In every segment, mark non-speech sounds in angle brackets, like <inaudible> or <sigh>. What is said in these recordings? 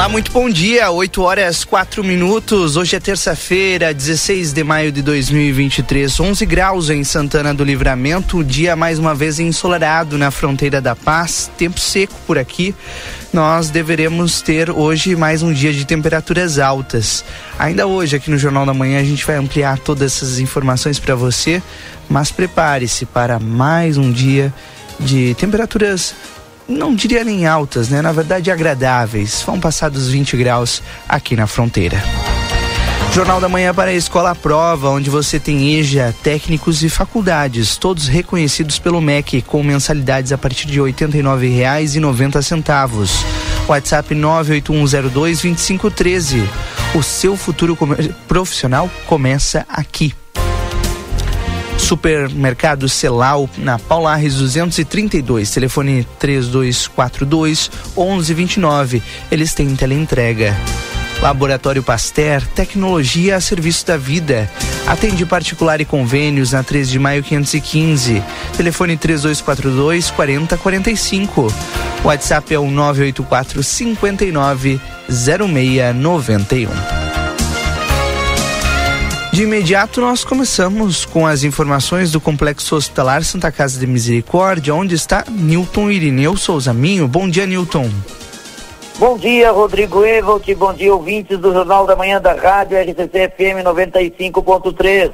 Olá, muito bom dia. 8 horas 4 minutos. Hoje é terça-feira, 16 de maio de 2023. 11 graus em Santana do Livramento. Dia mais uma vez ensolarado na fronteira da paz. Tempo seco por aqui. Nós deveremos ter hoje mais um dia de temperaturas altas. Ainda hoje, aqui no Jornal da Manhã, a gente vai ampliar todas essas informações para você. Mas prepare-se para mais um dia de temperaturas não diria nem altas, né? Na verdade, agradáveis. Vão passar dos 20 graus aqui na fronteira. Jornal da Manhã para a Escola Prova, onde você tem EJA, técnicos e faculdades, todos reconhecidos pelo MEC, com mensalidades a partir de R$ 89,90. WhatsApp 981022513. O seu futuro profissional começa aqui. Supermercado Celal, na Paula Arres 232, telefone 3242 1129. Eles têm teleentrega. Laboratório Pasteur, tecnologia a serviço da vida. Atende particular e convênios na 3 de maio 515. Telefone 3242 4045. WhatsApp é o 984 59 0691. De imediato, nós começamos com as informações do Complexo Hospitalar Santa Casa de Misericórdia, onde está Newton Irineu Souza Minho. Bom dia, Newton. Bom dia, Rodrigo Evolt. Bom dia, ouvintes do Jornal da Manhã da Rádio RCC FM 95.3.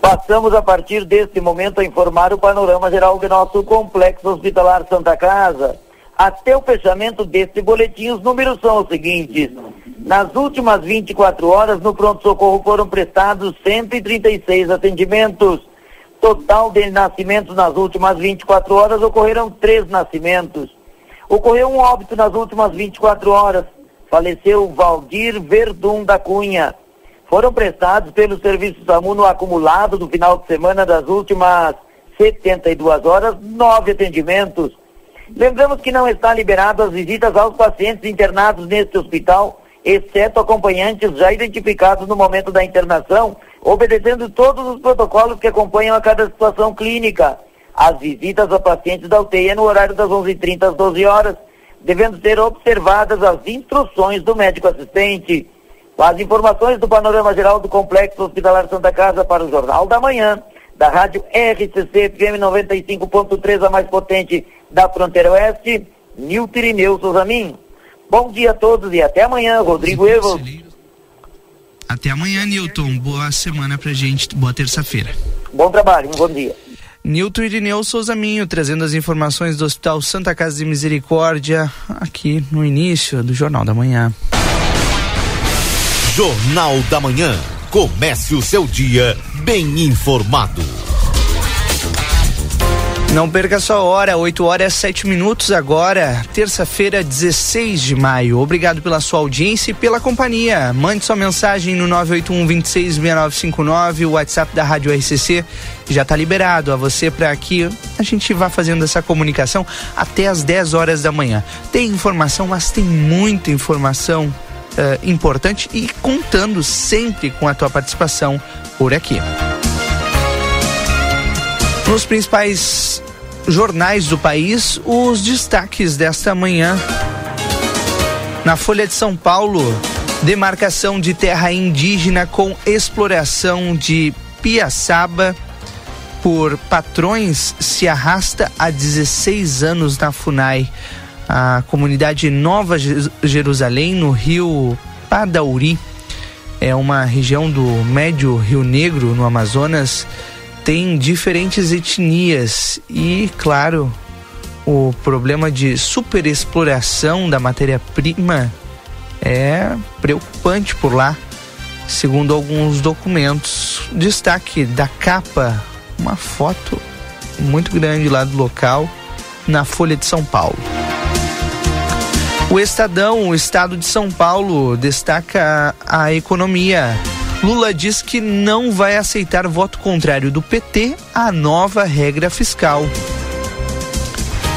Passamos a partir deste momento a informar o panorama geral do nosso Complexo Hospitalar Santa Casa. Até o fechamento deste boletim, os números são os seguintes. Nas últimas 24 horas, no pronto-socorro foram prestados 136 atendimentos. Total de nascimentos nas últimas 24 horas ocorreram três nascimentos. Ocorreu um óbito nas últimas 24 horas. Faleceu Valdir Verdun da Cunha. Foram prestados pelo Serviço SAMU no acumulado do final de semana das últimas 72 horas, nove atendimentos. Lembramos que não está liberado as visitas aos pacientes internados neste hospital exceto acompanhantes já identificados no momento da internação, obedecendo todos os protocolos que acompanham a cada situação clínica. As visitas a pacientes da UTI é no horário das 11h30 às 12 horas, devendo ser observadas as instruções do médico assistente. As informações do panorama geral do Complexo Hospitalar Santa Casa para o Jornal da Manhã, da rádio RCC FM 95.3, a mais potente da fronteira oeste, Nilton Irineu Souzamin. Bom dia a todos e até amanhã, Rodrigo Evo. Até amanhã, Newton. Boa semana pra gente. Boa terça-feira. Bom trabalho, um bom dia. Nilton Irineu Souza Minho, trazendo as informações do Hospital Santa Casa de Misericórdia, aqui no início do Jornal da Manhã. Jornal da Manhã. Comece o seu dia bem informado. Não perca sua hora, 8 horas 7 minutos agora, terça-feira, 16 de maio. Obrigado pela sua audiência e pela companhia. Mande sua mensagem no 981 266959, o WhatsApp da Rádio RCC já está liberado a você para que a gente vá fazendo essa comunicação até as 10 horas da manhã. Tem informação, mas tem muita informação uh, importante e contando sempre com a tua participação por aqui. Nos principais jornais do país, os destaques desta manhã. Na Folha de São Paulo, demarcação de terra indígena com exploração de piaçaba por patrões se arrasta há 16 anos na FUNAI. A comunidade Nova Jerusalém, no rio Padauri, é uma região do Médio Rio Negro, no Amazonas, tem diferentes etnias e, claro, o problema de superexploração da matéria-prima é preocupante por lá, segundo alguns documentos. Destaque da capa, uma foto muito grande lá do local, na Folha de São Paulo. O Estadão, o estado de São Paulo, destaca a economia. Lula diz que não vai aceitar voto contrário do PT à nova regra fiscal.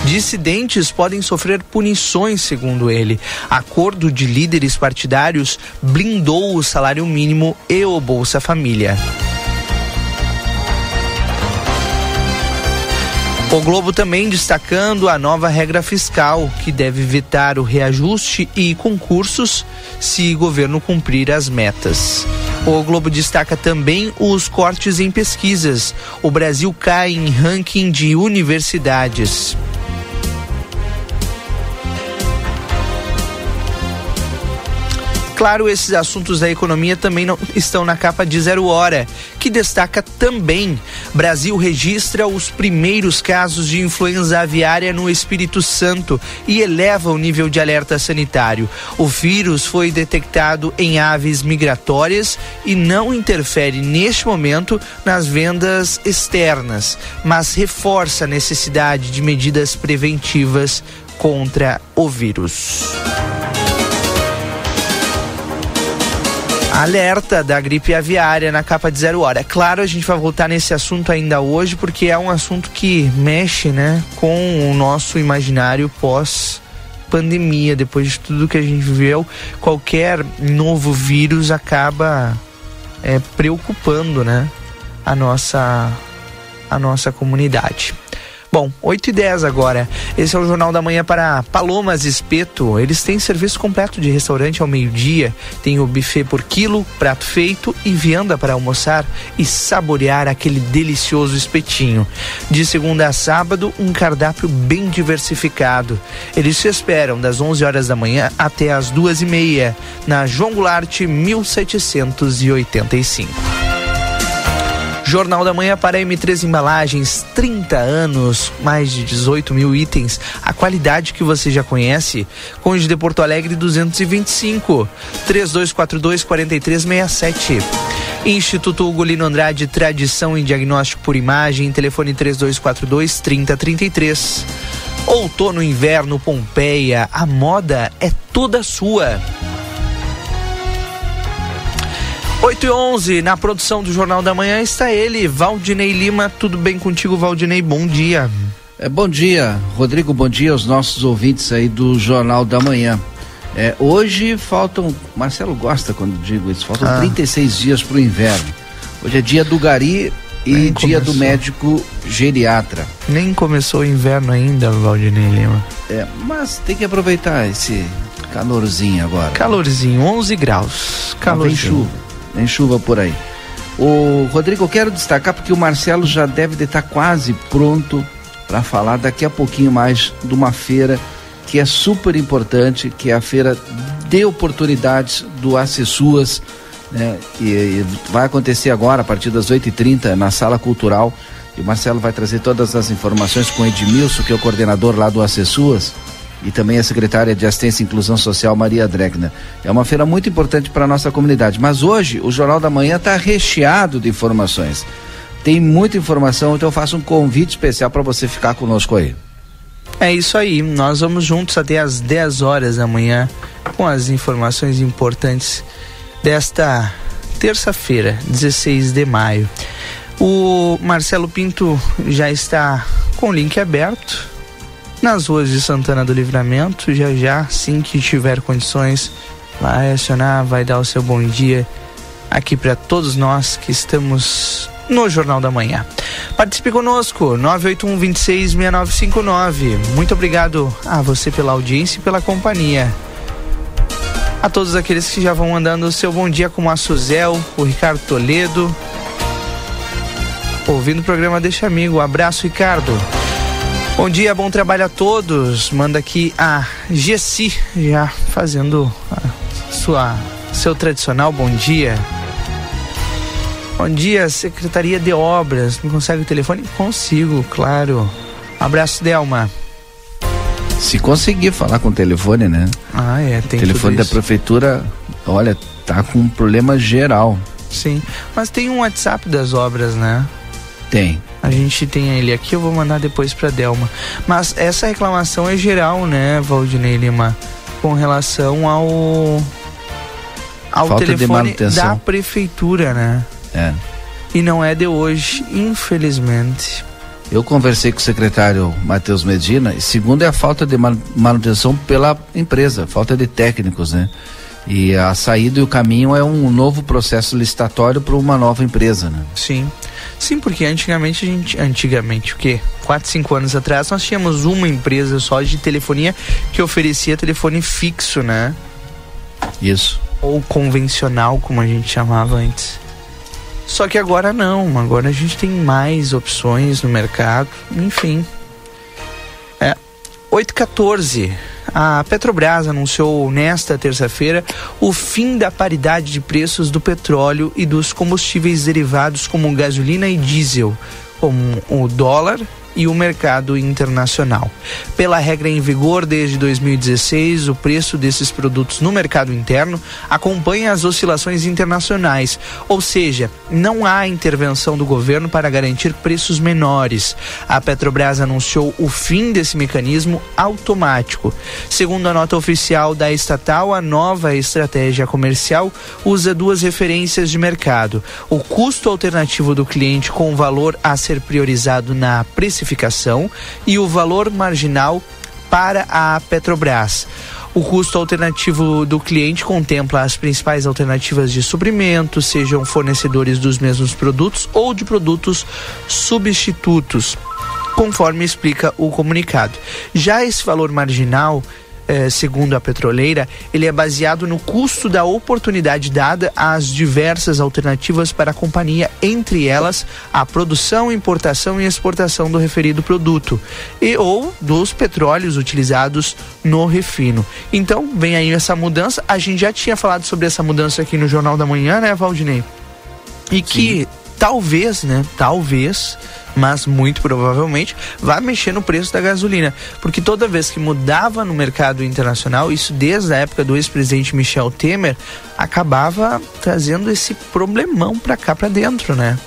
Dissidentes podem sofrer punições, segundo ele. Acordo de líderes partidários blindou o salário mínimo e o Bolsa Família. O Globo também destacando a nova regra fiscal, que deve vetar o reajuste e concursos se o governo cumprir as metas. O Globo destaca também os cortes em pesquisas. O Brasil cai em ranking de universidades. Claro, esses assuntos da economia também não estão na capa de Zero Hora, que destaca também: Brasil registra os primeiros casos de influenza aviária no Espírito Santo e eleva o nível de alerta sanitário. O vírus foi detectado em aves migratórias e não interfere neste momento nas vendas externas, mas reforça a necessidade de medidas preventivas contra o vírus. Alerta da gripe aviária na capa de zero hora. É claro, a gente vai voltar nesse assunto ainda hoje, porque é um assunto que mexe, né, com o nosso imaginário pós pandemia, depois de tudo que a gente viveu, qualquer novo vírus acaba é, preocupando, né, a nossa a nossa comunidade. Bom, 8 e 10 agora. Esse é o Jornal da Manhã para Palomas Espeto. Eles têm serviço completo de restaurante ao meio-dia. Tem o buffet por quilo, prato feito e vianda para almoçar e saborear aquele delicioso espetinho. De segunda a sábado, um cardápio bem diversificado. Eles se esperam das 11 horas da manhã até as duas e meia, na João Goulart 1785. Jornal da Manhã para M3 Embalagens, 30 anos, mais de 18 mil itens, a qualidade que você já conhece. Conde de Porto Alegre 225, 3242 4367. Instituto Ugolino Andrade, tradição em diagnóstico por imagem, telefone 3242 3033. Outono, inverno, Pompeia, a moda é toda sua. 8 e 11 na produção do Jornal da Manhã está ele, Valdinei Lima. Tudo bem contigo, Valdinei? Bom dia. É, bom dia, Rodrigo. Bom dia aos nossos ouvintes aí do Jornal da Manhã. É, hoje faltam, Marcelo gosta quando digo isso, faltam ah. 36 dias para o inverno. Hoje é dia do Gari e Nem dia começou. do médico geriatra. Nem começou o inverno ainda, Valdinei Lima. É, mas tem que aproveitar esse calorzinho agora. Calorzinho, 11 graus. Calorzinho. chuva em chuva por aí. O Rodrigo, eu quero destacar porque o Marcelo já deve estar quase pronto para falar daqui a pouquinho mais de uma feira que é super importante, que é a feira de oportunidades do Acessuas, né? E, e vai acontecer agora a partir das 8h30 na Sala Cultural. E o Marcelo vai trazer todas as informações com o Edmilson, que é o coordenador lá do Acessuas e também a secretária de Assistência e Inclusão Social, Maria Dregner. É uma feira muito importante para a nossa comunidade. Mas hoje o Jornal da Manhã está recheado de informações. Tem muita informação, então eu faço um convite especial para você ficar conosco aí. É isso aí, nós vamos juntos até às 10 horas da manhã com as informações importantes desta terça-feira, 16 de maio. O Marcelo Pinto já está com o link aberto nas ruas de Santana do Livramento. Já já, assim que tiver condições, vai acionar, vai dar o seu bom dia aqui para todos nós que estamos no Jornal da Manhã. Participe conosco, 981 26 6959. Muito obrigado a você pela audiência e pela companhia. A todos aqueles que já vão mandando o seu bom dia, como a Suzel, o Ricardo Toledo. Ouvindo o programa Deixa Amigo. Abraço, Ricardo. Bom dia, bom trabalho a todos. Manda aqui a Gessi, já fazendo sua seu tradicional bom dia. Bom dia, Secretaria de Obras. Não consegue o telefone? Consigo, claro. abraço, Delma. Se conseguir falar com o telefone, né? Ah, é, tem O telefone da prefeitura, olha, tá com um problema geral. Sim, mas tem um WhatsApp das obras, né? Tem. A gente tem ele aqui, eu vou mandar depois para Delma. Mas essa reclamação é geral, né, Valdinei Lima, com relação ao ao Falta telefone da prefeitura, né? É. E não é de hoje, infelizmente. Eu conversei com o secretário Matheus Medina, e segundo é a falta de manutenção pela empresa, falta de técnicos, né? E a saída e o caminho é um novo processo licitatório para uma nova empresa, né? Sim. Sim, porque antigamente a gente. Antigamente, o quê? 4, 5 anos atrás, nós tínhamos uma empresa só de telefonia que oferecia telefone fixo, né? Isso. Ou convencional, como a gente chamava antes. Só que agora não, agora a gente tem mais opções no mercado, enfim. É, 814. A Petrobras anunciou nesta terça-feira o fim da paridade de preços do petróleo e dos combustíveis derivados como gasolina e diesel, como o dólar e o mercado internacional. Pela regra em vigor desde 2016, o preço desses produtos no mercado interno acompanha as oscilações internacionais, ou seja, não há intervenção do governo para garantir preços menores. A Petrobras anunciou o fim desse mecanismo automático. Segundo a nota oficial da estatal, a nova estratégia comercial usa duas referências de mercado: o custo alternativo do cliente com valor a ser priorizado na precificação precificação e o valor marginal para a Petrobras. O custo alternativo do cliente contempla as principais alternativas de suprimento, sejam fornecedores dos mesmos produtos ou de produtos substitutos, conforme explica o comunicado. Já esse valor marginal eh, segundo a petroleira, ele é baseado no custo da oportunidade dada às diversas alternativas para a companhia, entre elas a produção, importação e exportação do referido produto e ou dos petróleos utilizados no refino. Então, vem aí essa mudança. A gente já tinha falado sobre essa mudança aqui no Jornal da Manhã, né, Valdinei? E que Sim. talvez, né, talvez mas muito provavelmente vai mexer no preço da gasolina, porque toda vez que mudava no mercado internacional, isso desde a época do ex-presidente Michel Temer, acabava trazendo esse problemão para cá para dentro, né?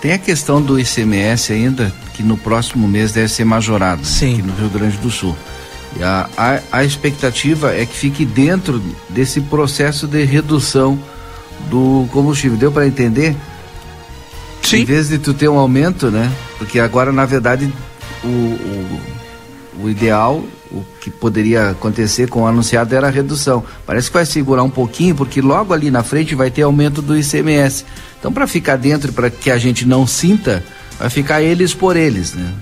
Tem a questão do ICMS ainda, que no próximo mês deve ser majorado Sim. aqui no Rio Grande do Sul. E a, a, a expectativa é que fique dentro desse processo de redução do combustível. Deu para entender? Sim. Em vez de tu ter um aumento, né? Porque agora, na verdade, o, o, o ideal, o que poderia acontecer com o anunciado era a redução. Parece que vai segurar um pouquinho, porque logo ali na frente vai ter aumento do ICMS. Então, para ficar dentro, para que a gente não sinta, vai ficar eles por eles, né?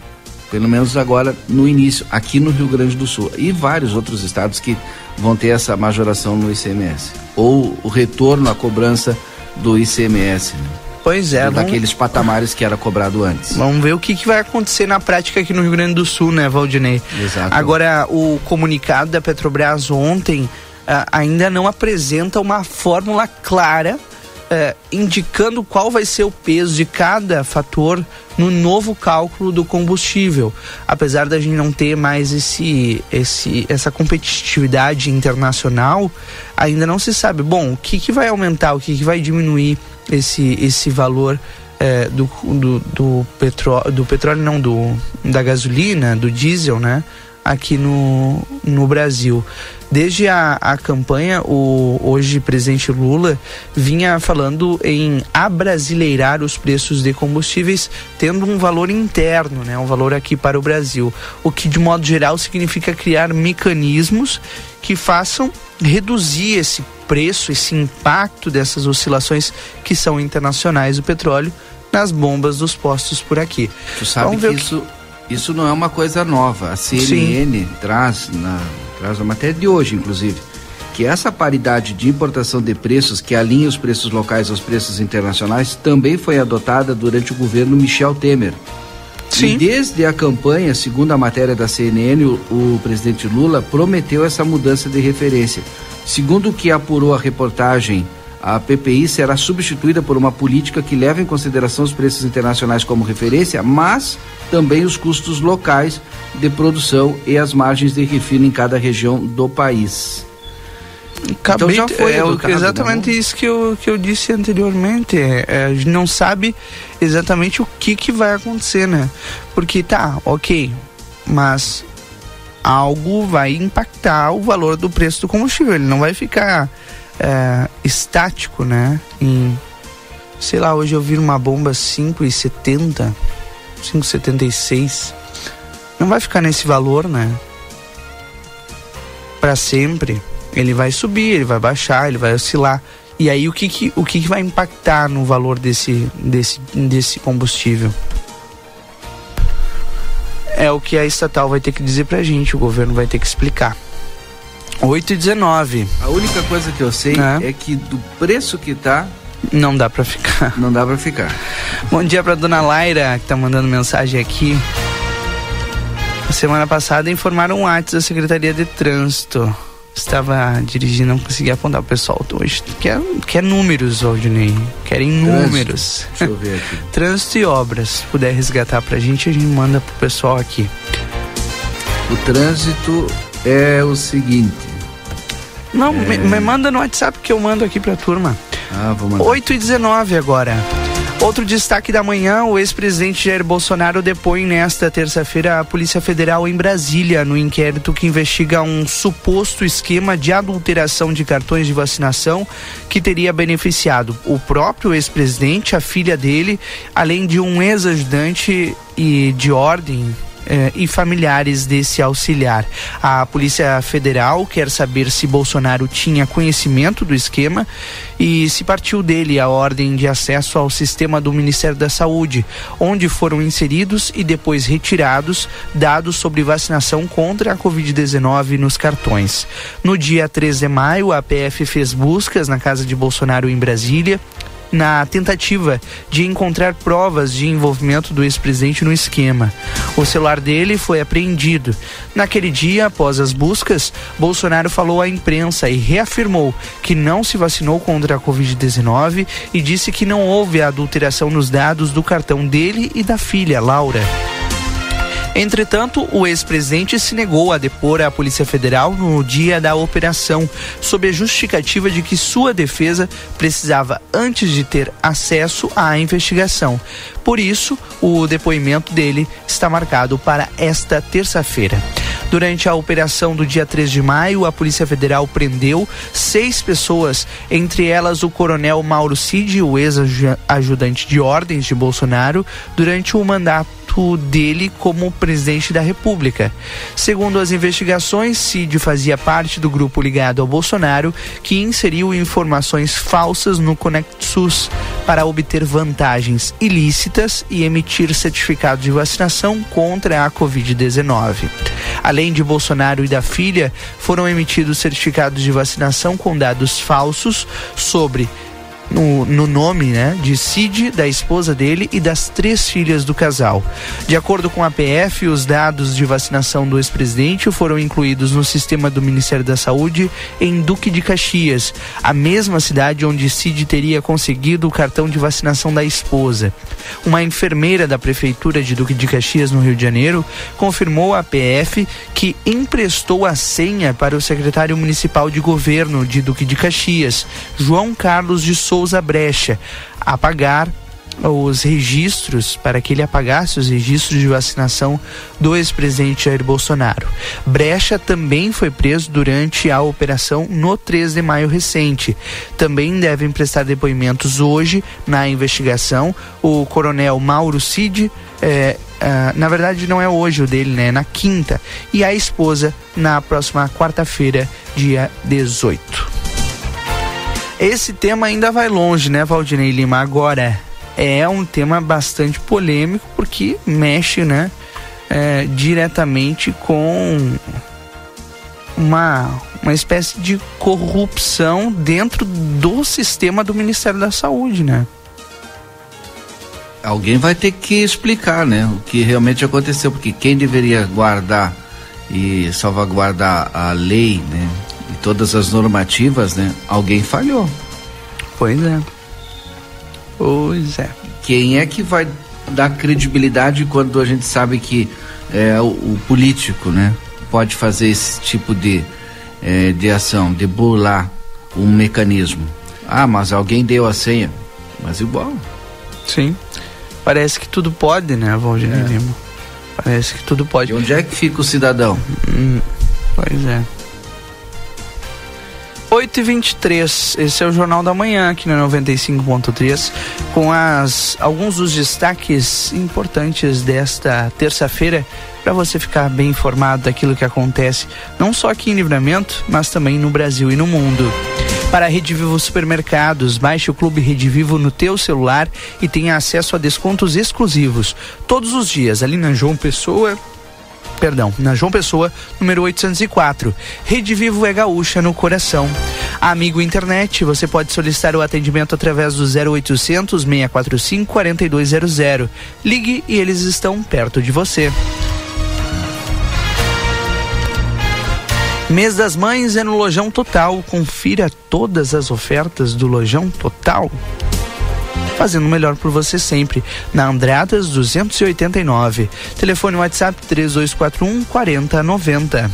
Pelo menos agora no início, aqui no Rio Grande do Sul. E vários outros estados que vão ter essa majoração no ICMS. Ou o retorno à cobrança do ICMS. Né? Pois é. Daqueles vamos... patamares que era cobrado antes. Vamos ver o que, que vai acontecer na prática aqui no Rio Grande do Sul, né, Valdinei? Exato. Agora, o comunicado da Petrobras ontem uh, ainda não apresenta uma fórmula clara uh, indicando qual vai ser o peso de cada fator no novo cálculo do combustível. Apesar da gente não ter mais esse, esse, essa competitividade internacional, ainda não se sabe. Bom, o que, que vai aumentar, o que, que vai diminuir esse, esse valor é, do, do, do, petróleo, do petróleo, não, do, da gasolina, do diesel, né? Aqui no, no Brasil. Desde a, a campanha, o hoje presidente Lula vinha falando em abrasileirar os preços de combustíveis, tendo um valor interno, né, um valor aqui para o Brasil. O que, de modo geral, significa criar mecanismos que façam reduzir esse preço, esse impacto dessas oscilações que são internacionais do petróleo nas bombas dos postos por aqui. Tu sabe que, que isso, isso não é uma coisa nova. A CNN Sim. traz na, traz a matéria de hoje, inclusive, que essa paridade de importação de preços que alinha os preços locais aos preços internacionais também foi adotada durante o governo Michel Temer. Sim. E desde a campanha, segundo a matéria da CNN, o, o presidente Lula prometeu essa mudança de referência. Segundo o que apurou a reportagem, a PPI será substituída por uma política que leva em consideração os preços internacionais como referência, mas também os custos locais de produção e as margens de refino em cada região do país. Acabei, então já foi é, educado, exatamente não? isso que eu, que eu disse anteriormente. É, é, a gente não sabe exatamente o que, que vai acontecer, né? Porque tá, ok, mas algo vai impactar o valor do preço do combustível. Ele não vai ficar é, estático, né? Em, sei lá, hoje eu vi uma bomba 5,70. 5,76. Não vai ficar nesse valor, né? Para sempre. Ele vai subir, ele vai baixar, ele vai oscilar. E aí o que, que o que, que vai impactar no valor desse, desse, desse combustível? É o que a estatal vai ter que dizer pra gente, o governo vai ter que explicar. 8 e 19. A única coisa que eu sei é, é que do preço que tá, não dá para ficar. Não dá para ficar. Bom dia para dona Laira, que tá mandando mensagem aqui. Semana passada informaram um ato da Secretaria de Trânsito. Estava dirigindo, não conseguia apontar o pessoal hoje. Quer, quer números, Valdinei. Querem números. Deixa eu ver aqui. <laughs> Trânsito e obras. Se puder resgatar pra gente, a gente manda pro pessoal aqui. O trânsito é o seguinte. Não, é... me, me manda no WhatsApp que eu mando aqui pra turma. Ah, vou mandar. 8 e 19 agora. Outro destaque da manhã: o ex-presidente Jair Bolsonaro depõe nesta terça-feira a Polícia Federal em Brasília no inquérito que investiga um suposto esquema de adulteração de cartões de vacinação que teria beneficiado o próprio ex-presidente, a filha dele, além de um ex-ajudante e de ordem eh, e familiares desse auxiliar. A Polícia Federal quer saber se Bolsonaro tinha conhecimento do esquema e se partiu dele a ordem de acesso ao sistema do Ministério da Saúde, onde foram inseridos e depois retirados dados sobre vacinação contra a Covid-19 nos cartões. No dia 3 de maio, a PF fez buscas na casa de Bolsonaro em Brasília na tentativa de encontrar provas de envolvimento do ex-presidente no esquema. O celular dele foi apreendido. Naquele dia, após as buscas, Bolsonaro falou à imprensa e reafirmou que não se vacinou contra a Covid-19 e disse que não houve adulteração nos dados do cartão dele e da filha, Laura. Entretanto, o ex-presidente se negou a depor à Polícia Federal no dia da operação, sob a justificativa de que sua defesa precisava antes de ter acesso à investigação. Por isso, o depoimento dele está marcado para esta terça-feira. Durante a operação do dia 3 de maio, a Polícia Federal prendeu seis pessoas, entre elas o coronel Mauro Cid, o ex-ajudante de ordens de Bolsonaro, durante o mandato dele como presidente da República. Segundo as investigações, Cid fazia parte do grupo ligado ao Bolsonaro que inseriu informações falsas no ConectSUS para obter vantagens ilícitas e emitir certificado de vacinação contra a Covid-19. Além de Bolsonaro e da filha, foram emitidos certificados de vacinação com dados falsos sobre no, no nome né, de Cid, da esposa dele e das três filhas do casal. De acordo com a PF, os dados de vacinação do ex-presidente foram incluídos no sistema do Ministério da Saúde em Duque de Caxias, a mesma cidade onde Cid teria conseguido o cartão de vacinação da esposa. Uma enfermeira da Prefeitura de Duque de Caxias, no Rio de Janeiro, confirmou à PF que emprestou a senha para o secretário municipal de governo de Duque de Caxias, João Carlos de Souza Souza Brecha apagar os registros, para que ele apagasse os registros de vacinação do ex-presidente Jair Bolsonaro. Brecha também foi preso durante a operação no 3 de maio recente. Também devem prestar depoimentos hoje na investigação o coronel Mauro Cid. É, na verdade não é hoje o dele, né? É na quinta. E a esposa na próxima quarta-feira, dia 18. Esse tema ainda vai longe, né, Valdinei Lima? Agora, é um tema bastante polêmico porque mexe, né, é, diretamente com uma, uma espécie de corrupção dentro do sistema do Ministério da Saúde, né? Alguém vai ter que explicar, né, o que realmente aconteceu, porque quem deveria guardar e salvaguardar a lei, né, todas as normativas, né? Alguém falhou. Pois é. Pois é. Quem é que vai dar credibilidade quando a gente sabe que é, o, o político, né? Pode fazer esse tipo de, é, de ação, de burlar um mecanismo. Ah, mas alguém deu a senha. Mas igual. Sim. Parece que tudo pode, né, Valdir é. Lima? Parece que tudo pode. E onde é que fica o cidadão? Hum, pois é. 8 e 23 esse é o Jornal da Manhã aqui na 95.3, com as, alguns dos destaques importantes desta terça-feira, para você ficar bem informado daquilo que acontece, não só aqui em Livramento, mas também no Brasil e no mundo. Para a Rede Vivo Supermercados, baixe o Clube Rede Vivo no teu celular e tenha acesso a descontos exclusivos todos os dias ali na João Pessoa, perdão, na João Pessoa, número 804. Rede Vivo é gaúcha no coração. Amigo Internet, você pode solicitar o atendimento através do 0800 645 4200. Ligue e eles estão perto de você. Mês das Mães é no Lojão Total. Confira todas as ofertas do Lojão Total fazendo o melhor por você sempre. Na Andradas 289. Telefone WhatsApp 3241 4090.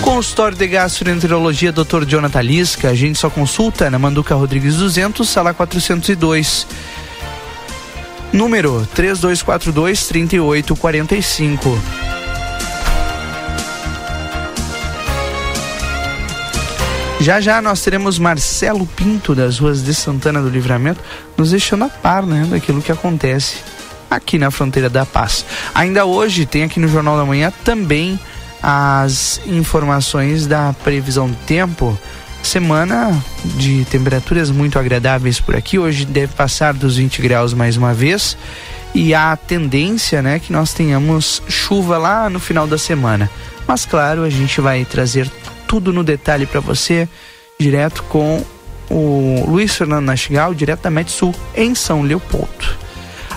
Consultório de Gastroenterologia Dr. Jonathan Lisca, a gente só consulta na Manduca Rodrigues 200, sala 402. Número 3242 3845. Já já nós teremos Marcelo Pinto das ruas de Santana do Livramento nos deixando a par, né, daquilo que acontece aqui na fronteira da paz. Ainda hoje tem aqui no Jornal da Manhã também as informações da previsão do tempo. Semana de temperaturas muito agradáveis por aqui. Hoje deve passar dos 20 graus mais uma vez. E a tendência, né, que nós tenhamos chuva lá no final da semana. Mas claro, a gente vai trazer tudo no detalhe para você, direto com o Luiz Fernando Nastigal, direto da Metsul, em São Leopoldo.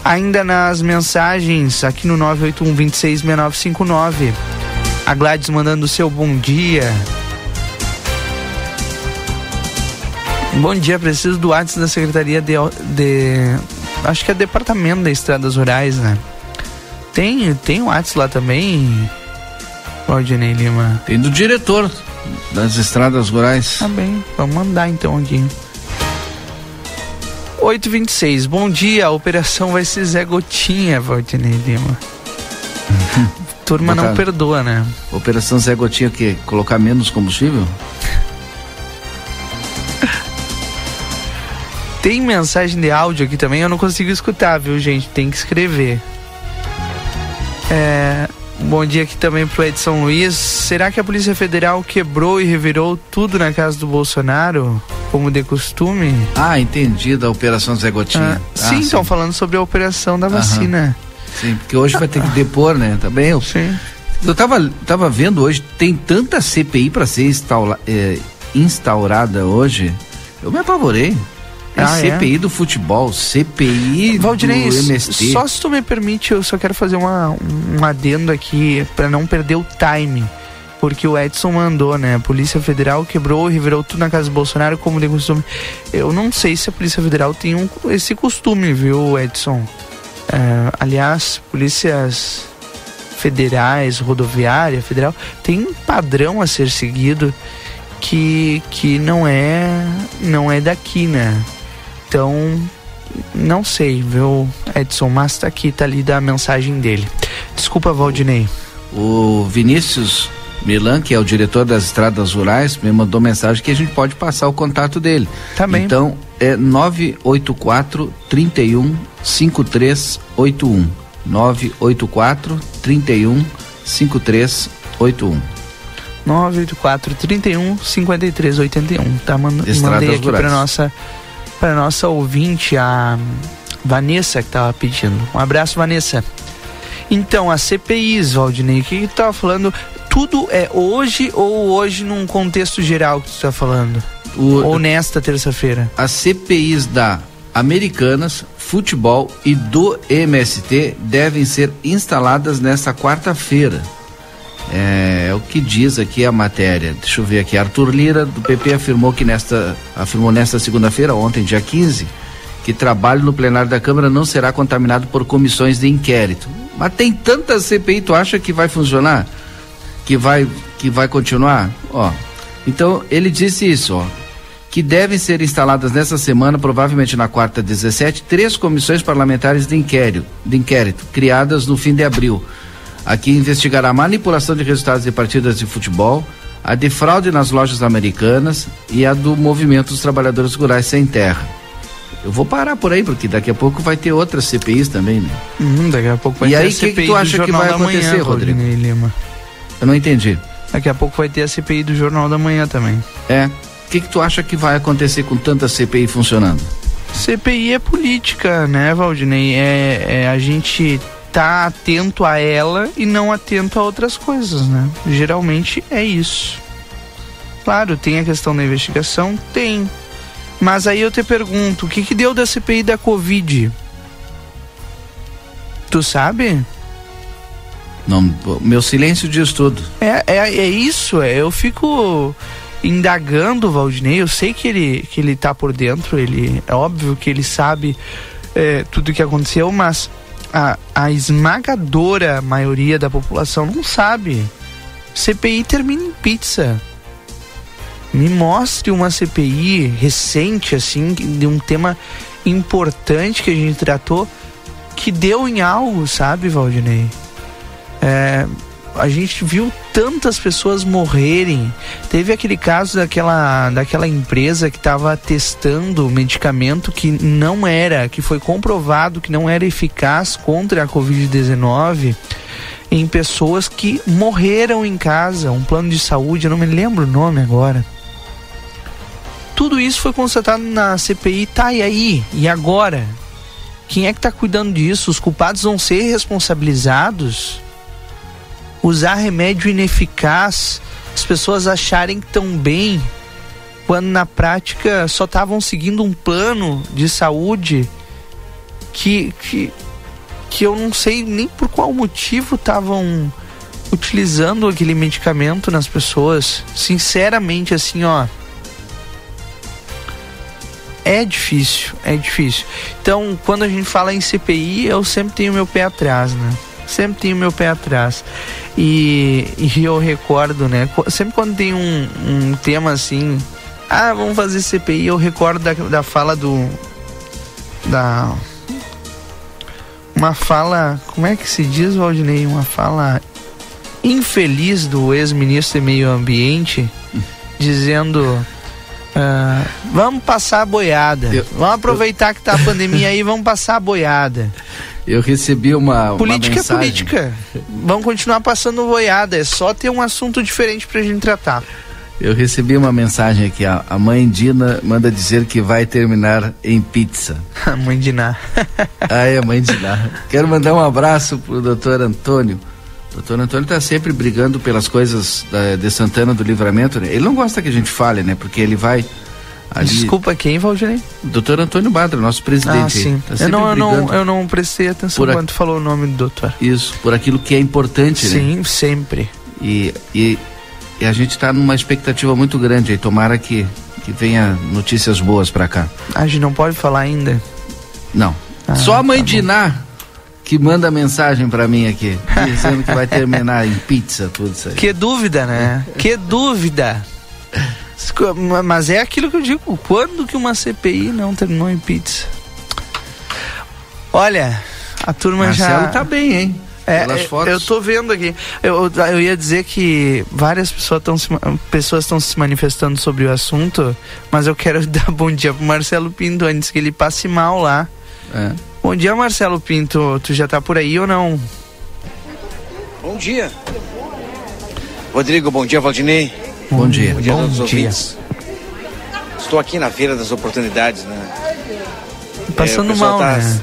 Ainda nas mensagens, aqui no 981 266959, a Gladys mandando o seu bom dia. Bom dia, preciso do WhatsApp da Secretaria de, de. Acho que é Departamento das Estradas Rurais, né? Tem, tem o WhatsApp lá também, Claudinei Lima. Tem do diretor das estradas rurais. Tá bem, vamos mandar então aqui. 826, bom dia, a operação vai ser Zé Gotinha, Valdinei Lima. <laughs> Turma não perdoa, né? Operação Zé Gotinha o quê? Colocar menos combustível? <laughs> Tem mensagem de áudio aqui também, eu não consigo escutar, viu, gente? Tem que escrever. É, um bom dia aqui também pro Edson Luiz. Será que a Polícia Federal quebrou e revirou tudo na casa do Bolsonaro, como de costume? Ah, entendi, da Operação Zé Gotinha. Ah, sim, ah, estão falando sobre a operação da vacina. Sim, porque hoje vai ter que depor, né? Também eu. Sim. Eu tava, tava vendo hoje, tem tanta CPI para ser instaula, é, instaurada hoje. Eu me apavorei. É ah, CPI é? do futebol, CPI Valdinei, do MST. Só se tu me permite, eu só quero fazer uma, um adendo aqui para não perder o time. Porque o Edson mandou, né? A Polícia Federal quebrou e revirou tudo na casa do Bolsonaro como de costume. Eu não sei se a Polícia Federal tem um, esse costume, viu, Edson? É, aliás, polícias federais, rodoviária federal, tem um padrão a ser seguido que, que não é não é daqui, né? Então, não sei, viu, Edson, mas tá aqui, tá ali da mensagem dele. Desculpa, Valdinei. O Vinícius Milan, que é o diretor das estradas rurais, me mandou mensagem que a gente pode passar o contato dele. Também. Tá então, é 984 31 5381. 984 31 5381. 984 31 5381. Tá, mand mandei aqui para nossa para nossa ouvinte, a Vanessa, que estava pedindo. Um abraço, Vanessa. Então, as CPIs, Valdinei, o que tu tava falando? Tudo é hoje ou hoje num contexto geral que tu está falando? O, ou nesta terça-feira? As CPIs da Americanas, Futebol e do MST devem ser instaladas nesta quarta-feira. É, é, o que diz aqui a matéria. Deixa eu ver aqui. Arthur Lira, do PP, afirmou que nesta, afirmou nesta segunda-feira, ontem, dia 15, que trabalho no plenário da Câmara não será contaminado por comissões de inquérito. Mas tem tanta CPI, tu acha que vai funcionar? Que vai, que vai continuar? Ó. Então, ele disse isso, ó. Que devem ser instaladas nessa semana, provavelmente na quarta 17, três comissões parlamentares de inquérito, de inquérito criadas no fim de abril Aqui investigará a manipulação de resultados de partidas de futebol, a de fraude nas lojas americanas e a do movimento dos trabalhadores rurais sem terra. Eu vou parar por aí, porque daqui a pouco vai ter outras CPIs também, né? Hum, daqui a pouco vai e ter aí, a que CPI que tu acha do que Jornal vai da acontecer, Manhã, Rodrigo? Lima. Eu não entendi. Daqui a pouco vai ter a CPI do Jornal da Manhã também. É. O que, que tu acha que vai acontecer com tanta CPI funcionando? CPI é política, né, Valdinei? É, é a gente tá atento a ela e não atento a outras coisas, né? Geralmente é isso. Claro, tem a questão da investigação? Tem. Mas aí eu te pergunto, o que que deu da CPI da Covid? Tu sabe? Não, meu silêncio diz tudo. É, é, é isso, é, eu fico indagando o Valdinei, eu sei que ele, que ele tá por dentro, ele é óbvio que ele sabe é, tudo o que aconteceu, mas a, a esmagadora maioria da população não sabe. CPI termina em pizza. Me mostre uma CPI recente, assim, de um tema importante que a gente tratou, que deu em algo, sabe, Valdinei? É, a gente viu tantas pessoas morrerem. Teve aquele caso daquela, daquela empresa que estava testando medicamento que não era, que foi comprovado que não era eficaz contra a Covid-19 em pessoas que morreram em casa. Um plano de saúde, eu não me lembro o nome agora. Tudo isso foi constatado na CPI, tá e aí? E agora? Quem é que está cuidando disso? Os culpados vão ser responsabilizados? Usar remédio ineficaz, as pessoas acharem que estão bem, quando na prática só estavam seguindo um plano de saúde que, que, que eu não sei nem por qual motivo estavam utilizando aquele medicamento nas pessoas. Sinceramente, assim, ó. É difícil, é difícil. Então, quando a gente fala em CPI, eu sempre tenho meu pé atrás, né? sempre tenho meu pé atrás. E, e eu recordo, né? Sempre quando tem um, um tema assim, ah, vamos fazer CPI, eu recordo da, da fala do. Da. Uma fala. Como é que se diz, Valdinei? Uma fala infeliz do ex-ministro de Meio Ambiente, dizendo. Uh, vamos passar a boiada. Eu, vamos aproveitar eu... que tá a pandemia aí, vamos passar a boiada. <laughs> Eu recebi uma. Política uma é política. Vamos continuar passando boiada. É só ter um assunto diferente pra gente tratar. Eu recebi uma mensagem aqui. A, a mãe Dina manda dizer que vai terminar em pizza. <laughs> A mãe Dina. <laughs> ah, é, a mãe Dina. Quero mandar um abraço pro doutor Antônio. O doutor Antônio está sempre brigando pelas coisas da, de Santana do Livramento. Né? Ele não gosta que a gente fale, né? Porque ele vai Ali... Desculpa, quem, Valdirei? Doutor Antônio Badra, nosso presidente. Ah, sim. Tá eu, não, eu, não, eu não prestei atenção a... quando falou o nome do doutor. Isso, por aquilo que é importante, sim, né? Sim, sempre. E, e, e, a gente está numa expectativa muito grande aí. Tomara que, que venha notícias boas para cá. A gente não pode falar ainda? Não. Ah, Só a mãe tá Diná que manda mensagem para mim aqui, <laughs> dizendo que vai terminar em pizza, tudo isso aí. Que dúvida, né? que dúvida. <laughs> Mas é aquilo que eu digo, quando que uma CPI não terminou em pizza? Olha, a turma Marcelo já. tá bem, hein? É, eu tô vendo aqui. Eu, eu ia dizer que várias pessoas estão se, pessoas estão se manifestando sobre o assunto, mas eu quero <laughs> dar bom dia pro Marcelo Pinto antes que ele passe mal lá. É. Bom dia, Marcelo Pinto. Tu já tá por aí ou não? Bom dia. Rodrigo, bom dia, Valdinei. Bom dia. Bom dia a todos os ouvintes. Estou aqui na Feira das Oportunidades, né? Passando é, mal, tá... né?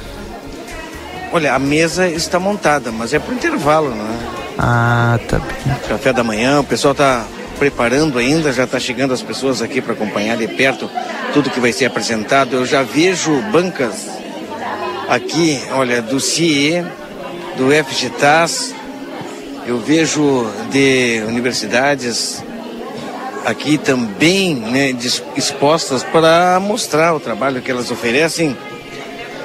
Olha, a mesa está montada, mas é para intervalo, né? Ah, tá bem. Café da manhã, o pessoal está preparando ainda, já está chegando as pessoas aqui para acompanhar de perto tudo que vai ser apresentado. Eu já vejo bancas aqui, olha, do CIE, do FGTAS, eu vejo de universidades aqui também né, expostas para mostrar o trabalho que elas oferecem.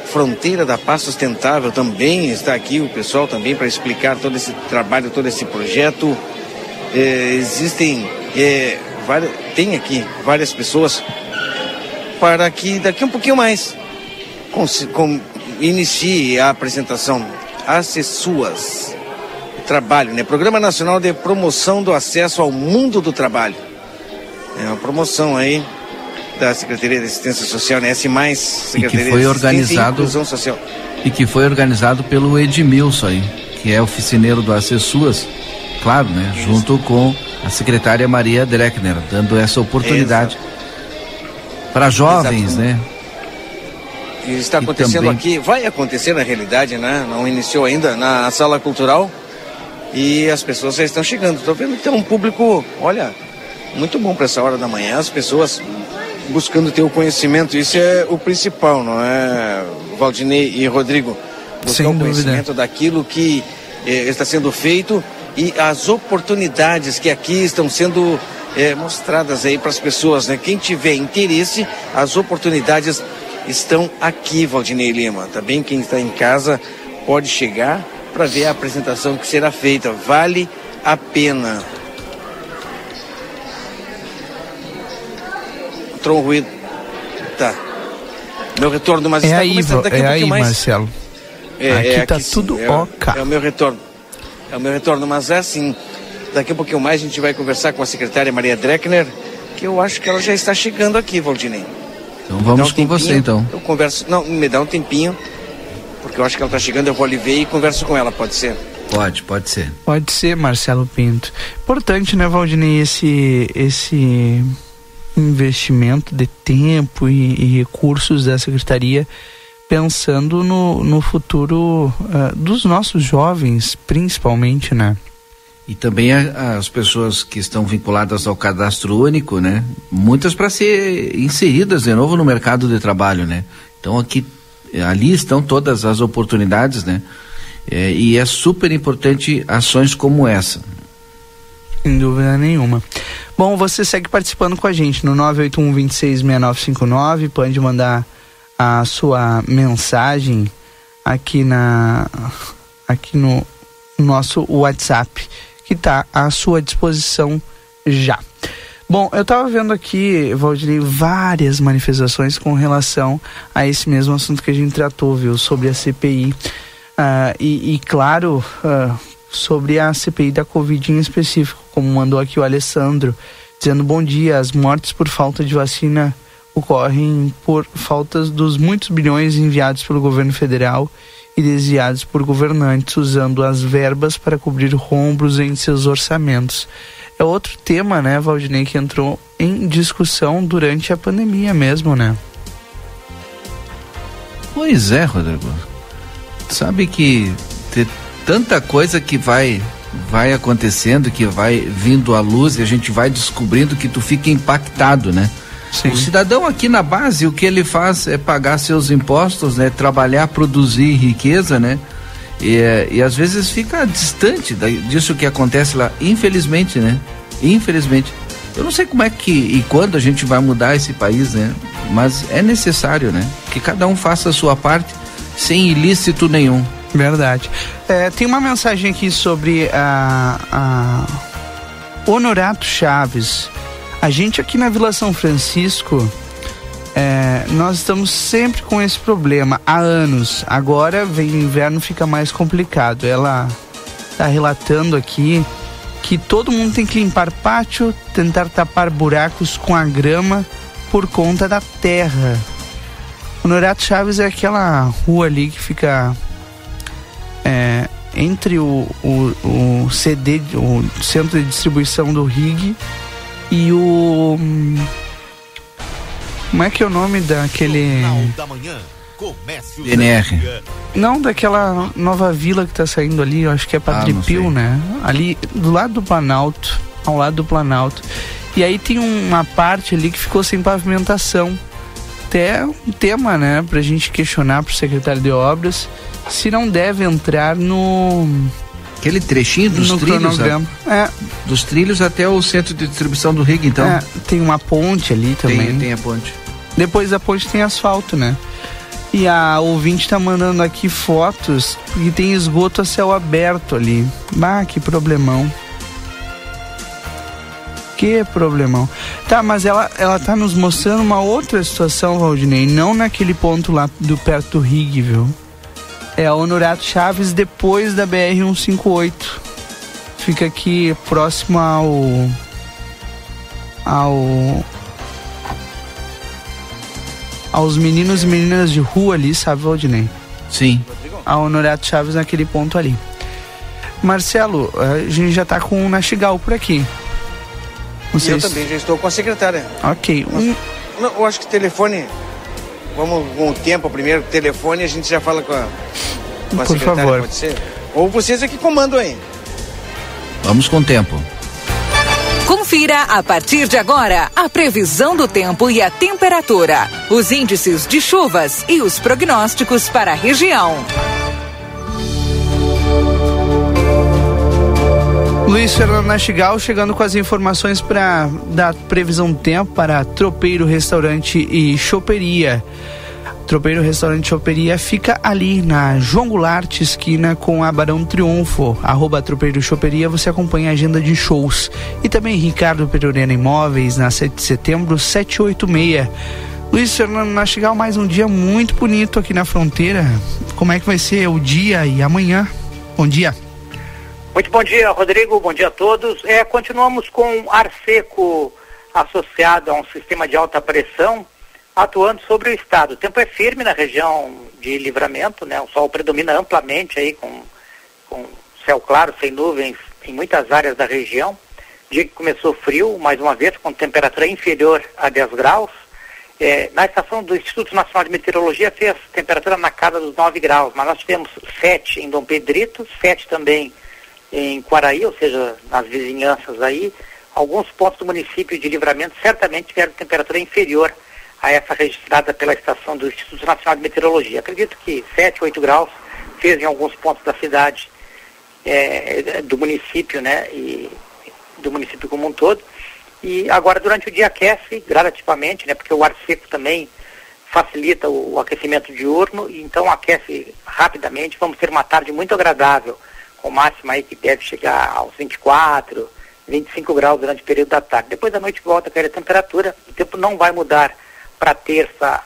Fronteira da Paz Sustentável também está aqui, o pessoal também para explicar todo esse trabalho, todo esse projeto. É, existem, é, várias, tem aqui várias pessoas para que daqui um pouquinho mais com, com, inicie a apresentação. As suas Trabalho, né? Programa Nacional de Promoção do Acesso ao Mundo do Trabalho. É uma promoção aí da Secretaria de Assistência Social, né? S+, Secretaria e que foi organizado, e Inclusão Social. E que foi organizado pelo Edmilson aí, que é oficineiro do Acessuas, claro, né? Isso. Junto com a secretária Maria Dreckner, dando essa oportunidade para jovens, né? E está acontecendo também... aqui, vai acontecer na realidade, né? Não iniciou ainda na sala cultural e as pessoas já estão chegando. Estou vendo que tem um público, olha, muito bom para essa hora da manhã, as pessoas buscando ter o conhecimento. Isso é o principal, não é, Valdinei e Rodrigo? Buscar o conhecimento daquilo que eh, está sendo feito e as oportunidades que aqui estão sendo eh, mostradas aí para as pessoas, né? Quem tiver interesse, as oportunidades estão aqui, Valdinei Lima. Também quem está em casa pode chegar para ver a apresentação que será feita. Vale a pena. Entrou um ruído. Tá. Meu retorno, mas é está aí, começando daqui é um aí, mais. Marcelo. É, aqui é, tá aqui, tudo sim, é, é o meu retorno. É o meu retorno, mas é assim. Daqui a pouquinho mais a gente vai conversar com a secretária Maria Dreckner, que eu acho que ela já está chegando aqui, Valdinei. Então vamos um com você então. Eu converso, não, me dá um tempinho, porque eu acho que ela está chegando, eu vou ali ver e converso com ela, pode ser? Pode, pode ser. Pode ser, Marcelo Pinto. Importante, né, Valdinei, esse, esse investimento de tempo e, e recursos da Secretaria pensando no, no futuro uh, dos nossos jovens, principalmente, né? E também a, as pessoas que estão vinculadas ao cadastro único, né? Muitas para ser inseridas de novo no mercado de trabalho, né? Então aqui, ali estão todas as oportunidades, né? É, e é super importante ações como essa. Sem dúvida nenhuma. Bom, você segue participando com a gente no 981 266959, pode mandar a sua mensagem aqui na aqui no nosso WhatsApp que está à sua disposição já. Bom, eu estava vendo aqui, Valdir, várias manifestações com relação a esse mesmo assunto que a gente tratou, viu, sobre a CPI. Uh, ah, e, e, claro, uh, sobre a CPI da Covid em específico, como mandou aqui o Alessandro, dizendo bom dia, as mortes por falta de vacina ocorrem por faltas dos muitos bilhões enviados pelo governo federal e desviados por governantes usando as verbas para cobrir rombos em seus orçamentos. É outro tema, né, Valdinei, que entrou em discussão durante a pandemia mesmo, né? Pois é, Rodrigo. Sabe que tanta coisa que vai vai acontecendo, que vai vindo à luz e a gente vai descobrindo que tu fica impactado, né? Sim. O cidadão aqui na base, o que ele faz é pagar seus impostos, né? Trabalhar, produzir riqueza, né? E, e às vezes fica distante disso que acontece lá, infelizmente, né? Infelizmente. Eu não sei como é que e quando a gente vai mudar esse país, né? Mas é necessário, né? Que cada um faça a sua parte sem ilícito nenhum. Verdade. É, tem uma mensagem aqui sobre a, a Honorato Chaves. A gente aqui na Vila São Francisco, é, nós estamos sempre com esse problema há anos. Agora vem o inverno, fica mais complicado. Ela está relatando aqui que todo mundo tem que limpar pátio, tentar tapar buracos com a grama por conta da terra. O Norato Chaves é aquela rua ali que fica é, entre o, o, o CD, o centro de distribuição do RIG e o. Como é que é o nome daquele. Da manhã, DNR. Não, daquela nova vila que tá saindo ali, eu acho que é Padre ah, Pio, né? Ali do lado do Planalto, ao lado do Planalto. E aí tem uma parte ali que ficou sem pavimentação. Até um tema, né, pra gente questionar pro secretário de obras se não deve entrar no Aquele trechinho dos no trilhos. A, é. Dos trilhos até o centro de distribuição do Rig, então. É, tem uma ponte ali também. Tem, tem a ponte. Depois da ponte tem asfalto, né? E a ouvinte tá mandando aqui fotos e tem esgoto a céu aberto ali. Bah, que problemão. Que problemão. Tá, mas ela, ela tá nos mostrando uma outra situação, Valdinei. Não naquele ponto lá do perto do Rig, viu? É a Honorato Chaves depois da BR-158. Fica aqui próximo ao. ao. aos meninos e meninas de rua ali, sabe, Valdinei? Sim. A Honorato Chaves naquele ponto ali. Marcelo, a gente já tá com o Nastigal por aqui. Sei eu também já estou com a secretária. Ok. Um... Não, eu acho que telefone. Vamos com o tempo primeiro, telefone, a gente já fala com a, com a por secretária, favor. pode ser? Ou vocês é que comandam aí. Vamos com o tempo. Confira a partir de agora a previsão do tempo e a temperatura, os índices de chuvas e os prognósticos para a região. Luiz Fernando Nastigal chegando com as informações para da previsão do tempo para Tropeiro Restaurante e Choperia. Tropeiro Restaurante Choperia fica ali na João Goulart, esquina com a Barão Triunfo. Arroba Tropeiro Choperia, você acompanha a agenda de shows. E também Ricardo Perurena Imóveis, na 7 de setembro, 786. Luiz Fernando Nastigal, mais um dia muito bonito aqui na fronteira. Como é que vai ser o dia e amanhã? Bom dia. Muito bom dia, Rodrigo. Bom dia a todos. É, continuamos com ar seco associado a um sistema de alta pressão atuando sobre o estado. O tempo é firme na região de livramento, né? O sol predomina amplamente aí com, com céu claro, sem nuvens em muitas áreas da região. Dia que começou frio, mais uma vez, com temperatura inferior a 10 graus. É, na estação do Instituto Nacional de Meteorologia fez temperatura na casa dos 9 graus, mas nós tivemos 7 em Dom Pedrito, 7 também em Quaraí, ou seja, nas vizinhanças aí. Alguns pontos do município de Livramento certamente tiveram temperatura inferior a essa registrada pela estação do Instituto Nacional de Meteorologia. Acredito que 7, 8 graus fez em alguns pontos da cidade, é, do município, né, e do município como um todo. E agora durante o dia aquece gradativamente, né, porque o ar seco também facilita o, o aquecimento diurno, e então aquece rapidamente. Vamos ter uma tarde muito agradável, com máxima aí que deve chegar aos 24, 25 graus durante o período da tarde. Depois da noite volta a cair a temperatura, o tempo não vai mudar para terça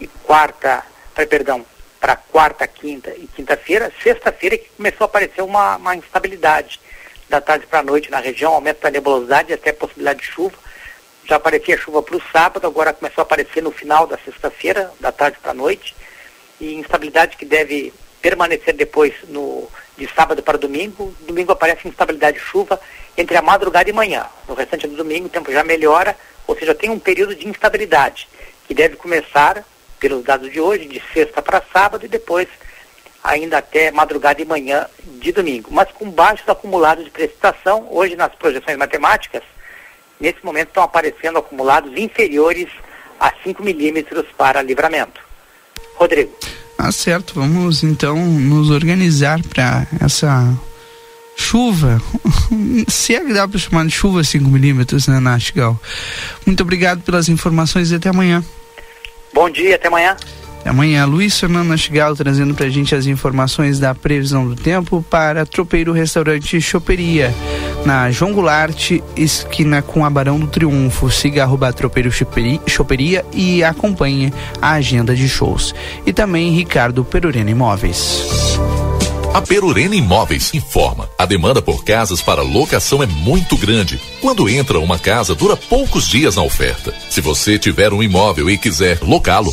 e quarta, pra, perdão, para quarta, quinta e quinta-feira, sexta-feira que começou a aparecer uma, uma instabilidade da tarde para a noite na região, aumento da nebulosidade e até possibilidade de chuva. Já aparecia chuva para o sábado, agora começou a aparecer no final da sexta-feira, da tarde para a noite, e instabilidade que deve permanecer depois no, de sábado para domingo. Domingo aparece instabilidade de chuva entre a madrugada e manhã. No restante do domingo o tempo já melhora, ou seja, tem um período de instabilidade que deve começar, pelos dados de hoje, de sexta para sábado e depois ainda até madrugada e manhã de domingo. Mas com baixos acumulados de precipitação, hoje nas projeções matemáticas, nesse momento estão aparecendo acumulados inferiores a 5 milímetros para livramento. Rodrigo. Ah, certo. Vamos então nos organizar para essa chuva, <laughs> se é que dá para chamar de chuva 5 milímetros, né, Nastigal? Muito obrigado pelas informações e até amanhã. Bom dia, até amanhã. Amanhã, Luiz Fernando Nastigal trazendo pra gente as informações da previsão do tempo para Tropeiro Restaurante Choperia, na João Goulart, esquina com a Barão do Triunfo. Siga arroba Tropeiro Choperia e acompanhe a agenda de shows. E também Ricardo Perurena Imóveis. A Perurena Imóveis informa: a demanda por casas para locação é muito grande. Quando entra uma casa, dura poucos dias na oferta. Se você tiver um imóvel e quiser locá-lo,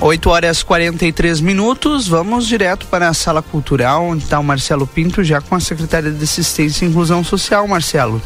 8 horas 43 minutos, vamos direto para a sala cultural, onde está o Marcelo Pinto, já com a secretária de Assistência e Inclusão Social, Marcelo.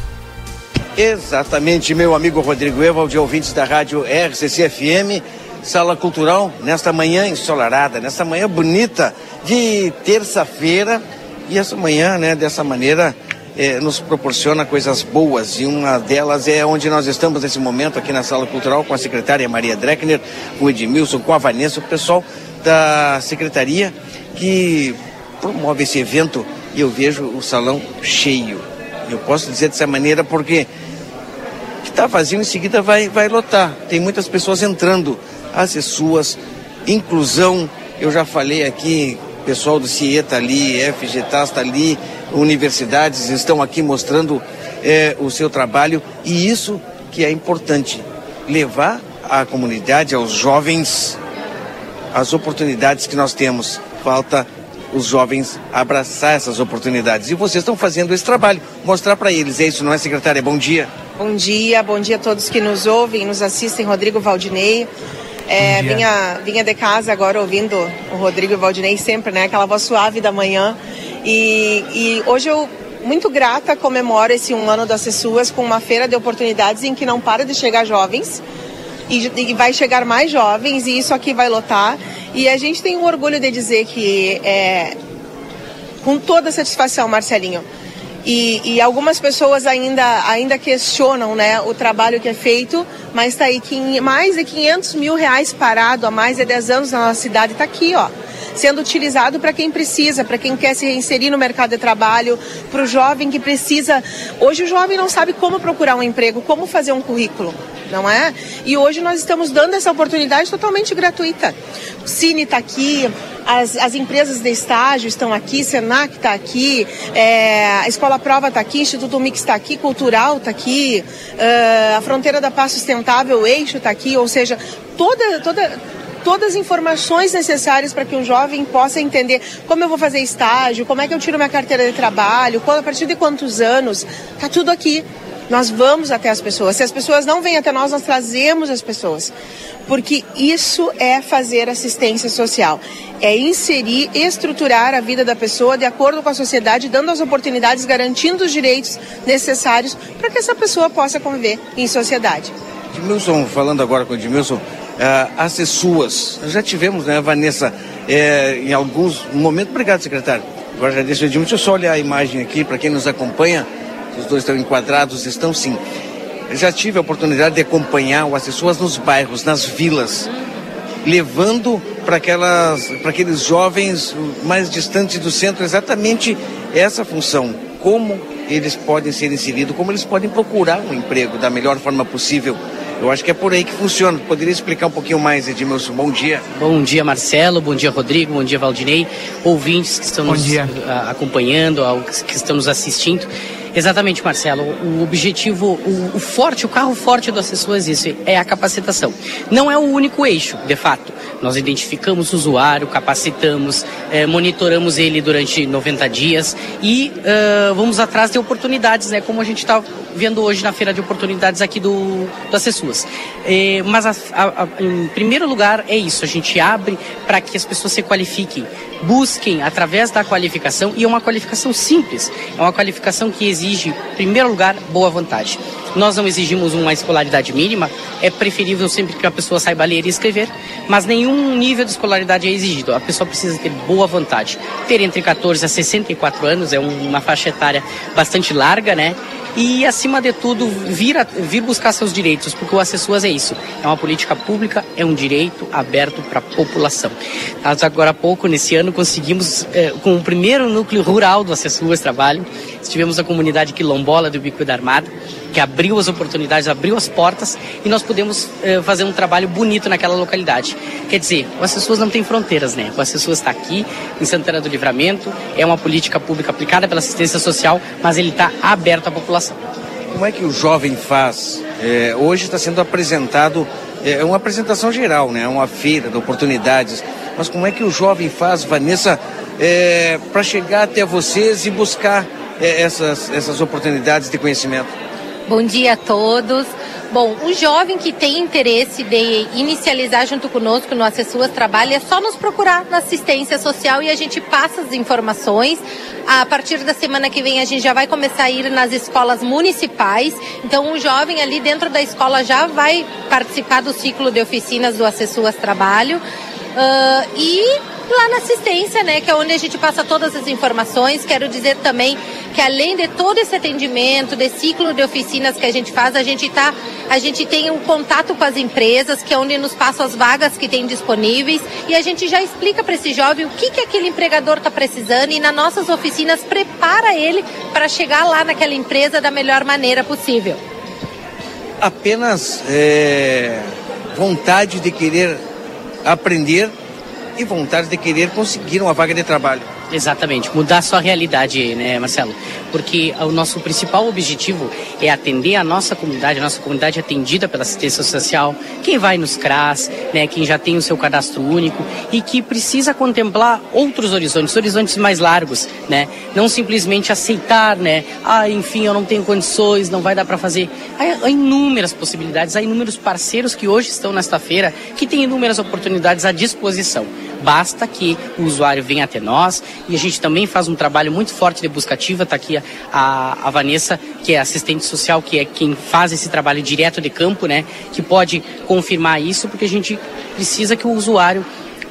Exatamente, meu amigo Rodrigo Evald, ouvintes da rádio RCC FM, sala cultural, nesta manhã ensolarada, nesta manhã bonita de terça-feira, e essa manhã, né, dessa maneira, eh, nos proporciona coisas boas e uma delas é onde nós estamos nesse momento aqui na sala cultural com a secretária Maria Dreckner, com o Edmilson, com a Vanessa, o pessoal da secretaria que promove esse evento e eu vejo o salão cheio. Eu posso dizer dessa maneira porque que está vazio em seguida vai, vai lotar. Tem muitas pessoas entrando, as suas inclusão. Eu já falei aqui, pessoal do CIE está ali, FGTAS está ali, universidades estão aqui mostrando é, o seu trabalho e isso que é importante, levar à comunidade, aos jovens, as oportunidades que nós temos. Falta os jovens abraçar essas oportunidades. E vocês estão fazendo esse trabalho, mostrar para eles. É isso, não é, secretária? Bom dia. Bom dia, bom dia a todos que nos ouvem, nos assistem. Rodrigo Valdinei. É, vinha, vinha de casa agora ouvindo o Rodrigo Valdinei sempre, né? Aquela voz suave da manhã. E, e hoje eu muito grata comemoro esse um ano das Sessuas com uma feira de oportunidades em que não para de chegar jovens e, e, vai chegar mais jovens e isso aqui vai lotar. E a gente tem o orgulho de dizer que é, com toda satisfação, Marcelinho. E, e, algumas pessoas ainda, ainda questionam né, o trabalho que é feito, mas está aí que mais de 500 mil reais parado há mais de 10 anos na nossa cidade, está aqui, ó sendo utilizado para quem precisa, para quem quer se reinserir no mercado de trabalho, para o jovem que precisa. Hoje o jovem não sabe como procurar um emprego, como fazer um currículo, não é? E hoje nós estamos dando essa oportunidade totalmente gratuita. O Cine está aqui, as, as, empresas de estágio estão aqui, Senac está aqui, é, a Escola Prova está aqui, Instituto Mix está aqui, Cultural está aqui, uh, a Fronteira da Paz Sustentável, o Eixo está aqui, ou seja, toda, toda, todas as informações necessárias para que um jovem possa entender como eu vou fazer estágio, como é que eu tiro minha carteira de trabalho, qual, a partir de quantos anos, está tudo aqui. Nós vamos até as pessoas. Se as pessoas não vêm até nós, nós trazemos as pessoas. Porque isso é fazer assistência social. É inserir, estruturar a vida da pessoa de acordo com a sociedade, dando as oportunidades, garantindo os direitos necessários para que essa pessoa possa conviver em sociedade. Edmilson, falando agora com o Edmilson, uh, as suas. Já tivemos, né, Vanessa, é, em alguns momentos. Obrigado, secretário. Agora já deixa o Edmilson. Deixa eu só olhar a imagem aqui para quem nos acompanha. Os dois estão enquadrados, estão sim. Já tive a oportunidade de acompanhar o Assessoras nos bairros, nas vilas, levando para aqueles jovens mais distantes do centro exatamente essa função. Como eles podem ser inseridos, como eles podem procurar um emprego da melhor forma possível eu acho que é por aí que funciona. Poderia explicar um pouquinho mais, Edmilson? Bom dia. Bom dia, Marcelo. Bom dia, Rodrigo. Bom dia, Valdinei. Ouvintes que estão Bom nos dia. acompanhando, que estão nos assistindo. Exatamente, Marcelo. O objetivo, o, o, forte, o carro forte do assessor existe, é a capacitação. Não é o único eixo, de fato. Nós identificamos o usuário, capacitamos, eh, monitoramos ele durante 90 dias e uh, vamos atrás de oportunidades, né? Como a gente está vendo hoje na feira de oportunidades aqui do, do Acessuas. Eh, mas, a, a, a, em primeiro lugar, é isso. A gente abre para que as pessoas se qualifiquem busquem através da qualificação e é uma qualificação simples, é uma qualificação que exige, em primeiro lugar, boa vontade. Nós não exigimos uma escolaridade mínima, é preferível sempre que a pessoa saiba ler e escrever, mas nenhum nível de escolaridade é exigido. A pessoa precisa ter boa vontade. Ter entre 14 a 64 anos é uma faixa etária bastante larga, né? e, acima de tudo, vir, a, vir buscar seus direitos, porque o Acessuas é isso. É uma política pública, é um direito aberto para a população. Nós, agora há pouco, nesse ano, conseguimos, eh, com o primeiro núcleo rural do Acessuas Trabalho, tivemos a comunidade quilombola do Bico da Armada, que abriu as oportunidades, abriu as portas e nós pudemos eh, fazer um trabalho bonito naquela localidade. Quer dizer, o Acessuas não tem fronteiras, né? O Acessuas está aqui, em Santana do Livramento, é uma política pública aplicada pela assistência social, mas ele está aberto à população. Como é que o jovem faz? É, hoje está sendo apresentado, é, é uma apresentação geral, né? É uma feira de oportunidades. Mas como é que o jovem faz, Vanessa, é, para chegar até vocês e buscar essas, essas oportunidades de conhecimento? Bom dia a todos. Bom, o jovem que tem interesse de inicializar junto conosco no Acessuas Trabalho é só nos procurar na assistência social e a gente passa as informações. A partir da semana que vem a gente já vai começar a ir nas escolas municipais. Então o jovem ali dentro da escola já vai participar do ciclo de oficinas do Acessuas Trabalho. Uh, e lá na assistência, né, que é onde a gente passa todas as informações. Quero dizer também que além de todo esse atendimento, de ciclo de oficinas que a gente faz, a gente tá, a gente tem um contato com as empresas, que é onde nos passam as vagas que tem disponíveis e a gente já explica para esse jovem o que que aquele empregador está precisando e nas nossas oficinas prepara ele para chegar lá naquela empresa da melhor maneira possível. Apenas é, vontade de querer aprender e vontade de querer conseguir uma vaga de trabalho. Exatamente, mudar sua realidade, né, Marcelo? Porque o nosso principal objetivo é atender a nossa comunidade, a nossa comunidade atendida pela assistência social, quem vai nos CRAS, né, quem já tem o seu cadastro único e que precisa contemplar outros horizontes, horizontes mais largos, né? Não simplesmente aceitar, né? Ah, enfim, eu não tenho condições, não vai dar para fazer. Há inúmeras possibilidades, há inúmeros parceiros que hoje estão nesta feira que têm inúmeras oportunidades à disposição. Basta que o usuário venha até nós e a gente também faz um trabalho muito forte de busca ativa. Está aqui a, a, Vanessa, que é assistente social, que é quem faz esse trabalho direto de campo, né? Que pode confirmar isso, porque a gente precisa que o usuário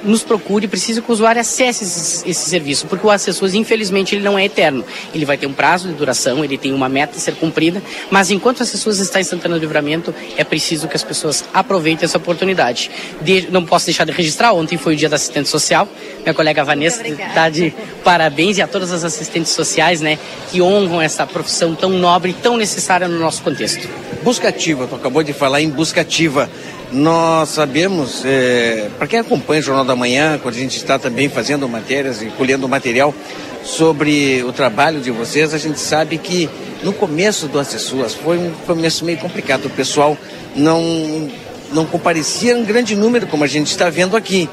nos procure, precisa que o usuário acesse esse, esse, serviço, porque o assessor, infelizmente, ele não é eterno. Ele vai ter um prazo de duração, ele tem uma meta a ser cumprida, mas enquanto o assessor está em Santana do Livramento, é preciso que as pessoas aproveitem essa oportunidade. De, não posso deixar de registrar, ontem foi o dia da assistente social, minha colega Vanessa está de parabéns e a todas as assistentes sociais, né, que honram essa profissão tão nobre e tão necessária no nosso contexto. Busca ativa, tu acabou de falar em busca ativa. Nós sabemos, é, para quem acompanha o Jornal da Manhã, quando a gente está também fazendo matérias e colhendo material sobre o trabalho de vocês, a gente sabe que no começo do Acessuas foi um começo meio complicado. O pessoal não, não comparecia em grande número, como a gente está vendo aqui.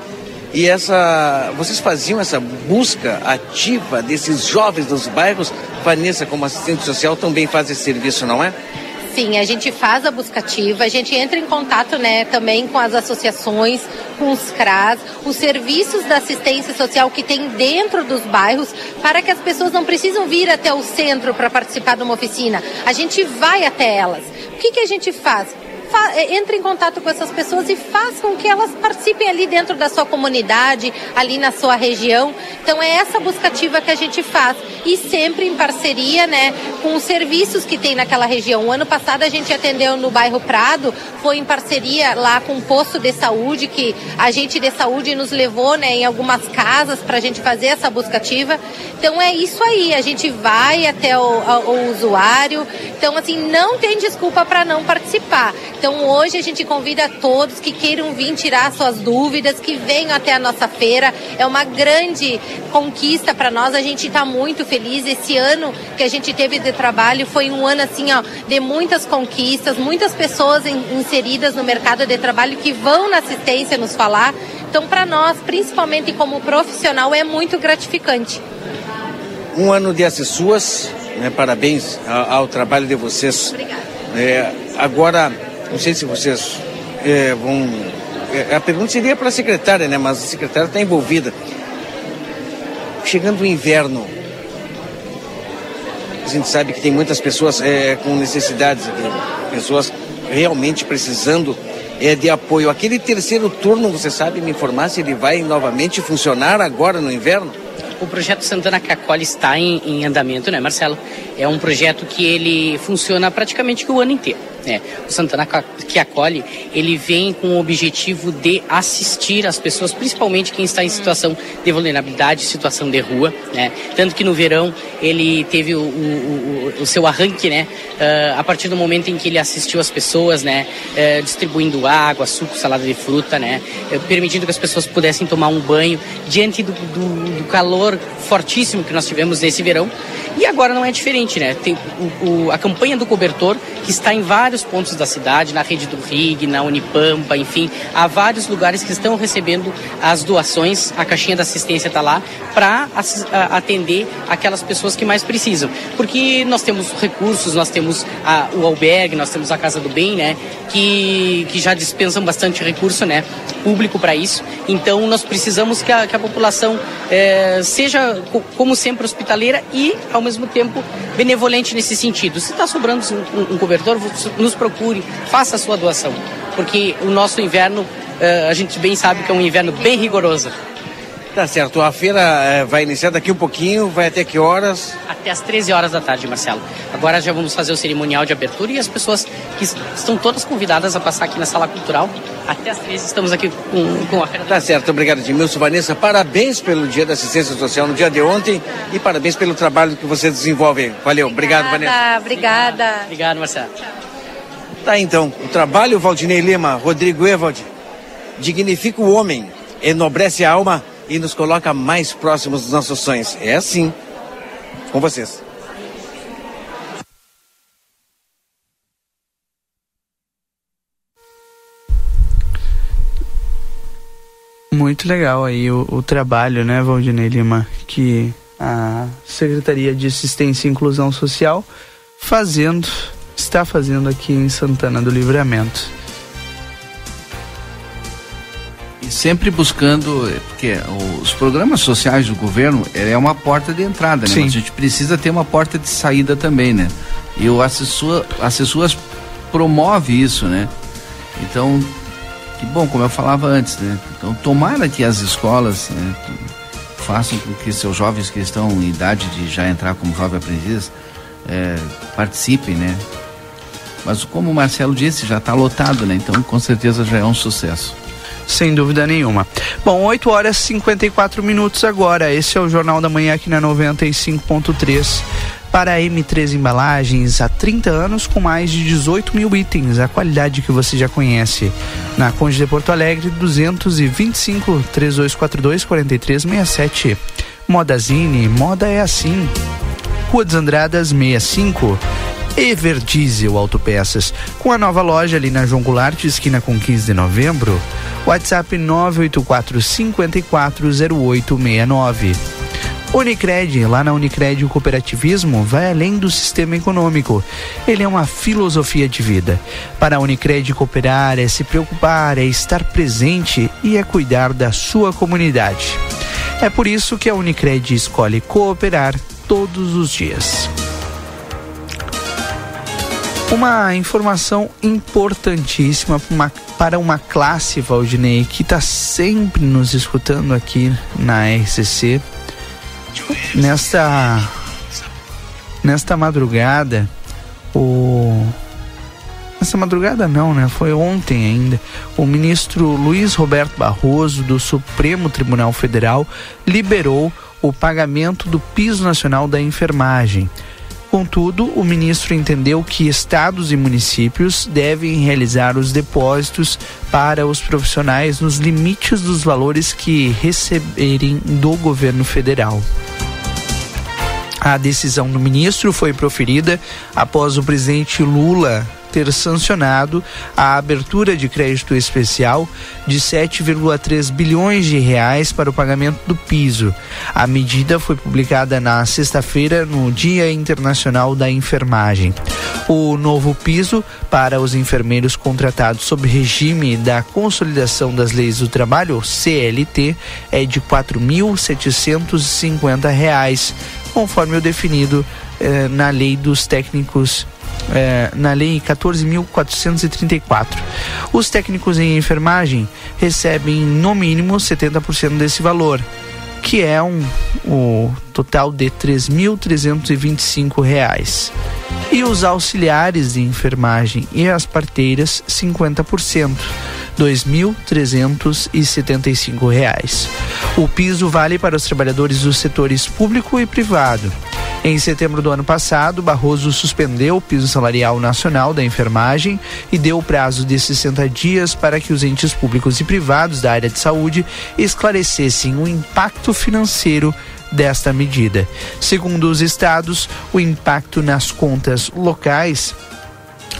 E essa, vocês faziam essa busca ativa desses jovens dos bairros. Vanessa, como assistente social, também faz esse serviço, não é? Sim, a gente faz a buscativa, a gente entra em contato né, também com as associações, com os CRAS, os serviços da assistência social que tem dentro dos bairros, para que as pessoas não precisam vir até o centro para participar de uma oficina. A gente vai até elas. O que, que a gente faz? É, entre em contato com essas pessoas e faz com que elas participem ali dentro da sua comunidade, ali na sua região. Então é essa buscativa que a gente faz e sempre em parceria, né, com os serviços que tem naquela região. O ano passado a gente atendeu no bairro Prado, foi em parceria lá com o posto de saúde que a gente de saúde nos levou, né, em algumas casas para a gente fazer essa buscativa. Então é isso aí, a gente vai até o, o usuário. Então assim não tem desculpa para não participar. Então hoje a gente convida todos que queiram vir tirar suas dúvidas, que venham até a nossa feira. É uma grande conquista para nós. A gente está muito feliz. Esse ano que a gente teve de trabalho foi um ano assim, ó, de muitas conquistas, muitas pessoas inseridas no mercado de trabalho que vão na assistência nos falar. Então, para nós, principalmente como profissional, é muito gratificante. Um ano de assessuas, né? parabéns ao, ao, trabalho de vocês. Obrigada. É, agora, não sei se vocês é, vão. É, a pergunta seria para a secretária, né? Mas a secretária está envolvida. Chegando o inverno, a gente sabe que tem muitas pessoas é, com necessidades, pessoas realmente precisando é, de apoio. Aquele terceiro turno, você sabe me informar se ele vai novamente funcionar agora no inverno? O projeto Santana Cacoli está em, em andamento, né, Marcelo? É um projeto que ele funciona praticamente o ano inteiro. Né? O Santana que acolhe, ele vem com o objetivo de assistir as pessoas, principalmente quem está em situação de vulnerabilidade, situação de rua, né? Tanto que no verão ele teve o, o, o, o seu arranque, né? Uh, a partir do momento em que ele assistiu as pessoas, né? Uh, distribuindo água, suco, salada de fruta, né? Uh, permitindo que as pessoas pudessem tomar um banho diante do, do, do, calor fortíssimo que nós tivemos nesse verão. E agora não é diferente, né? Tem o, a campanha do cobertor que está em vários vários pontos da cidade, na rede do RIG, na Unipampa, enfim, há vários lugares que estão recebendo as doações, a caixinha da assistência está lá, para atender aquelas pessoas que mais precisam. Porque nós temos recursos, nós temos a, o albergue, nós temos a Casa do Bem, né, que, que já dispensam bastante recurso, né, público para isso. Então nós precisamos que a, que a população é, seja, como sempre, hospitaleira e, ao mesmo tempo, benevolente nesse sentido. Se está sobrando um, um cobertor, nos procure, faça a sua doação, porque o nosso inverno, uh, a gente bem sabe que é um inverno bem rigoroso. Tá certo, a feira uh, vai iniciar daqui um pouquinho, vai até que horas? Até as 13 horas da tarde, Marcelo. Agora já vamos fazer o cerimonial de abertura e as pessoas que estão todas convidadas a passar aqui na sala cultural. Até as 13 estamos aqui com, com a feira. Tá certo, obrigado, Edmilson. Vanessa, parabéns pelo Dia da Assistência Social no dia de ontem e parabéns pelo trabalho que você desenvolve. Valeu, obrigado, obrigada, Vanessa. Obrigada. Obrigado, Marcelo. Tá então, o trabalho, Valdinei Lima, Rodrigo Evald. dignifica o homem, enobrece a alma e nos coloca mais próximos dos nossos sonhos. É assim. Com vocês. Muito legal aí o, o trabalho, né, Valdinei Lima, que a Secretaria de Assistência e Inclusão Social fazendo, está fazendo aqui em Santana do Livramento. E sempre buscando, porque os programas sociais do governo é uma porta de entrada, né? Sim. Mas a gente precisa ter uma porta de saída também, né? E o assessor, promove isso, né? Então, que bom, como eu falava antes, né? Então, tomara que as escolas né, façam com que seus jovens que estão em idade de já entrar como jovem aprendiz é, participem, né? Mas como o Marcelo disse, já está lotado, né? Então, com certeza já é um sucesso. Sem dúvida nenhuma. Bom, 8 horas e 54 minutos agora. Esse é o Jornal da Manhã aqui na 95.3 para a M3 Embalagens há 30 anos com mais de 18 mil itens, a qualidade que você já conhece. Na Conde de Porto Alegre, 225 3242 4367. Modazine, moda é assim. Rua dos Andradas 65. Ever Diesel Autopeças, com a nova loja ali na João Goulart, esquina com 15 de novembro. WhatsApp 984 540869. Unicred, lá na Unicred o cooperativismo vai além do sistema econômico. Ele é uma filosofia de vida. Para a Unicred cooperar é se preocupar, é estar presente e é cuidar da sua comunidade. É por isso que a Unicred escolhe cooperar todos os dias. Uma informação importantíssima para uma, classe, Valdinei, que está sempre nos escutando aqui na RCC. Nesta, nesta madrugada, o. Nessa madrugada não, né? Foi ontem ainda. O ministro Luiz Roberto Barroso, do Supremo Tribunal Federal, liberou o pagamento do piso nacional da enfermagem. Contudo, o ministro entendeu que estados e municípios devem realizar os depósitos para os profissionais nos limites dos valores que receberem do governo federal. A decisão do ministro foi proferida após o presidente Lula ter sancionado a abertura de crédito especial de 7,3 bilhões de reais para o pagamento do piso. A medida foi publicada na sexta-feira no Dia Internacional da Enfermagem. O novo piso para os enfermeiros contratados sob regime da Consolidação das Leis do Trabalho, CLT, é de R$ 4.750, conforme o definido eh, na Lei dos Técnicos é, na Lei 14.434. Os técnicos em enfermagem recebem no mínimo 70% desse valor, que é um, o total de R$ 3.325. E os auxiliares de enfermagem e as parteiras, 50%. R$ 2.375. O piso vale para os trabalhadores dos setores público e privado. Em setembro do ano passado, Barroso suspendeu o piso salarial nacional da enfermagem e deu o prazo de 60 dias para que os entes públicos e privados da área de saúde esclarecessem o impacto financeiro desta medida. Segundo os estados, o impacto nas contas locais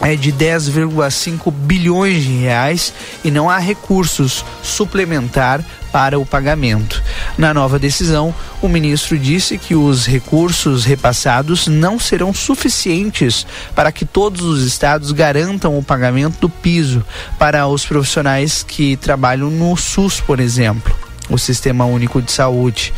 é de 10,5 bilhões de reais e não há recursos suplementar para o pagamento. Na nova decisão, o ministro disse que os recursos repassados não serão suficientes para que todos os estados garantam o pagamento do piso para os profissionais que trabalham no SUS, por exemplo o Sistema Único de Saúde.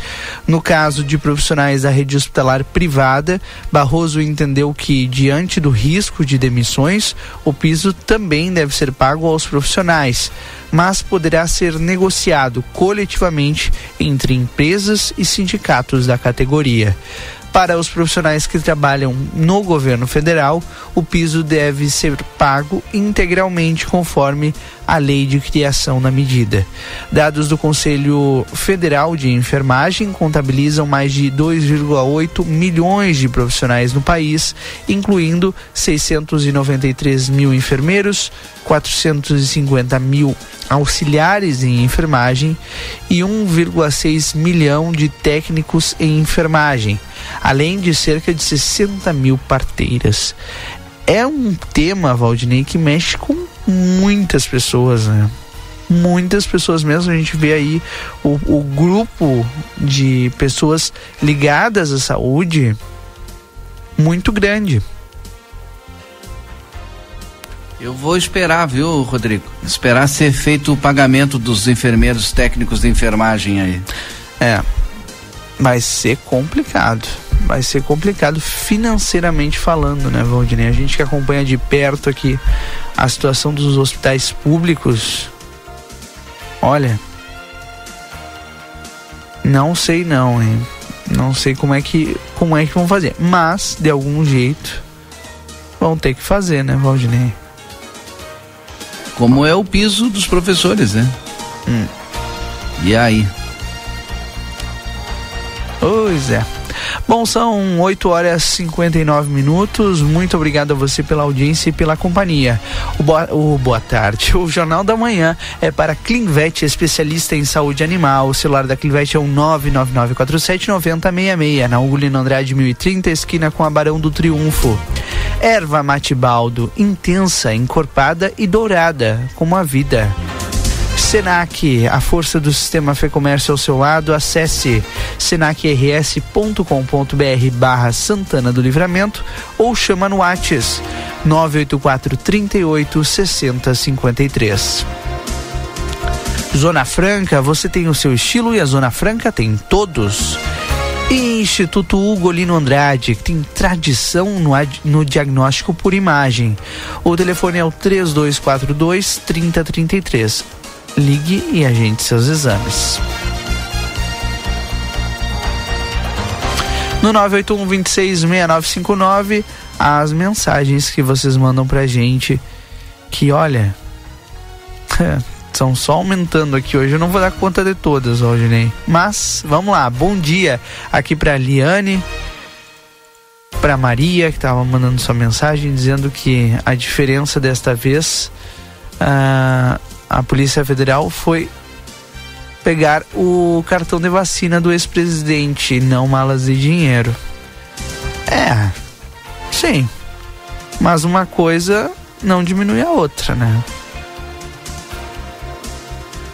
No caso de profissionais da rede hospitalar privada, Barroso entendeu que, diante do risco de demissões, o piso também deve ser pago aos profissionais, mas poderá ser negociado coletivamente entre empresas e sindicatos da categoria. Para os profissionais que trabalham no governo federal, o piso deve ser pago integralmente conforme a lei de criação da medida. Dados do Conselho Federal de Enfermagem contabilizam mais de 2,8 milhões de profissionais no país, incluindo 693 mil enfermeiros, 450 mil auxiliares em enfermagem e 1,6 milhão de técnicos em enfermagem, além de cerca de 60 mil parteiras. É um tema, Valdinei, que mexe com muitas pessoas, né? Muitas pessoas mesmo, a gente vê aí o, o grupo de pessoas ligadas à saúde muito grande. Eu vou esperar, viu, Rodrigo? Esperar ser feito o pagamento dos enfermeiros técnicos de enfermagem aí. É. Vai ser complicado. Vai ser complicado financeiramente falando, né, Valdinei? A gente que acompanha de perto aqui a situação dos hospitais públicos. Olha. Não sei não, hein? Não sei como é que como é que vão fazer, mas de algum jeito vão ter que fazer, né, Valdinei? Como é o piso dos professores, né? Hum. E aí? Pois é. Bom, são 8 horas e 59 minutos. Muito obrigado a você pela audiência e pela companhia. O boa, o boa tarde. <laughs> O Jornal da Manhã é para Clinvet, especialista em saúde animal. O celular da Clinvet é o 999479066, na Ugolino Andrade 1030, esquina com a Barão do Triunfo. Erva mate baldo, intensa, encorpada e dourada, como a vida. Senac, a força do sistema Fê Comércio ao seu lado, acesse senacrs.com.br barra Santana do Livramento ou chama no Whats 984 38 60 53. Zona Franca, você tem o seu estilo e a Zona Franca tem todos. Instituto Ugolino Andrade, que tem tradição no, no diagnóstico por imagem. O telefone é o 3242 3033. Ligue e agende seus exames. No 981 26 6959, as mensagens que vocês mandam pra gente. Que olha. <laughs> São só aumentando aqui hoje. Eu não vou dar conta de todas, Rodney. Mas vamos lá. Bom dia aqui pra Liane, pra Maria, que tava mandando sua mensagem dizendo que a diferença desta vez. Uh, a Polícia Federal foi pegar o cartão de vacina do ex-presidente, não malas de dinheiro. É, sim. Mas uma coisa não diminui a outra, né?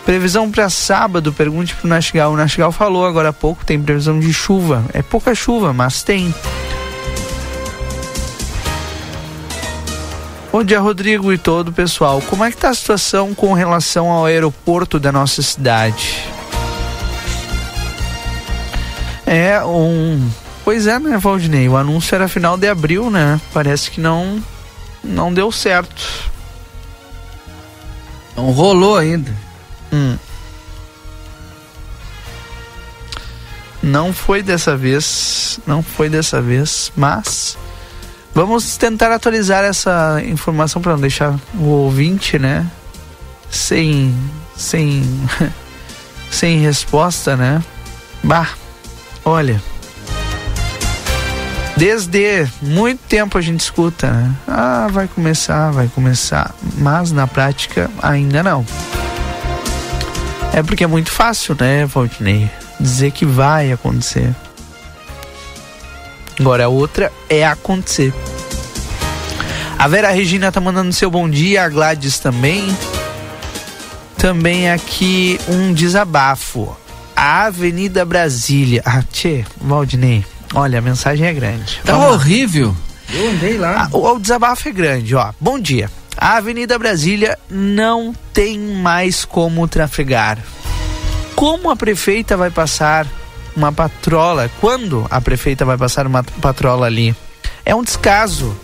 Previsão para sábado, pergunte pro Nastigal. O Nastigal falou agora há pouco, tem previsão de chuva. É pouca chuva, mas tem. Bom dia, Rodrigo e todo o pessoal. Como é que está a situação com relação ao aeroporto da nossa cidade? É um. Pois é, né, Valdinei? O anúncio era final de abril, né? Parece que não. Não deu certo. Não rolou ainda. Hum. Não foi dessa vez. Não foi dessa vez, mas Vamos tentar atualizar essa informação para não deixar o ouvinte, né? Sem. sem. <laughs> sem resposta, né? Bah, olha. Desde muito tempo a gente escuta, né? Ah, vai começar, vai começar. Mas na prática ainda não. É porque é muito fácil, né, Valdinei? Dizer que vai acontecer. Agora a outra é acontecer. A Vera Regina tá mandando seu bom dia, a Gladys também. Também aqui um desabafo. A Avenida Brasília. Ah, tchê, Valdinei. Olha, a mensagem é grande. Tá Vamos horrível. Lá. Eu andei lá. Ah, o, o desabafo é grande, ó. Bom dia. A Avenida Brasília não tem mais como trafegar. Como a prefeita vai passar uma patrola? Quando a prefeita vai passar uma patrola ali? É um descaso.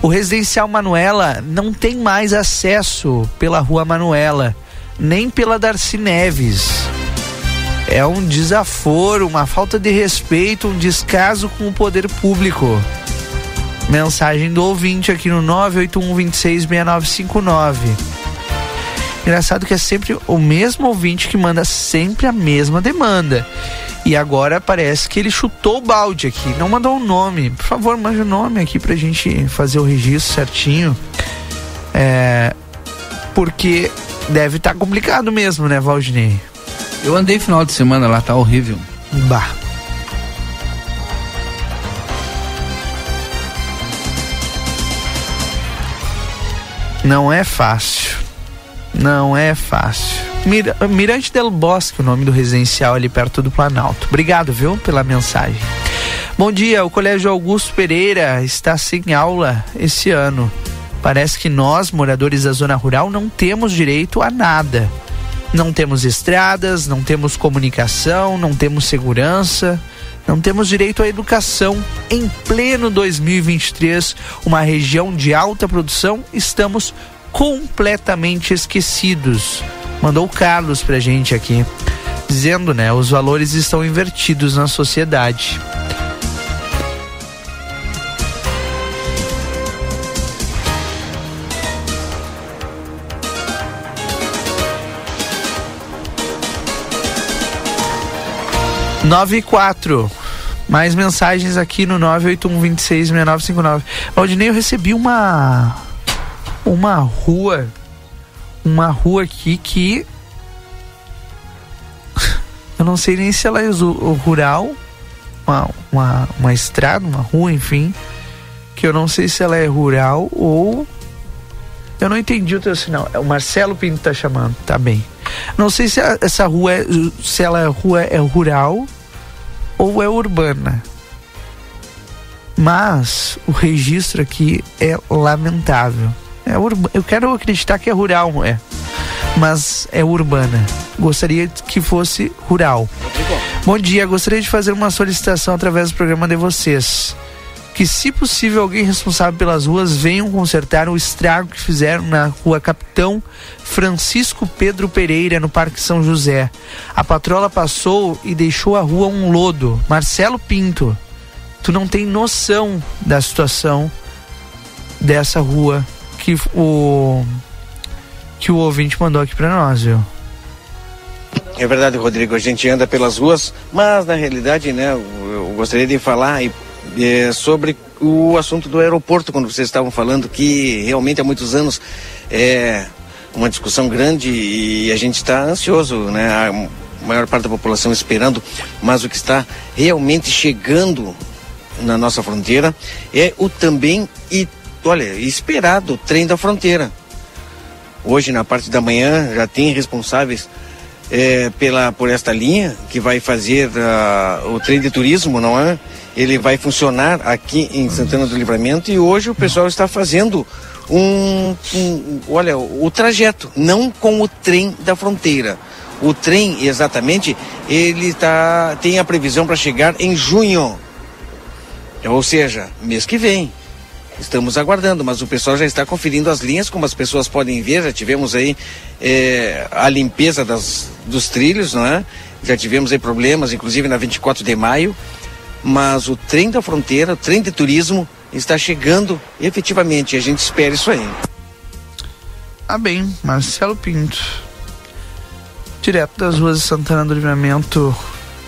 O residencial Manuela não tem mais acesso pela rua Manuela, nem pela Darcy Neves. É um desaforo, uma falta de respeito, um descaso com o poder público. Mensagem do ouvinte aqui no 981 26 6959. Engraçado que é sempre o mesmo ouvinte que manda sempre a mesma demanda. E agora parece que ele chutou o balde aqui, não mandou o um nome. Por favor, mande o um nome aqui pra gente fazer o registro certinho. É. Porque deve estar tá complicado mesmo, né, Valdinei? Eu andei final de semana lá, tá horrível. Bah. Não é fácil. Não é fácil. Mir Mirante del Bosque, o nome do residencial ali perto do Planalto. Obrigado, viu, pela mensagem. Bom dia, o Colégio Augusto Pereira está sem aula esse ano. Parece que nós, moradores da zona rural, não temos direito a nada. Não temos estradas, não temos comunicação, não temos segurança, não temos direito à educação. Em pleno 2023, uma região de alta produção, estamos completamente esquecidos. Mandou o Carlos pra gente aqui, dizendo, né, os valores estão invertidos na sociedade. Nove e quatro. Mais mensagens aqui no 981266959. Valdinei, eu recebi uma uma rua, uma rua aqui que eu não sei nem se ela é rural, uma, uma, uma estrada, uma rua, enfim, que eu não sei se ela é rural ou eu não entendi o teu sinal. É o Marcelo Pinto tá chamando, tá bem. Não sei se essa rua é, se ela é rua é rural ou é urbana. Mas o registro aqui é lamentável. É urba... Eu quero acreditar que é rural, é. Mas é urbana. Gostaria que fosse rural. Bom dia, gostaria de fazer uma solicitação através do programa de vocês. Que, se possível, alguém responsável pelas ruas venham consertar o estrago que fizeram na rua Capitão Francisco Pedro Pereira, no Parque São José. A patrola passou e deixou a rua um lodo. Marcelo Pinto, tu não tem noção da situação dessa rua que o que o ouvinte mandou aqui para nós, viu? É verdade, Rodrigo. A gente anda pelas ruas, mas na realidade, né, eu gostaria de falar é, sobre o assunto do aeroporto, quando vocês estavam falando que realmente há muitos anos é uma discussão grande e a gente está ansioso, né? A maior parte da população esperando, mas o que está realmente chegando na nossa fronteira é o também e olha, esperado o trem da fronteira. Hoje, na parte da manhã, já tem responsáveis é, pela, por esta linha que vai fazer uh, o trem de turismo, não é? Ele vai funcionar aqui em Santana do Livramento e hoje o pessoal está fazendo um, um olha, o trajeto, não com o trem da fronteira. O trem, exatamente, ele tá, tem a previsão para chegar em junho. Ou seja, mês que vem. Estamos aguardando, mas o pessoal já está conferindo as linhas, como as pessoas podem ver, já tivemos aí é, a limpeza das, dos trilhos, não é? Já tivemos aí problemas, inclusive na 24 de maio, mas o trem da fronteira, o trem de turismo, está chegando efetivamente, a gente espera isso aí. Ah bem, Marcelo Pinto, direto das ruas de Santana do Livramento,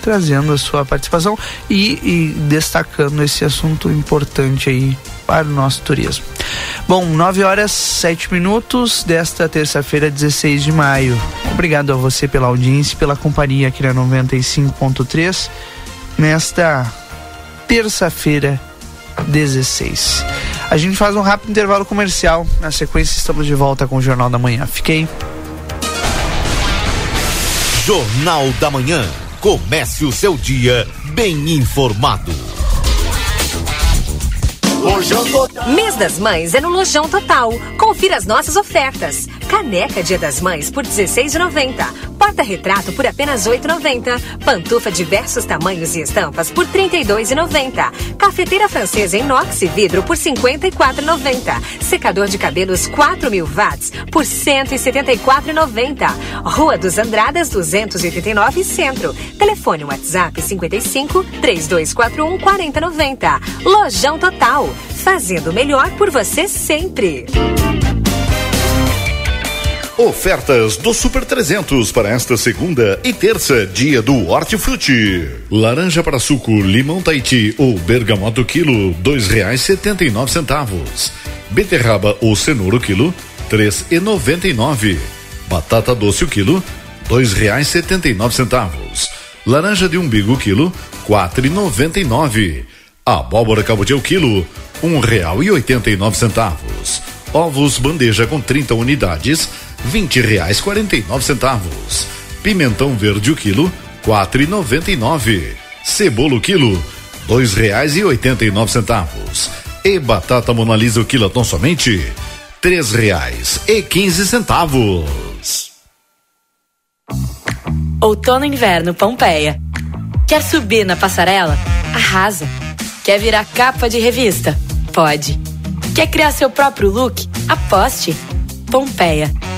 trazendo a sua participação e, e destacando esse assunto importante aí para o nosso turismo. Bom, 9 horas 7 minutos desta terça-feira, 16 de maio. Obrigado a você pela audiência, pela companhia aqui na 95.3 nesta terça-feira, 16. A gente faz um rápido intervalo comercial. Na sequência, estamos de volta com o Jornal da Manhã. Fiquei. Jornal da Manhã. Comece o seu dia bem informado. Mês das Mães é no Lojão Total. Confira as nossas ofertas. Caneca Dia das Mães por R$16,90 Porta-retrato por apenas 8,90. Pantufa diversos tamanhos e estampas por 32,90. Cafeteira francesa inox e vidro por 54,90. Secador de cabelos 4.000 watts por 174,90. Rua dos Andradas 289 Centro. Telefone WhatsApp 55 3241 4090. Lojão Total. Fazendo melhor por você sempre. Ofertas do Super 300 para esta segunda e terça, dia do Hortifruti. Laranja para suco, limão Tahiti ou bergamota quilo, dois reais setenta e nove centavos. Beterraba ou cenoura quilo, três e noventa e nove. Batata doce o quilo, dois reais setenta e nove centavos. Laranja de umbigo quilo, quatro e noventa e nove. Abóbora cabotiá quilo, um real e oitenta e nove centavos. Ovos bandeja com 30 unidades, vinte reais quarenta e nove centavos. Pimentão verde o quilo, quatro e noventa e nove. Cebola o quilo, dois reais e oitenta e nove centavos. E batata monalisa o quilo tão somente três reais e quinze centavos. Outono Inverno Pompeia. Quer subir na passarela? Arrasa. Quer virar capa de revista? Pode. Quer criar seu próprio look? Aposte. Pompeia.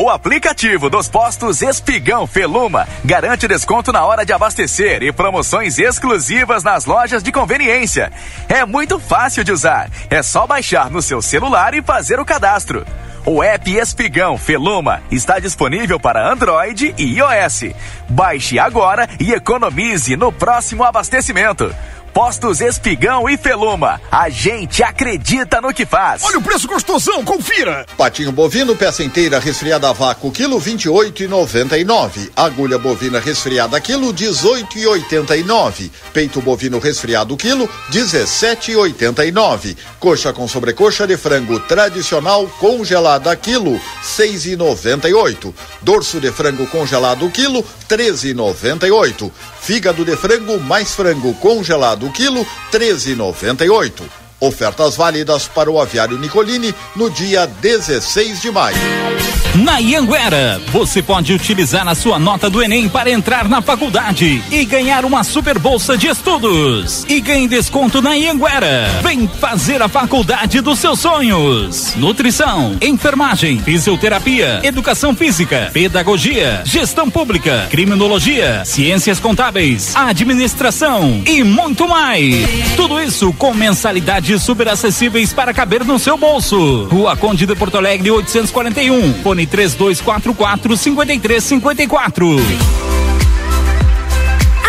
O aplicativo dos postos Espigão Feluma garante desconto na hora de abastecer e promoções exclusivas nas lojas de conveniência. É muito fácil de usar. É só baixar no seu celular e fazer o cadastro. O app Espigão Feluma está disponível para Android e iOS. Baixe agora e economize no próximo abastecimento. Postos Espigão e Feluma. A gente acredita no que faz. Olha o preço gostosão, confira. Patinho bovino, peça inteira resfriada a vácuo, quilo vinte e oito e noventa e nove. Agulha bovina resfriada, quilo dezoito e oitenta e nove. Peito bovino resfriado, quilo dezessete e oitenta e nove. Coxa com sobrecoxa de frango tradicional congelada, quilo seis e noventa e oito. Dorso de frango congelado, quilo treze e noventa e oito. Fígado de frango mais frango congelado quilo 13,98. Ofertas válidas para o aviário Nicolini no dia 16 de maio. Na Ianguera, você pode utilizar a sua nota do Enem para entrar na faculdade e ganhar uma super bolsa de estudos. E ganhe desconto na Ianguera. Vem fazer a faculdade dos seus sonhos. Nutrição, enfermagem, fisioterapia, educação física, pedagogia, gestão pública, criminologia, ciências contábeis, administração e muito mais. Tudo isso com mensalidades super acessíveis para caber no seu bolso. Rua Conde de Porto Alegre 841. Fone 3244 5354.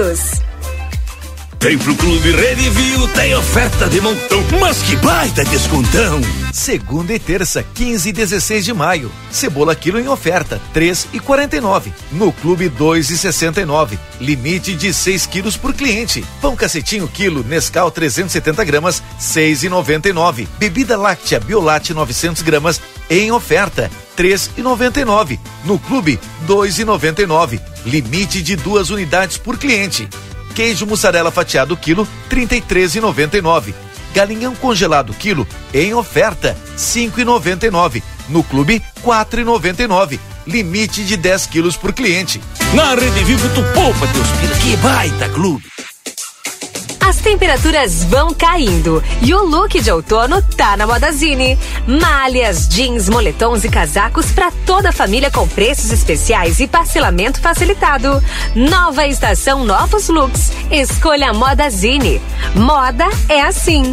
todos. Vem pro Clube Redivio, tem oferta de montão, mas que baita descontão! Segunda e terça, 15 e 16 de maio. Cebola quilo em oferta, três e quarenta e nove. No Clube, dois e sessenta e nove. Limite de 6 quilos por cliente. Pão cacetinho quilo, Nescau 370 gramas, seis e noventa e nove. Bebida láctea Biolate 900 gramas em oferta, três e noventa e nove. No Clube, dois e noventa e nove. Limite de duas unidades por cliente. Queijo mussarela fatiado quilo, trinta e três e noventa e nove. Galinhão congelado quilo em oferta, 5,99. No clube, 4,99. Limite de 10 quilos por cliente. Na Rede Vivo tu poupa teus pila, que baita clube. As temperaturas vão caindo e o look de outono tá na Modazine. Malhas, jeans, moletons e casacos para toda a família com preços especiais e parcelamento facilitado. Nova estação, novos looks. Escolha a Modazine. Moda é assim.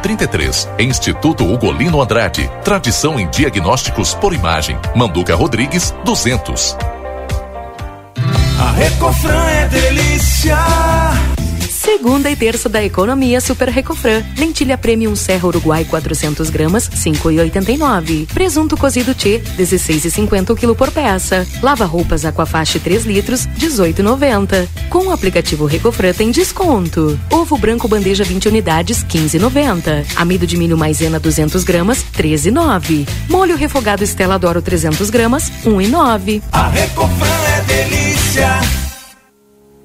33. Instituto Ugolino Andrade. Tradição em diagnósticos por imagem. Manduca Rodrigues, 200. A Recofran é delícia. Segunda e terça da economia Super Recofran. Lentilha Premium Serra Uruguai 400 gramas, 5,89. Presunto cozido T, 16,50 kg por peça. Lava roupas Aquafast 3 litros, 18,90. Com o aplicativo Recofran tem desconto. Ovo branco bandeja 20 unidades, 15,90. Amido de milho maisena 200 gramas, 13,9. Molho refogado Estela Doro 300 gramas, 1,9. A Recofran é delícia.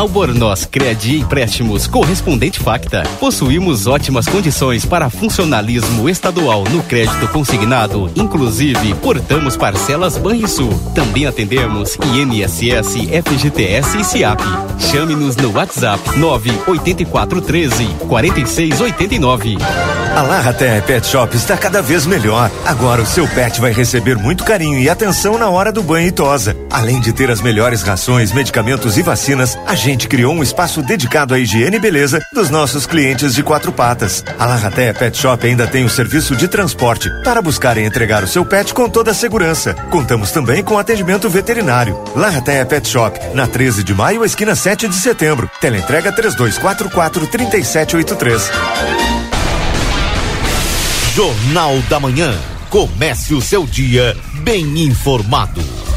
Albornoz Credi Empréstimos Correspondente Facta. Possuímos ótimas condições para funcionalismo estadual no crédito consignado, inclusive portamos parcelas Banrisul. Também atendemos INSS, FGTS e SIAP. Chame-nos no WhatsApp 98413 4689. A Larraté Pet Shop está cada vez melhor. Agora o seu pet vai receber muito carinho e atenção na hora do banho e tosa. Além de ter as melhores rações, medicamentos e vacinas, a gente criou um espaço dedicado à higiene e beleza dos nossos clientes de quatro patas. A Larraté Pet Shop ainda tem o serviço de transporte para buscar e entregar o seu pet com toda a segurança. Contamos também com atendimento veterinário. Larraté Pet Shop, na 13 de maio, esquina 7 de setembro. Teleentrega 3244 3783. Jornal da Manhã. Comece o seu dia bem informado.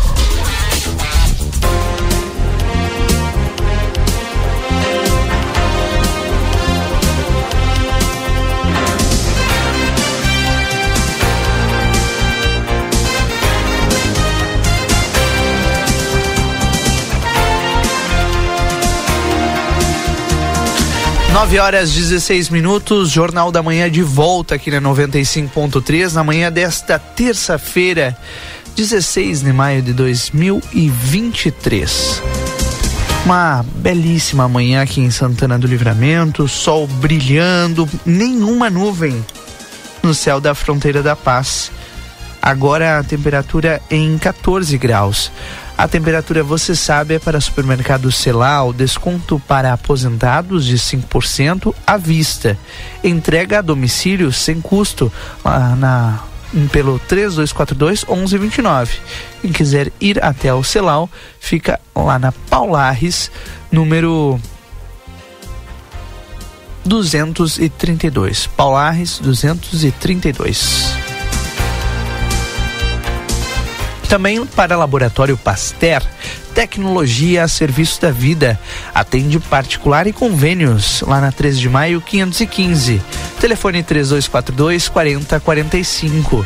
Nove horas 16 minutos, Jornal da Manhã de volta aqui na 95.3, na manhã desta terça-feira, 16 de maio de 2023. Uma belíssima manhã aqui em Santana do Livramento, sol brilhando, nenhuma nuvem no céu da fronteira da paz. Agora a temperatura em 14 graus. A temperatura, você sabe, é para supermercado Celal, desconto para aposentados de 5% à vista. Entrega a domicílio sem custo lá na pelo 3242 1129. Quem quiser ir até o Celal, fica lá na Paulares, número 232. Paulares 232. Também para Laboratório Pasteur, tecnologia a serviço da vida. Atende particular e convênios, lá na 13 de maio 515. Telefone 3242 4045.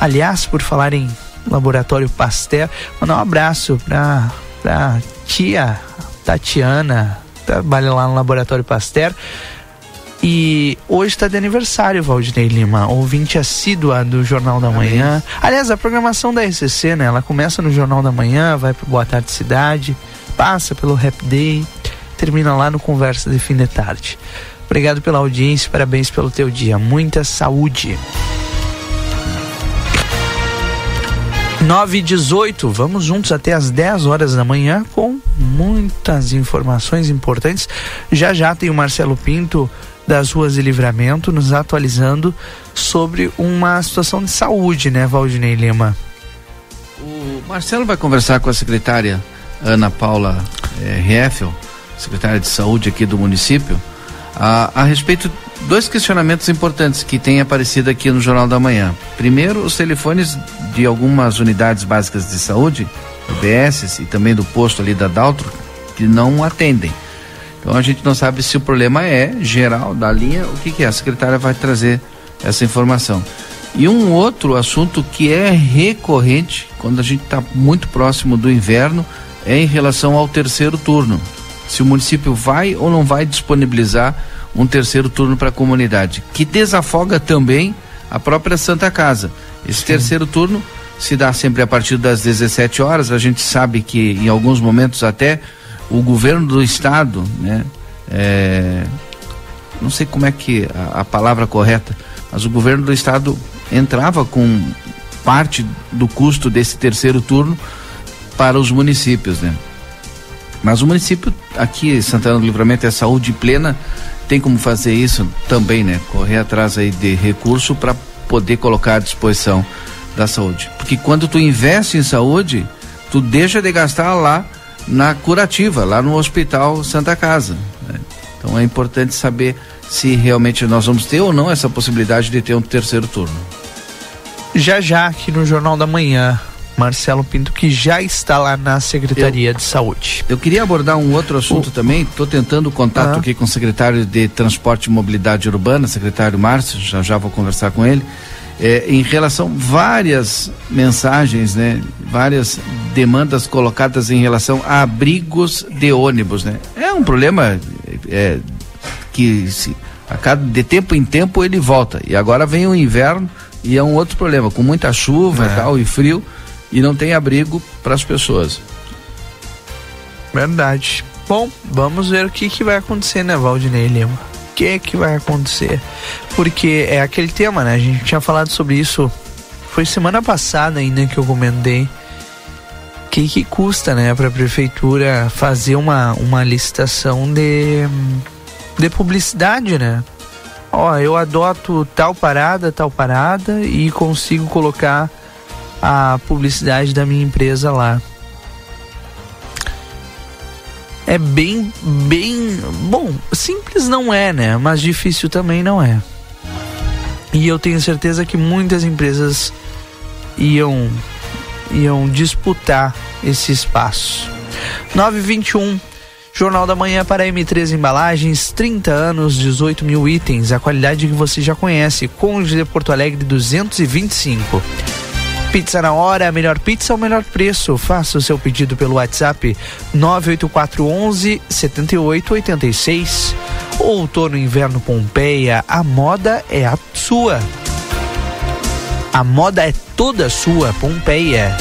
Aliás, por falar em Laboratório Pasteur, mandar um abraço para pra tia Tatiana, trabalha lá no Laboratório Pasteur. E hoje está de aniversário, Valdinei Lima, ouvinte assídua do Jornal da Manhã. Aliás, a programação da RCC, né? Ela começa no Jornal da Manhã, vai pro Boa Tarde Cidade, passa pelo Rap Day, termina lá no Conversa de Fim de Tarde. Obrigado pela audiência, parabéns pelo teu dia. Muita saúde. 9 e 18, vamos juntos até as 10 horas da manhã com muitas informações importantes. Já já tem o Marcelo Pinto das ruas de livramento nos atualizando sobre uma situação de saúde, né, Valdinei Lima? O Marcelo vai conversar com a secretária Ana Paula eh, Rieffel, secretária de saúde aqui do município, a, a respeito dois questionamentos importantes que têm aparecido aqui no Jornal da Manhã. Primeiro, os telefones de algumas unidades básicas de saúde, UBS e também do posto ali da Daltro, que não atendem. Então a gente não sabe se o problema é geral da linha, o que, que é. A secretária vai trazer essa informação. E um outro assunto que é recorrente quando a gente está muito próximo do inverno é em relação ao terceiro turno. Se o município vai ou não vai disponibilizar um terceiro turno para a comunidade, que desafoga também a própria Santa Casa. Esse Sim. terceiro turno se dá sempre a partir das 17 horas. A gente sabe que em alguns momentos até o governo do estado, né, é, não sei como é que a, a palavra correta, mas o governo do estado entrava com parte do custo desse terceiro turno para os municípios, né? Mas o município aqui, Santana do Livramento, é saúde plena, tem como fazer isso também, né? Correr atrás aí de recurso para poder colocar à disposição da saúde. Porque quando tu investe em saúde, tu deixa de gastar lá na curativa, lá no Hospital Santa Casa. Né? Então é importante saber se realmente nós vamos ter ou não essa possibilidade de ter um terceiro turno. Já já aqui no Jornal da Manhã, Marcelo Pinto, que já está lá na Secretaria eu, de Saúde. Eu queria abordar um outro assunto o, também. Estou tentando contato ah. aqui com o secretário de Transporte e Mobilidade Urbana, secretário Márcio, já já vou conversar com ele. É, em relação várias mensagens, né, várias demandas colocadas em relação a abrigos de ônibus, né? É um problema é, que se, a cada de tempo em tempo ele volta. E agora vem o inverno e é um outro problema, com muita chuva é. e tal e frio e não tem abrigo para as pessoas. Verdade. Bom, vamos ver o que, que vai acontecer, né, Valdinei Lima? Que que vai acontecer? Porque é aquele tema, né? A gente tinha falado sobre isso. Foi semana passada ainda que eu comentei. Que, que custa, né, para a prefeitura fazer uma, uma licitação de, de publicidade, né? Ó, eu adoto tal parada, tal parada e consigo colocar a publicidade da minha empresa lá. É bem, bem. Bom, simples não é, né? Mas difícil também não é. E eu tenho certeza que muitas empresas iam, iam disputar esse espaço. 921 Jornal da Manhã para M3 Embalagens, 30 anos, 18 mil itens, a qualidade que você já conhece. Conde de Porto Alegre 225. Pizza na hora, melhor pizza ao melhor preço. Faça o seu pedido pelo WhatsApp 98411 7886. Outono Inverno Pompeia, a moda é a sua. A moda é toda sua, Pompeia.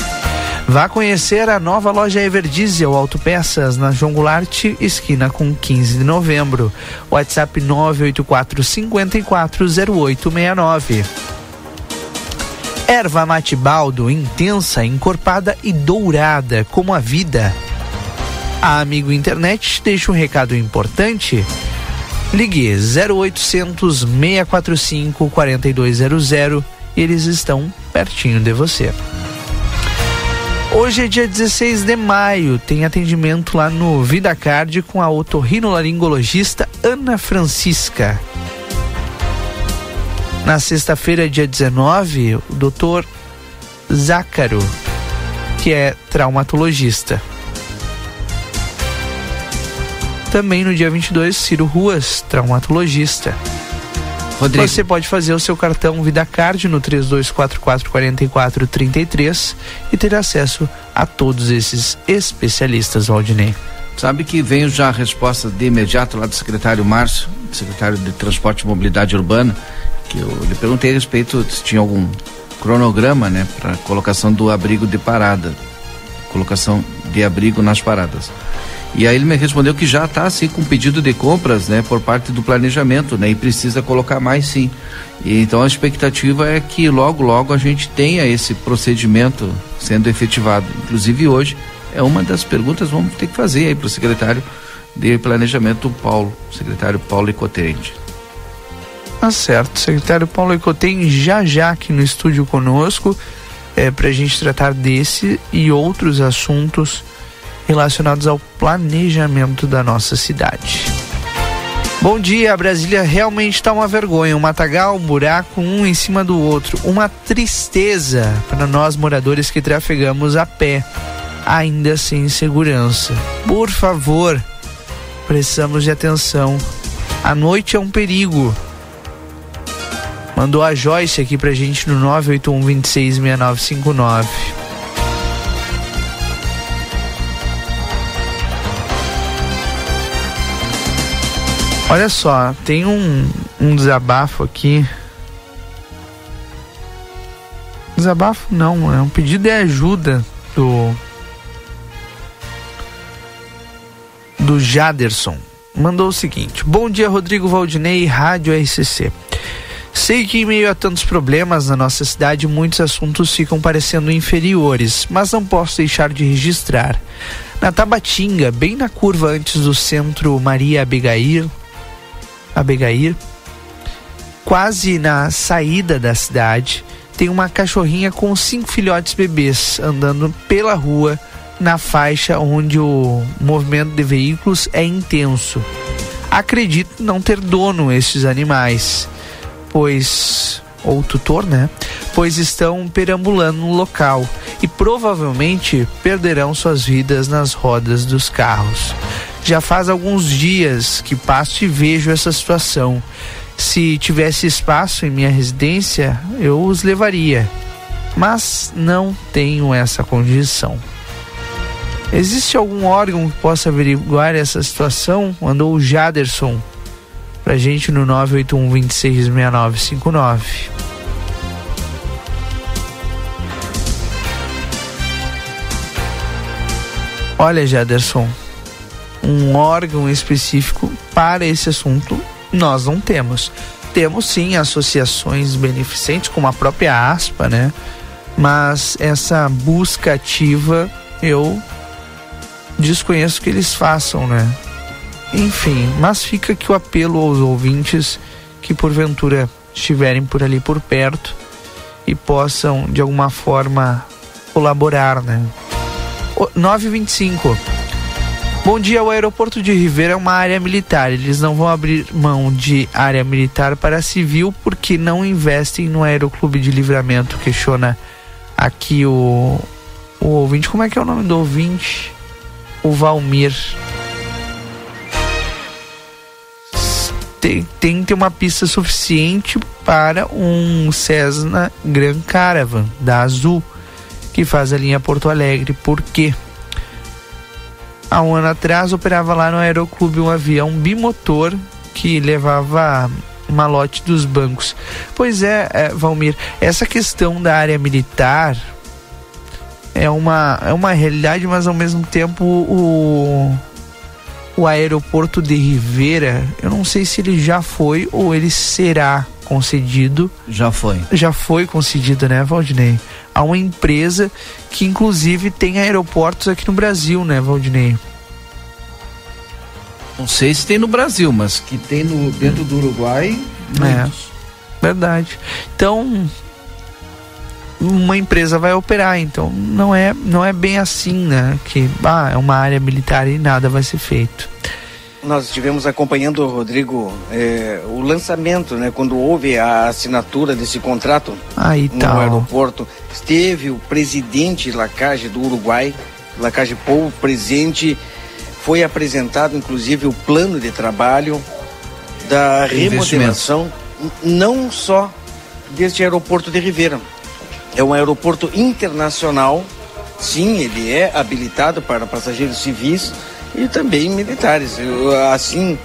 Vá conhecer a nova loja Everdiesel Autopeças na João Goulart, esquina com 15 de novembro. WhatsApp 984 540869. Erva mate baldo, intensa, encorpada e dourada, como a vida. A Amigo Internet deixa um recado importante. Ligue 0800 645 4200 e eles estão pertinho de você. Hoje é dia 16 de maio, tem atendimento lá no VidaCard com a otorrinolaringologista Ana Francisca. Na sexta-feira, dia 19, o doutor Zácaro, que é traumatologista. Também no dia 22, Ciro Ruas, traumatologista. Rodrigo. Você pode fazer o seu cartão VidaCard no 32444433 e ter acesso a todos esses especialistas, Valdinei. Sabe que veio já a resposta de imediato lá do secretário Márcio, secretário de Transporte e Mobilidade Urbana, que eu lhe perguntei a respeito se tinha algum cronograma, né, para colocação do abrigo de parada, colocação de abrigo nas paradas. E aí ele me respondeu que já está assim com pedido de compras, né, por parte do planejamento, né, e precisa colocar mais sim. E, então a expectativa é que logo logo a gente tenha esse procedimento sendo efetivado. Inclusive hoje é uma das perguntas que vamos ter que fazer aí para o secretário de planejamento Paulo, secretário Paulo Icotende. Tá certo, secretário Paulo Icotende já já aqui no estúdio conosco é, para a gente tratar desse e outros assuntos relacionados ao planejamento da nossa cidade. Bom dia, Brasília realmente está uma vergonha, um matagal, um buraco, um em cima do outro, uma tristeza para nós moradores que trafegamos a pé, ainda sem segurança. Por favor, precisamos de atenção. A noite é um perigo. Mandou a Joyce aqui pra gente no 981 266959. Olha só, tem um, um desabafo aqui. Desabafo não, é um pedido de ajuda do. Do Jaderson. Mandou o seguinte: Bom dia, Rodrigo Valdinei, Rádio RCC. Sei que em meio a tantos problemas na nossa cidade, muitos assuntos ficam parecendo inferiores, mas não posso deixar de registrar. Na Tabatinga, bem na curva antes do centro Maria Abigail, Abigail, quase na saída da cidade, tem uma cachorrinha com cinco filhotes bebês andando pela rua na faixa onde o movimento de veículos é intenso. Acredito não ter dono esses animais, pois ou tutor, né? Pois estão perambulando no local e provavelmente perderão suas vidas nas rodas dos carros. Já faz alguns dias que passo e vejo essa situação. Se tivesse espaço em minha residência, eu os levaria, mas não tenho essa condição. Existe algum órgão que possa averiguar essa situação? Mandou o Jaderson pra gente no 981 266959. Olha, Jaderson, um órgão específico para esse assunto nós não temos. Temos sim associações beneficentes, como a própria ASPA, né? Mas essa busca ativa eu desconheço que eles façam, né? Enfim, mas fica aqui o apelo aos ouvintes que porventura estiverem por ali por perto e possam de alguma forma colaborar, né? 925 Bom dia, o aeroporto de Ribeira é uma área militar. Eles não vão abrir mão de área militar para civil porque não investem no Aeroclube de Livramento. Questiona aqui o, o ouvinte. Como é que é o nome do ouvinte? O Valmir. Tem, tem que ter uma pista suficiente para um Cessna Grand Caravan da Azul que faz a linha Porto Alegre. Por quê? há um ano atrás operava lá no Aeroclube um avião bimotor que levava malote dos bancos. Pois é, é, Valmir, essa questão da área militar é uma, é uma realidade, mas ao mesmo tempo o, o aeroporto de Rivera, eu não sei se ele já foi ou ele será concedido. Já foi. Já foi concedido, né, Valdinei? A uma empresa que inclusive tem aeroportos aqui no Brasil, né, Valdinei? Não sei se tem no Brasil, mas que tem no, dentro do Uruguai. É, verdade. Então, uma empresa vai operar, então não é, não é bem assim, né? Que ah, é uma área militar e nada vai ser feito. Nós estivemos acompanhando, Rodrigo, é, o lançamento, né? Quando houve a assinatura desse contrato Aí no tá. aeroporto, esteve o presidente Lacage do Uruguai, Lacage Pou, presente. Foi apresentado, inclusive, o plano de trabalho da remodelação, não só deste aeroporto de Ribeira. É um aeroporto internacional. Sim, ele é habilitado para passageiros civis e também militares. Assim,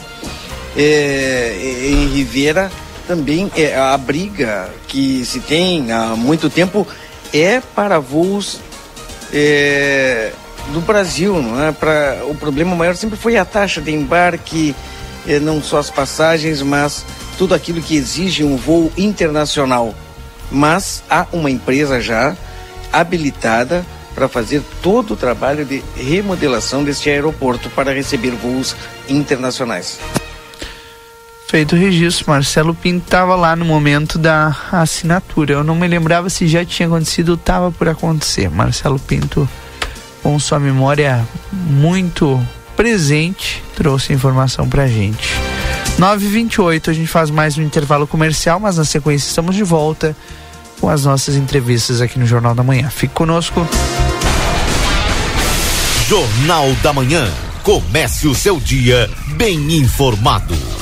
é, em Rivera também é, a briga que se tem há muito tempo é para voos é, do Brasil, não é? O problema maior sempre foi a taxa de embarque, é, não só as passagens, mas tudo aquilo que exige um voo internacional. Mas há uma empresa já habilitada para fazer todo o trabalho de remodelação deste aeroporto para receber voos internacionais. Feito o registro, Marcelo Pinto estava lá no momento da assinatura. Eu não me lembrava se já tinha acontecido ou estava por acontecer. Marcelo Pinto, com sua memória muito presente, trouxe informação para a gente. 9h28, a gente faz mais um intervalo comercial, mas na sequência estamos de volta com as nossas entrevistas aqui no Jornal da Manhã. Fique conosco. Jornal da Manhã. Comece o seu dia bem informado.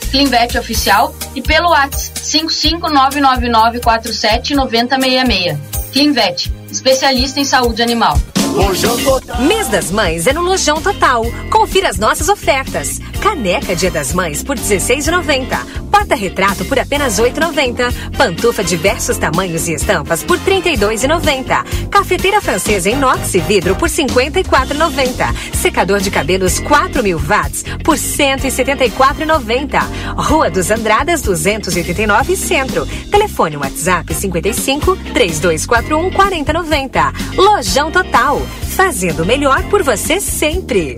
Clinvet Oficial, e pelo WhatsApp 55999479066. Clinvet, especialista em saúde animal. Mês das Mães é no Lojão Total. Confira as nossas ofertas. Caneca Dia das Mães por R$16,90. Porta-retrato por apenas R$8,90. Pantufa diversos tamanhos e estampas por R$32,90. Cafeteira francesa inox e vidro por R$54,90. Secador de cabelos 4.000 watts por R$174,90. Rua dos Andradas 289 Centro. Telefone WhatsApp 55 3241 4090. Lojão Total fazendo melhor por você sempre.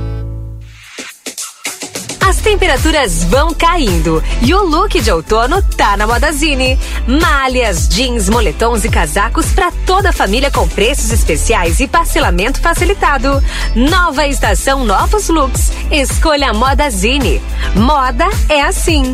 As temperaturas vão caindo e o look de outono tá na Modazine. Malhas, jeans, moletons e casacos para toda a família com preços especiais e parcelamento facilitado. Nova estação, novos looks. Escolha a Modazine. Moda é assim.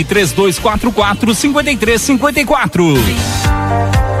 3244 5354.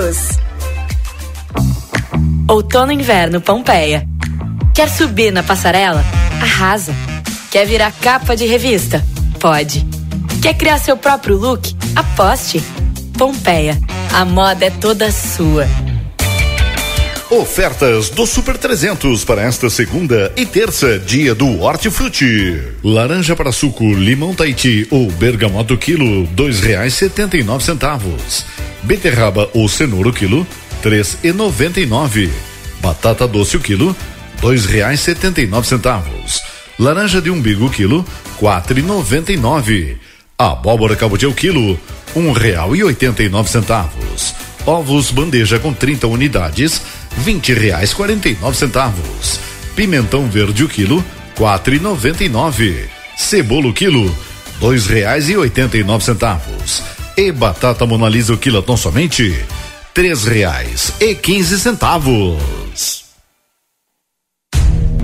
Outono e Inverno Pompeia. Quer subir na passarela? Arrasa. Quer virar capa de revista? Pode. Quer criar seu próprio look? Aposte. Pompeia. A moda é toda sua. Ofertas do Super 300 para esta segunda e terça, dia do Hortifruti. Laranja para suco, limão Tahiti ou bergamota quilo, dois reais setenta e nove centavos. Beterraba ou cenoura quilo, três e noventa e nove. Batata doce o quilo, dois reais setenta e nove centavos. Laranja de umbigo quilo, quatro e noventa e nove. Abóbora cabotiá quilo, um real e oitenta e nove centavos. Ovos bandeja com 30 unidades, vinte reais quarenta e nove centavos. Pimentão verde o quilo, quatro e noventa e nove. Cebola o quilo, dois reais e oitenta e nove centavos. E batata monalisa o quilo tão somente três reais e quinze centavos.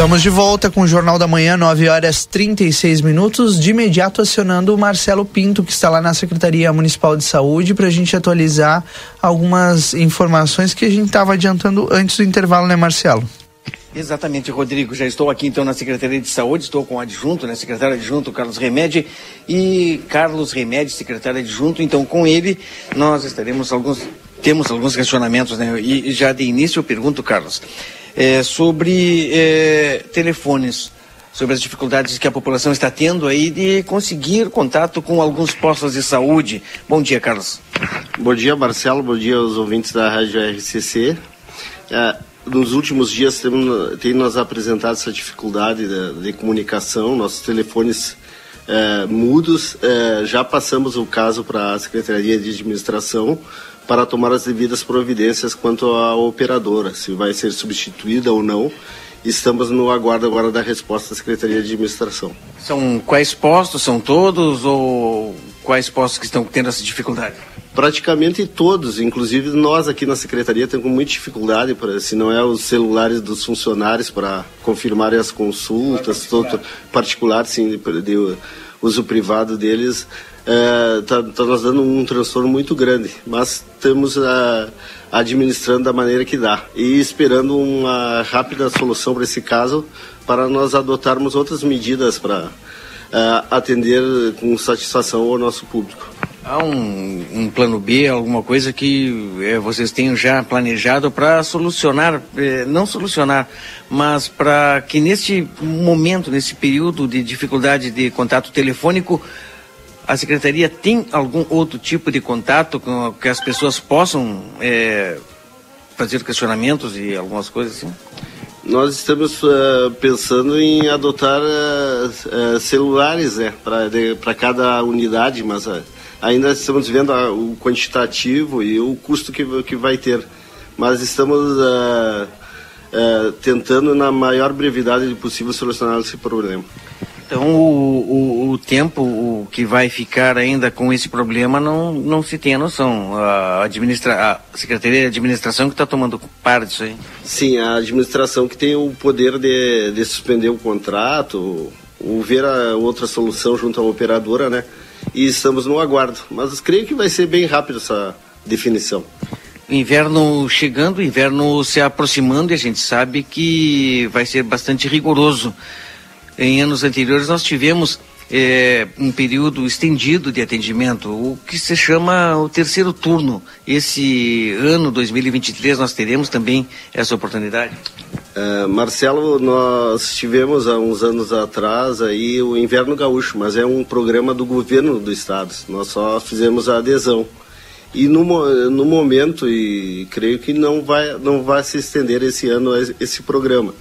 Estamos de volta com o Jornal da Manhã, 9 horas 36 minutos. De imediato acionando o Marcelo Pinto, que está lá na Secretaria Municipal de Saúde, para a gente atualizar algumas informações que a gente estava adiantando antes do intervalo, né, Marcelo? Exatamente, Rodrigo. Já estou aqui então na Secretaria de Saúde, estou com o adjunto, né, secretário adjunto Carlos Remédio e Carlos Remédio, secretário adjunto. Então, com ele, nós estaremos alguns temos alguns questionamentos, né? E já de início eu pergunto, Carlos, é, sobre é, telefones, sobre as dificuldades que a população está tendo aí de conseguir contato com alguns postos de saúde. Bom dia, Carlos. Bom dia, Marcelo. Bom dia aos ouvintes da Rádio RCC. É, nos últimos dias temos, tem nos apresentado essa dificuldade de, de comunicação, nossos telefones é, mudos. É, já passamos o caso para a Secretaria de Administração para tomar as devidas providências quanto à operadora, se vai ser substituída ou não. Estamos no aguardo agora da resposta da Secretaria de Administração. São quais postos? São todos ou quais postos que estão tendo essa dificuldade? Praticamente todos, inclusive nós aqui na secretaria temos muita dificuldade, para, se não é os celulares dos funcionários para confirmarem as consultas, particular. todo particular, sim, de, de uso privado deles, está tá nos dando um transtorno muito grande, mas estamos uh, administrando da maneira que dá e esperando uma rápida solução para esse caso, para nós adotarmos outras medidas para uh, atender com satisfação ao nosso público. Há um, um, plano B, alguma coisa que é, vocês tenham já planejado para solucionar, é, não solucionar, mas para que neste momento, nesse período de dificuldade de contato telefônico, a secretaria tem algum outro tipo de contato com que as pessoas possam é, fazer questionamentos e algumas coisas assim? Nós estamos uh, pensando em adotar uh, uh, celulares né, para cada unidade, mas ainda estamos vendo o quantitativo e o custo que, que vai ter. Mas estamos tentando, na maior brevidade possível, solucionar esse problema. Então, o, o, o, tempo que vai ficar ainda com esse problema não, não se tem a noção. A, administra, a Secretaria de Administração que está tomando parte disso aí. Sim, a administração que tem o poder de, de suspender o contrato, ou ver a outra solução junto à operadora, né? E estamos no aguardo. Mas creio que vai ser bem rápido essa definição. Inverno chegando, inverno se aproximando e a gente sabe que vai ser bastante rigoroso. Em anos anteriores nós tivemos é, um período estendido de atendimento, o que se chama o terceiro turno. Esse ano, 2023, nós teremos também essa oportunidade? É, Marcelo, nós tivemos há uns anos atrás aí o Inverno Gaúcho, mas é um programa do governo do estado. Nós só fizemos a adesão. E no, no momento, e creio que não vai, não vai se estender esse ano esse programa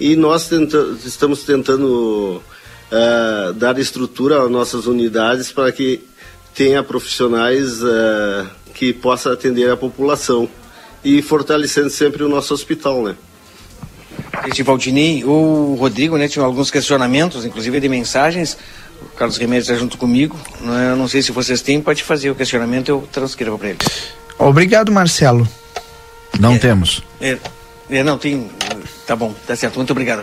e nós tenta, estamos tentando uh, dar estrutura às nossas unidades para que tenha profissionais uh, que possam atender a população e fortalecendo sempre o nosso hospital, né? Este Valdinei, o Rodrigo, né, tinha alguns questionamentos, inclusive de mensagens. O Carlos Remédio está junto comigo. Né, eu não sei se vocês têm, pode fazer o questionamento, eu transcrevo para ele. Obrigado, Marcelo. Não é, temos. É, é, não, tem. Tá bom, tá certo. Muito obrigado.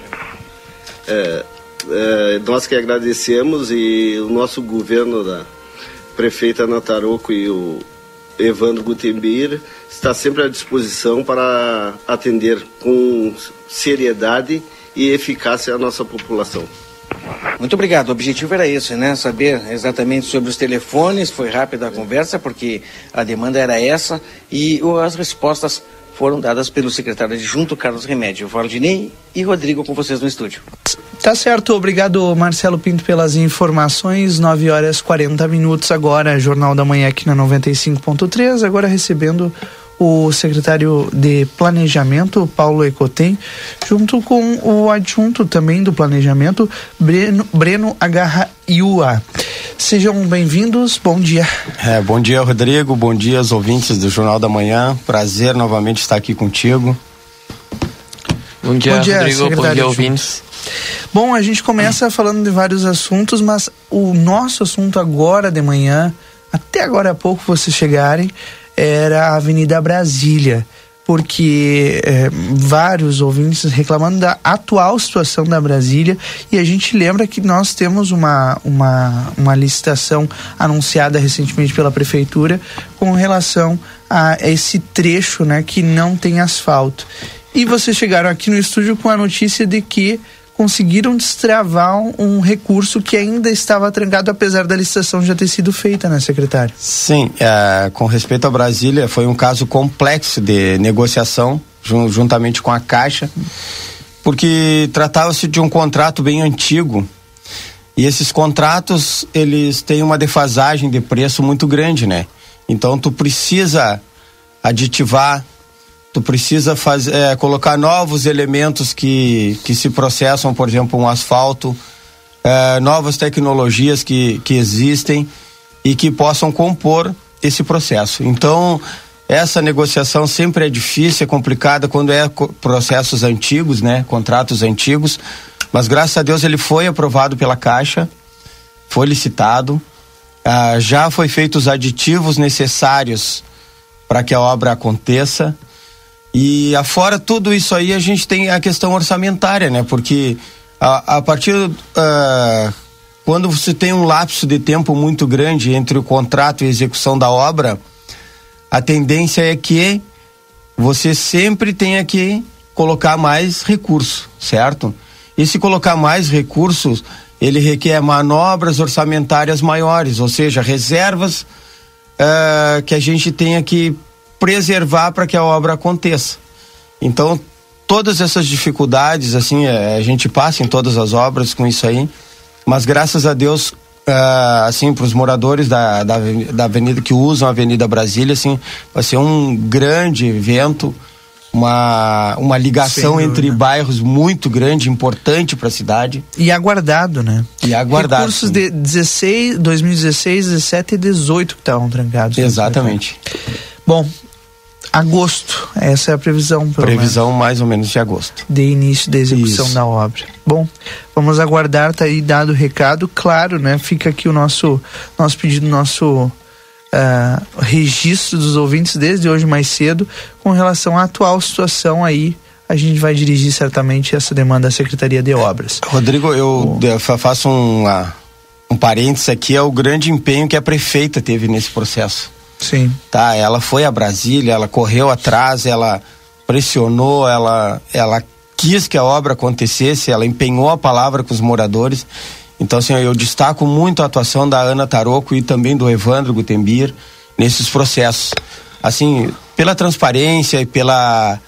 É, é, nós que agradecemos e o nosso governo da prefeita Ana Taroco e o Evandro Gutenbeir está sempre à disposição para atender com seriedade e eficácia a nossa população. Muito obrigado. O objetivo era esse, né? Saber exatamente sobre os telefones. Foi rápida a conversa, porque a demanda era essa e as respostas foram dadas pelo secretário adjunto Carlos Remédio, Valdinei e Rodrigo com vocês no estúdio. Tá certo, obrigado Marcelo Pinto pelas informações. 9 horas 40 minutos agora, Jornal da Manhã aqui na 95.3, agora recebendo o secretário de Planejamento, Paulo Ecotem, junto com o adjunto também do Planejamento, Breno, Breno Agarra Iua. Sejam bem-vindos, bom dia. É, bom dia, Rodrigo, bom dia aos ouvintes do Jornal da Manhã. Prazer novamente estar aqui contigo. Bom dia, bom dia Rodrigo, bom dia, ouvintes. Bom, a gente começa falando de vários assuntos, mas o nosso assunto agora de manhã, até agora há pouco vocês chegarem, era a Avenida Brasília, porque é, vários ouvintes reclamando da atual situação da Brasília e a gente lembra que nós temos uma, uma, uma licitação anunciada recentemente pela prefeitura com relação a esse trecho né, que não tem asfalto. E vocês chegaram aqui no estúdio com a notícia de que conseguiram destravar um, recurso que ainda estava trancado, apesar da licitação já ter sido feita, né, secretário? Sim, é, com respeito a Brasília, foi um caso complexo de negociação, jun, juntamente com a Caixa, porque tratava-se de um contrato bem antigo. E esses contratos, eles têm uma defasagem de preço muito grande, né? Então, tu precisa aditivar tu precisa fazer, é, colocar novos elementos que, que se processam, por exemplo, um asfalto, é, novas tecnologias que, que existem e que possam compor esse processo. Então, essa negociação sempre é difícil, é complicada quando é processos antigos, né, contratos antigos, mas graças a Deus ele foi aprovado pela Caixa, foi licitado, ah, já foi feito os aditivos necessários para que a obra aconteça. E afora tudo isso aí, a gente tem a questão orçamentária, né? Porque a, a partir uh, quando você tem um lapso de tempo muito grande entre o contrato e a execução da obra, a tendência é que você sempre tenha que colocar mais recursos, certo? E se colocar mais recursos, ele requer manobras orçamentárias maiores, ou seja, reservas uh, que a gente tenha que preservar para que a obra aconteça. Então, todas essas dificuldades, assim, eh, a gente passa em todas as obras com isso aí, mas graças a Deus, uh, assim, para os moradores da, da, da avenida que usam a Avenida Brasília, assim, vai ser um grande evento, uma, uma ligação entre bairros muito grande, importante para a cidade. E aguardado, né? E aguardado. Recursos sim. de 16, 2016, 17 e 18 que estavam trancados. Exatamente. Bom, agosto, essa é a previsão. previsão menos. mais ou menos de agosto. De início da execução Isso. da obra. Bom, vamos aguardar, tá aí dado o recado, claro, né? Fica aqui o nosso, nosso pedido, nosso uh, registro dos ouvintes desde hoje mais cedo com relação à atual situação aí a gente vai dirigir certamente essa demanda à Secretaria de Obras. Rodrigo, eu o... faço um, uh, um parênteses aqui, é o grande empenho que a prefeita teve nesse processo. Sim. Tá, ela foi a Brasília, ela correu atrás, ela pressionou, ela, ela quis que a obra acontecesse, ela empenhou a palavra com os moradores então, assim, eu destaco muito a atuação da Ana Taroco e também do Evandro Gutembir nesses processos. Assim, pela transparência e pela,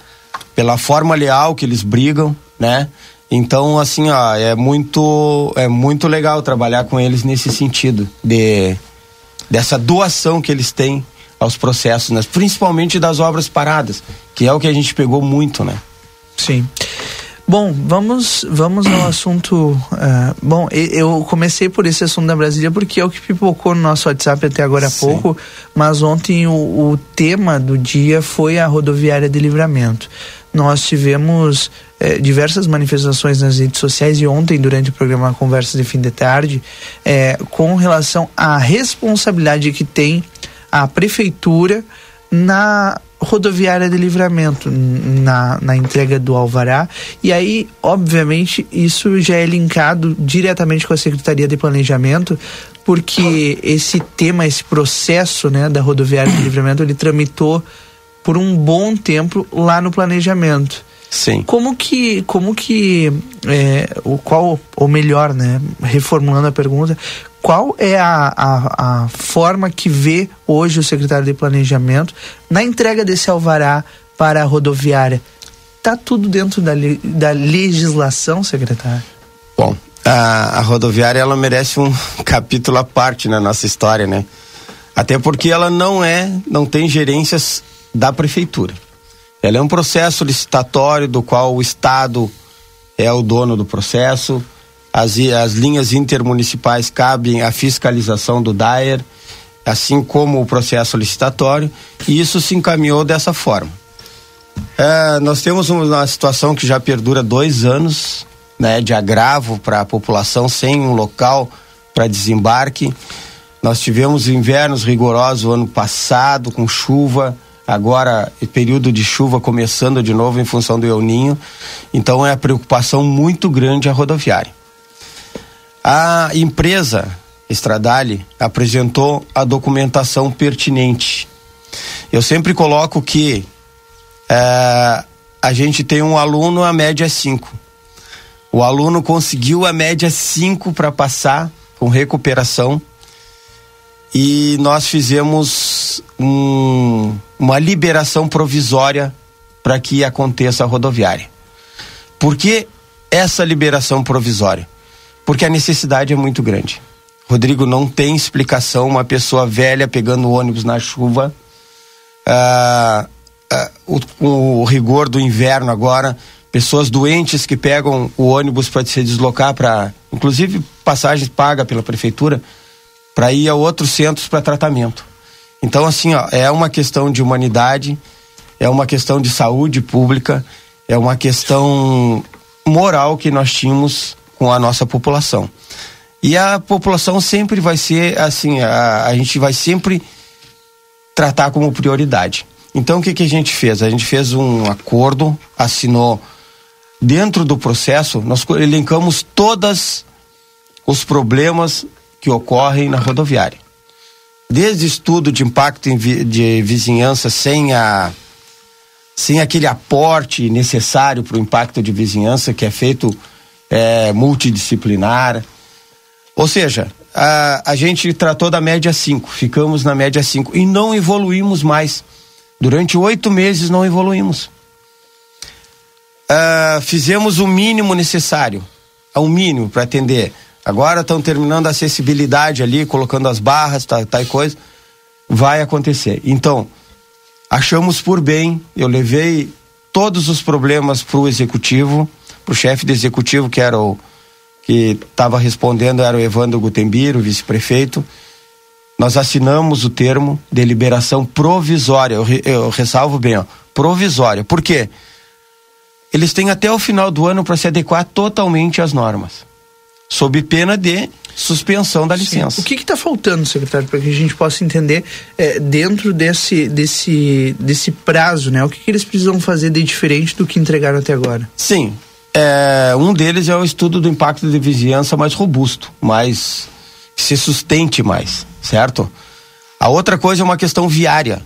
pela forma leal que eles brigam, né? Então, assim, ó, é muito, é muito legal trabalhar com eles nesse sentido de dessa doação que eles têm aos processos, né? principalmente das obras paradas, que é o que a gente pegou muito, né? Sim. Bom, vamos, vamos ao assunto. Uh, bom, eu comecei por esse assunto da Brasília porque é o que pipocou no nosso WhatsApp até agora há pouco, mas ontem o, o, tema do dia foi a rodoviária de livramento. Nós tivemos eh, diversas manifestações nas redes sociais e ontem, durante o programa Conversas de Fim de Tarde, eh, com relação à responsabilidade que tem a prefeitura na rodoviária de livramento na, na entrega do Alvará. E aí, obviamente, isso já é linkado diretamente com a Secretaria de Planejamento, porque esse tema, esse processo né, da rodoviária de livramento, ele tramitou por um bom tempo lá no planejamento. Sim. Como que, como que, é, o qual, ou melhor, né, reformulando a pergunta, qual é a, a, a forma que vê hoje o secretário de Planejamento na entrega desse alvará para a rodoviária? Está tudo dentro da, da legislação, secretário? Bom, a, a rodoviária ela merece um <laughs> capítulo à parte na nossa história, né? Até porque ela não é, não tem gerências da prefeitura. Ela é um processo licitatório do qual o Estado é o dono do processo as, as linhas intermunicipais cabem à fiscalização do DAER, assim como o processo licitatório, e isso se encaminhou dessa forma. É, nós temos uma situação que já perdura dois anos, né, de agravo para a população sem um local para desembarque. Nós tivemos invernos rigorosos o ano passado, com chuva, agora período de chuva começando de novo em função do El Ninho. Então é a preocupação muito grande a rodoviária. A empresa Estradale apresentou a documentação pertinente. Eu sempre coloco que é, a gente tem um aluno, a média é 5. O aluno conseguiu a média 5 para passar com recuperação e nós fizemos um, uma liberação provisória para que aconteça a rodoviária. Por que essa liberação provisória? Porque a necessidade é muito grande. Rodrigo, não tem explicação uma pessoa velha pegando ônibus na chuva, ah, ah, com o rigor do inverno agora, pessoas doentes que pegam o ônibus para se deslocar para, inclusive passagens paga pela prefeitura, para ir a outros centros para tratamento. Então, assim, ó, é uma questão de humanidade, é uma questão de saúde pública, é uma questão moral que nós tínhamos com a nossa população. E a população sempre vai ser assim, a, a gente vai sempre tratar como prioridade. Então o que, que a gente fez? A gente fez um acordo, assinou dentro do processo, nós elencamos todas os problemas que ocorrem na rodoviária. Desde estudo de impacto de vizinhança sem a sem aquele aporte necessário para o impacto de vizinhança que é feito é, multidisciplinar. Ou seja, a, a gente tratou da média 5, ficamos na média 5 e não evoluímos mais. Durante oito meses não evoluímos. Uh, fizemos o mínimo necessário, o mínimo para atender. Agora estão terminando a acessibilidade ali, colocando as barras, tal, tal coisa. Vai acontecer. Então, achamos por bem, eu levei todos os problemas para o executivo, para o chefe do executivo, que era o que estava respondendo, era o Evandro Gutembiro, vice-prefeito. Nós assinamos o termo de liberação provisória, eu, eu ressalvo bem, ó, provisória. Por quê? Eles têm até o final do ano para se adequar totalmente às normas, sob pena de suspensão da licença. Sim. O que está faltando, secretário, para que a gente possa entender é, dentro desse, desse, desse prazo, né? O que, que, eles precisam fazer de diferente do que entregaram até agora? Sim. É, um deles é o estudo do impacto de vizinhança mais robusto, mais que se sustente mais, certo? A outra coisa é uma questão viária.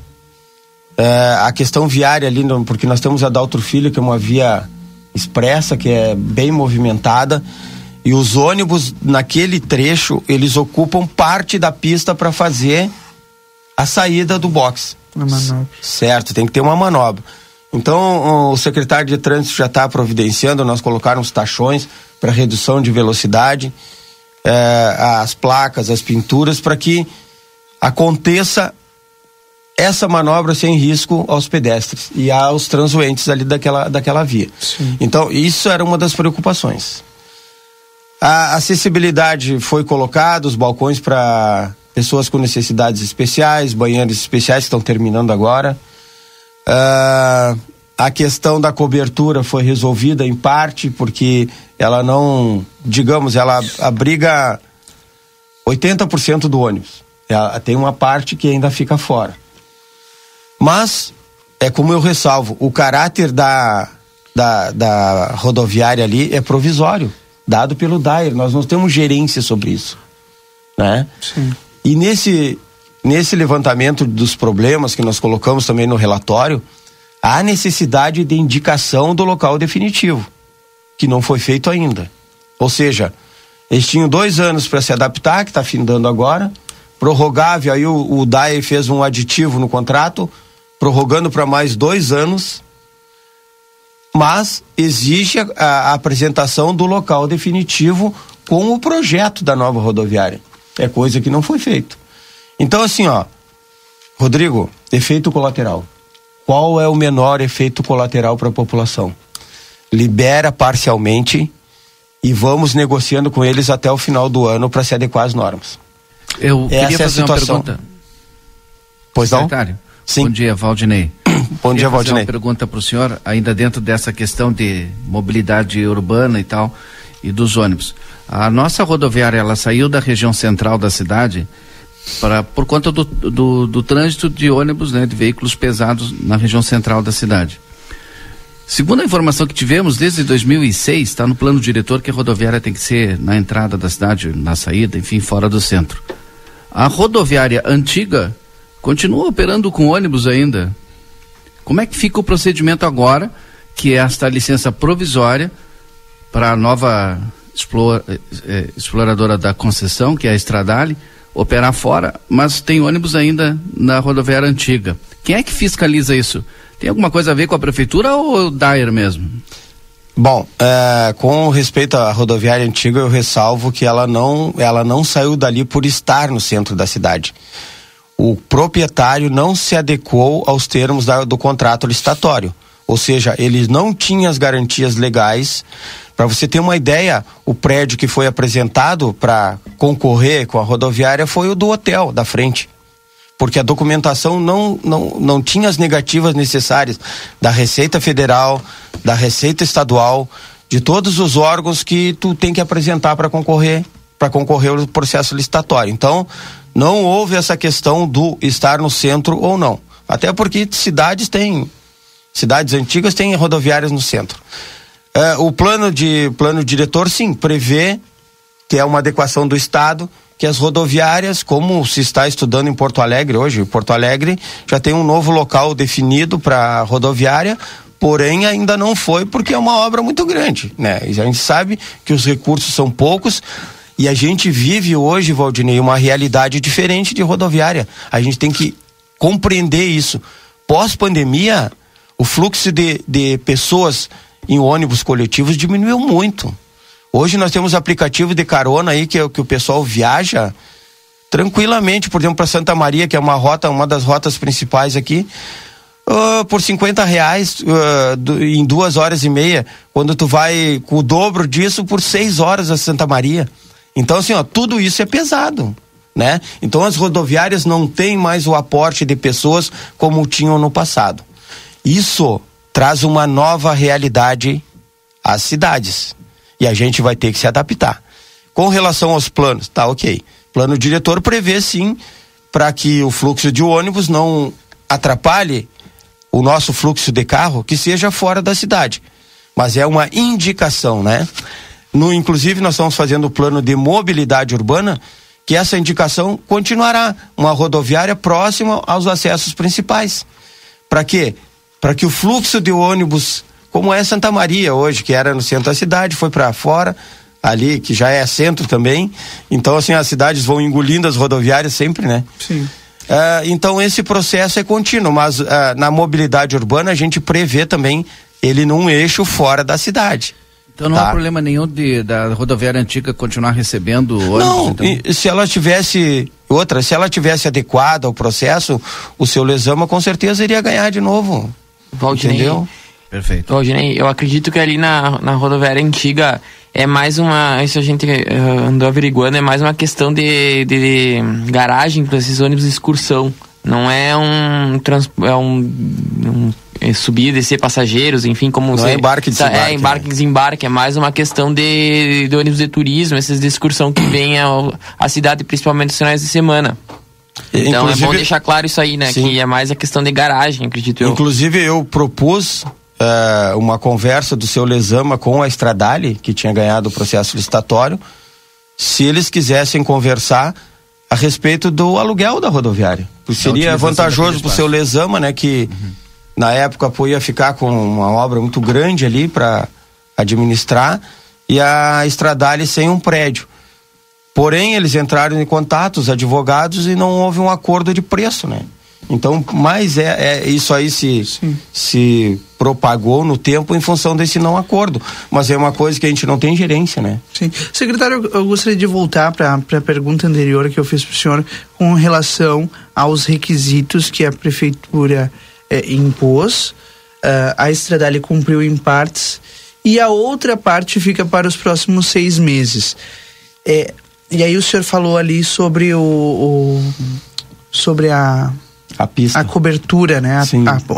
É, a questão viária ali, porque nós temos a Daltro Filho, que é uma via expressa, que é bem movimentada e os ônibus, naquele trecho, eles ocupam parte da pista para fazer a saída do box. Uma manobra. Certo, tem que ter uma manobra. Então, o secretário de trânsito já está providenciando, nós colocarmos tachões para redução de velocidade, eh, as placas, as pinturas, para que aconteça essa manobra sem risco aos pedestres e aos transuentes ali daquela, daquela via. Sim. Então, isso era uma das preocupações. A acessibilidade foi colocada, os balcões para pessoas com necessidades especiais, banheiros especiais que estão terminando agora. Uh, a questão da cobertura foi resolvida em parte porque ela não, digamos, ela abriga 80% do ônibus. Ela tem uma parte que ainda fica fora. Mas, é como eu ressalvo, o caráter da, da, da rodoviária ali é provisório dado pelo Dair. Nós não temos gerência sobre isso, né? Sim. E nesse nesse levantamento dos problemas que nós colocamos também no relatório, há necessidade de indicação do local definitivo, que não foi feito ainda. Ou seja, eles tinham dois anos para se adaptar, que está findando agora, prorrogável, aí o, o DAE fez um aditivo no contrato, prorrogando para mais dois anos, mas exige a, a, apresentação do local definitivo com o projeto da nova rodoviária. É coisa que não foi feito. Então, assim, ó, Rodrigo, efeito colateral. Qual é o menor efeito colateral para a população? Libera parcialmente e vamos negociando com eles até o final do ano para se adequar às normas. Eu Essa queria fazer é a situação. uma pergunta. Pois não? Sim. Bom dia, Valdinei. <coughs> Bom dia, Valdinei. uma pergunta para o senhor, ainda dentro dessa questão de mobilidade urbana e tal, e dos ônibus. A nossa rodoviária, ela saiu da região central da cidade para por conta do, do, do trânsito de ônibus, né, de veículos pesados na região central da cidade. Segundo a informação que tivemos, desde 2006, está no plano diretor que a rodoviária tem que ser na entrada da cidade, na saída, enfim, fora do centro. A rodoviária antiga continua operando com ônibus ainda. Como é que fica o procedimento agora, que é esta licença provisória para a nova explora, eh, eh, exploradora da concessão, que é a Estradale, operar fora, mas tem ônibus ainda na rodoviária antiga. Quem é que fiscaliza isso? Tem alguma coisa a ver com a prefeitura ou o Dair mesmo? Bom, é, com respeito à rodoviária antiga, eu ressalvo que ela não, ela não saiu dali por estar no centro da cidade o proprietário não se adequou aos termos da, do contrato licitatório. Ou seja, ele não tinha as garantias legais. Para você ter uma ideia, o prédio que foi apresentado para concorrer com a rodoviária foi o do hotel da frente. Porque a documentação não, não, não tinha as negativas necessárias da Receita Federal, da Receita Estadual, de todos os órgãos que tu tem que apresentar para concorrer para concorrer ao processo licitatório. Então, não houve essa questão do estar no centro ou não. Até porque cidades têm, cidades antigas têm rodoviárias no centro. É, o plano de plano diretor, sim, prevê que é uma adequação do Estado, que as rodoviárias, como se está estudando em Porto Alegre hoje, Porto Alegre já tem um novo local definido para rodoviária, porém ainda não foi porque é uma obra muito grande, né? E a gente sabe que os recursos são poucos e a gente vive hoje, Valdinei, uma realidade diferente de rodoviária. A gente tem que compreender isso. Pós-pandemia, o fluxo de, de pessoas em ônibus coletivos diminuiu muito. Hoje nós temos aplicativo de carona aí que, que o pessoal viaja tranquilamente, por exemplo, para Santa Maria, que é uma rota, uma das rotas principais aqui uh, por 50 reais uh, do, em duas horas e meia, quando tu vai com o dobro disso por seis horas a Santa Maria. Então, assim, ó, tudo isso é pesado. Né? Então as rodoviárias não têm mais o aporte de pessoas como tinham no passado. Isso traz uma nova realidade às cidades. E a gente vai ter que se adaptar. Com relação aos planos, tá ok. Plano diretor prevê sim para que o fluxo de ônibus não atrapalhe o nosso fluxo de carro que seja fora da cidade. Mas é uma indicação, né? No, inclusive, nós estamos fazendo o plano de mobilidade urbana, que essa indicação continuará. Uma rodoviária próxima aos acessos principais. Para quê? Para que o fluxo de ônibus, como é Santa Maria hoje, que era no centro da cidade, foi para fora, ali, que já é centro também. Então, assim, as cidades vão engolindo as rodoviárias sempre, né? Sim. Uh, então esse processo é contínuo, mas uh, na mobilidade urbana a gente prevê também ele num eixo fora da cidade. Então não tá? há problema nenhum de da rodoviária antiga continuar recebendo ônibus? Não, então? se ela tivesse outra, se ela tivesse adequada ao processo, o seu Lesama com certeza iria ganhar de novo. Valdinei, Entendeu? Perfeito. Valdinei, eu acredito que ali na, na rodoviária antiga é mais uma. Isso a gente uh, andou averiguando, é mais uma questão de, de garagem para esses ônibus de excursão. Não é um. Trans, é um, um é subir e descer passageiros, enfim, como Não você. é embarque e desembarque. É, embarque e né? desembarque. É mais uma questão de, de ônibus de turismo, essas de excursão que vêm à cidade, principalmente nos finais de semana. Então Inclusive- é bom deixar claro isso aí, né? Sim. Que é mais a questão de garagem, acredito eu. Inclusive eu propus eh, uma conversa do seu Lesama com a Estradale, que tinha ganhado o processo licitatório, se eles quisessem conversar a respeito do aluguel da rodoviária. Porque seria vantajoso para o seu Lesama, né, que na época pô, ia ficar com uma obra muito grande ali para administrar e a Estradale sem um prédio. Porém, eles entraram em contato, os advogados, e não houve um acordo de preço, né? Então, mas é, é isso aí se, se propagou no tempo em função desse não acordo. Mas é uma coisa que a gente não tem gerência, né? Sim. Secretário, eu gostaria de voltar para a pergunta anterior que eu fiz para o senhor com relação aos requisitos que a prefeitura eh, impôs. eh, a Estradale cumpriu em partes e a outra parte fica para os próximos seis meses. Eh, e aí o senhor falou ali sobre o, o- sobre a a pista a cobertura né a,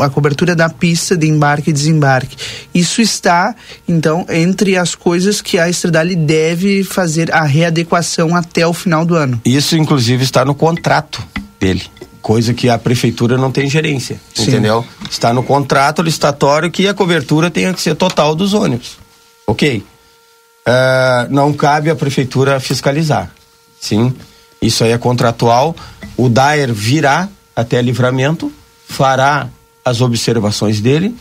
a- a cobertura da pista de embarque e desembarque isso está então entre as coisas que a Estradale deve fazer a readequação até o final do ano Isso, inclusive, está no contrato dele. Coisa que a prefeitura não tem gerência. Sim. Entendeu? Está no contrato licitatório que a cobertura tenha que ser total dos ônibus. Ok. Ah, não cabe à prefeitura fiscalizar. Sim. Isso aí é contratual. O Daer virá até livramento, fará as observações dele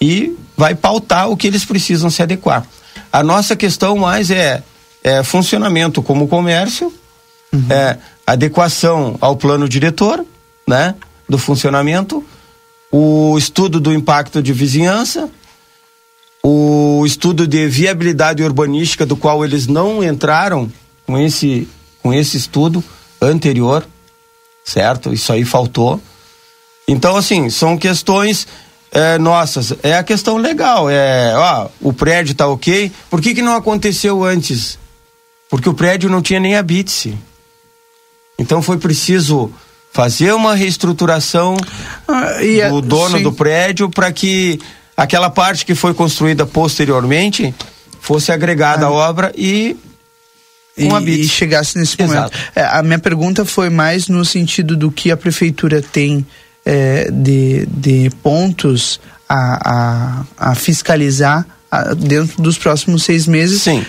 e vai pautar o que eles precisam se adequar. A nossa questão mais é, é funcionamento como comércio, é adequação ao plano diretor, né, do funcionamento, o estudo do impacto de vizinhança, o estudo de viabilidade urbanística do qual eles não entraram com esse com esse estudo anterior, certo? Isso aí faltou. Então, assim, são questões é, nossas. É a questão legal. É, ó, o prédio tá ok. Por que, que não aconteceu antes? Porque o prédio não tinha nem habite-se. Então foi preciso fazer uma reestruturação e é- do dono sim. do prédio para que aquela parte que foi construída posteriormente fosse agregada à obra e e, e chegasse nesse momento. Exato. É, a minha pergunta foi mais no sentido do que a prefeitura tem é, de, de pontos a, a, a fiscalizar ah, dentro dos próximos seis meses. Sim.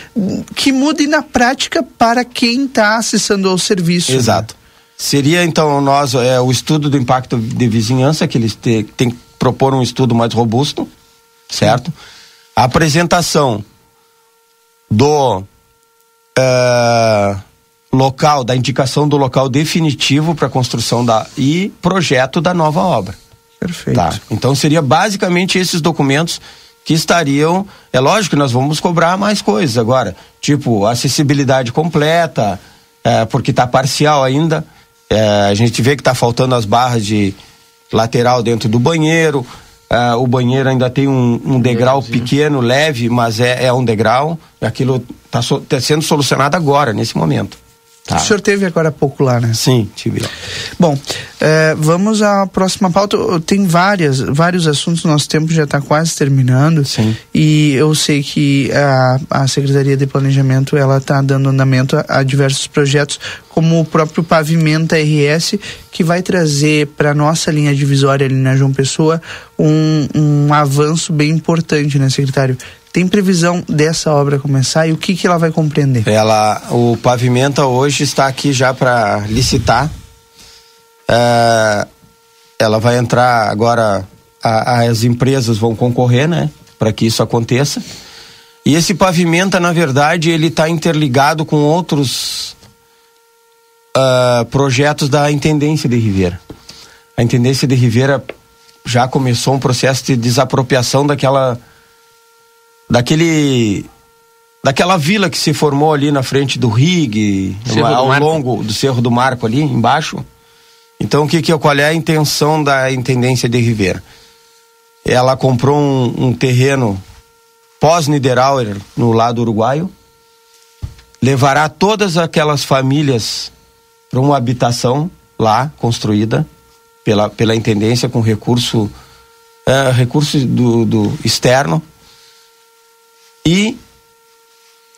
Que mude na prática para quem está acessando ao serviço. Exato. Seria então nós é, o estudo do impacto de vizinhança que eles te, tem que propor um estudo mais robusto, certo? A apresentação do eh, local, da indicação do local definitivo para construção da e projeto da nova obra. Perfeito. Tá. Então seria basicamente esses documentos que estariam. É lógico que nós vamos cobrar mais coisas agora, tipo acessibilidade completa, é, porque está parcial ainda. É, a gente vê que está faltando as barras de lateral dentro do banheiro. É, o banheiro ainda tem um, um degrau pequeno, leve, mas é, é um degrau. Aquilo está sendo solucionado agora, nesse momento. Tá. O senhor teve agora há pouco lá, né? Sim, tive. Bom, eh, vamos à próxima pauta. Tem várias, vários assuntos, nosso tempo já está quase terminando. Sim. E eu sei que a, a Secretaria de Planejamento ela está dando andamento a, a diversos projetos, como o próprio Pavimenta RS, que vai trazer para nossa linha divisória ali na João Pessoa um, um avanço bem importante, né, secretário? Tem previsão dessa obra começar e o que, que ela vai compreender? Ela, o Pavimenta hoje está aqui já para licitar. É, ela vai entrar agora, a- as empresas vão concorrer, né? Para que isso aconteça. E esse Pavimenta, na verdade, ele está interligado com outros ah, projetos da Intendência de Ribeira. A Intendência de Ribeira já começou um processo de desapropriação daquela daquele daquela vila que se formou ali na frente do Rig, do ao longo do Cerro do Marco ali embaixo. Então o que que qual é a intenção da intendência de Ribeira? Ela comprou um, um terreno pós Niederauer no lado uruguaio, levará todas aquelas famílias para uma habitação lá construída pela pela intendência com recurso é, recurso do, do externo e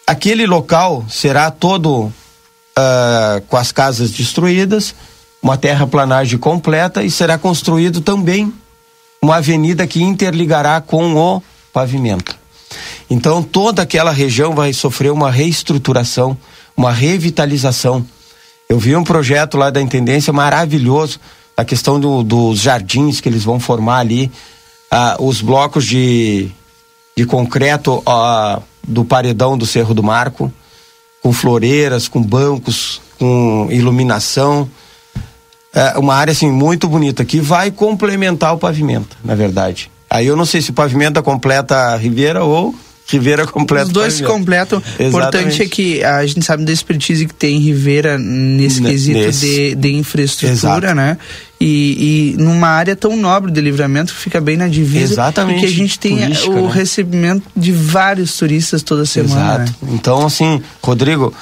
aquele local será todo ah, com as casas destruídas, uma terraplanagem completa e será construído também uma avenida que interligará com o pavimento. Então toda aquela região vai sofrer uma reestruturação, uma revitalização. Eu vi um projeto lá da intendência maravilhoso, a questão do- dos jardins que eles vão formar ali, ah, os blocos de de concreto ó, do paredão do Cerro do Marco, com floreiras, com bancos, com iluminação. É uma área assim muito bonita que vai complementar o pavimento, na verdade. Aí eu não sei se o pavimento completa a Ribeira ou Ribeira completa Os dois se completam. O importante é que a gente sabe da expertise que tem em Ribeira nesse Ne- quesito nesse. de, de infraestrutura, Exato. né? E, e numa área tão nobre de livramento que fica bem na divisa. Exatamente, que a gente tem turística, o né? recebimento de vários turistas toda semana. né? Exato. Então, assim, Rodrigo,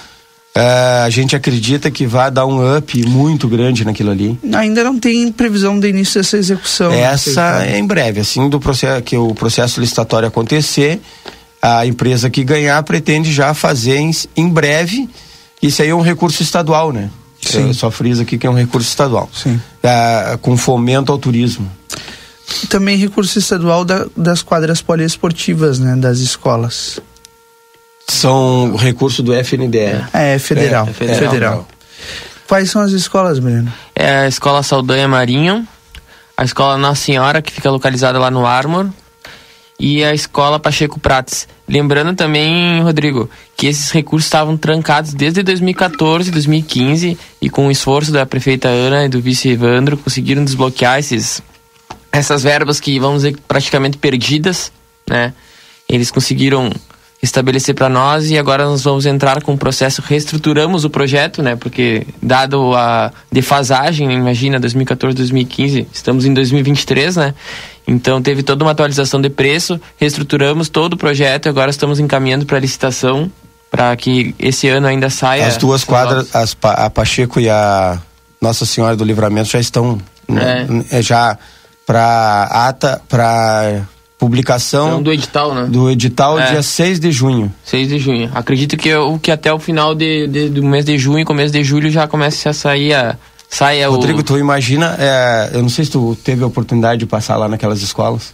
é, a gente acredita que vai dar um up muito grande naquilo ali. Ainda não tem previsão de início dessa execução. né, Essa é em breve, assim do processo que o processo licitatório acontecer, a empresa que ganhar pretende já fazer em, em breve. Isso aí é um recurso estadual, né? Sim. Eu só friso aqui que é um recurso estadual. Sim. Ah, com fomento ao turismo. Também recurso estadual da- das quadras poliesportivas, né? Das escolas. São recurso do FNDE. É, é federal. É, é federal. federal. Quais são as escolas, Breno? É a Escola Saldanha Marinho, a Escola Nossa Senhora, que fica localizada lá no Armor, e a Escola Pacheco Prates. Lembrando também, Rodrigo, que esses recursos estavam trancados desde 2014, 2015, e com o esforço da prefeita Ana e do vice Evandro, conseguiram desbloquear esses, essas verbas que, vamos dizer, praticamente perdidas, né? Eles conseguiram estabelecer para nós e agora nós vamos entrar com o processo, reestruturamos o projeto, né? Porque dado a defasagem, imagina 2014, 2015, estamos em 2023, né? Então teve toda uma atualização de preço, reestruturamos todo o projeto e agora estamos encaminhando para licitação para que esse ano ainda saia As duas quadras, as, a Pacheco e a Nossa Senhora do Livramento já estão né, é, já para ata, para publicação Então, do edital, né? do edital É. dia 6 de junho. 6 de junho. Acredito que, o que até o final de, de- do mês de junho, começo de julho já comece a sair a saia Rodrigo, o tu imagina, é, eu não sei se tu teve a oportunidade de passar lá naquelas escolas.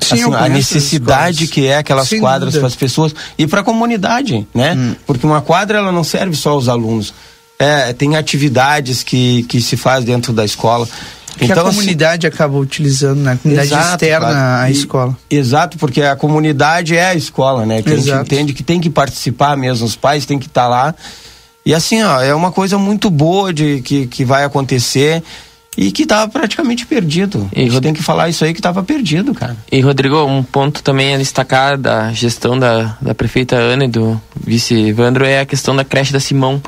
Assim, eu a necessidade que é aquelas Sem quadras para as pessoas e para a comunidade, né? Hum. Porque uma quadra ela não serve só aos alunos. É, tem atividades que, que se faz dentro da escola. Que então, a assim, comunidade acaba utilizando, né? A comunidade Exato, externa claro. à E- escola. Exato, porque a comunidade é a escola, né? Que a Exato. gente entende que tem que participar mesmo, os pais têm que estar lá. E assim, ó, é uma coisa muito boa de que, que vai acontecer e que estava praticamente perdido. A gente tem que falar isso aí que estava perdido, cara. E Rodrigo, um ponto também a destacar da gestão da, da prefeita Ana e do vice Evandro é a questão da creche da Simão,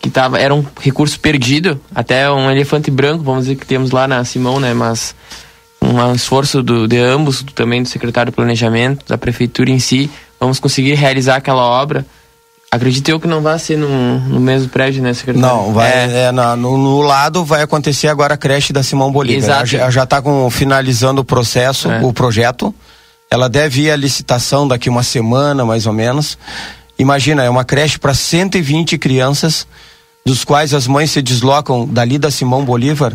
que tava, era um recurso perdido, até um elefante branco, vamos dizer que temos lá na Simão, né, mas um esforço do, de ambos, também do secretário de planejamento, da prefeitura em si, vamos conseguir realizar aquela obra. Acredito eu que não vai ser no, no mesmo prédio, né, secretário? Não, vai, é, na- no, no lado vai acontecer agora a creche da Simão Bolívar. Exato. Ela já- está com finalizando o processo, É. o projeto. Ela deve ir à licitação daqui uma semana, mais ou menos. Imagina, é uma creche para 120 crianças, dos quais as mães se deslocam dali da Simão Bolívar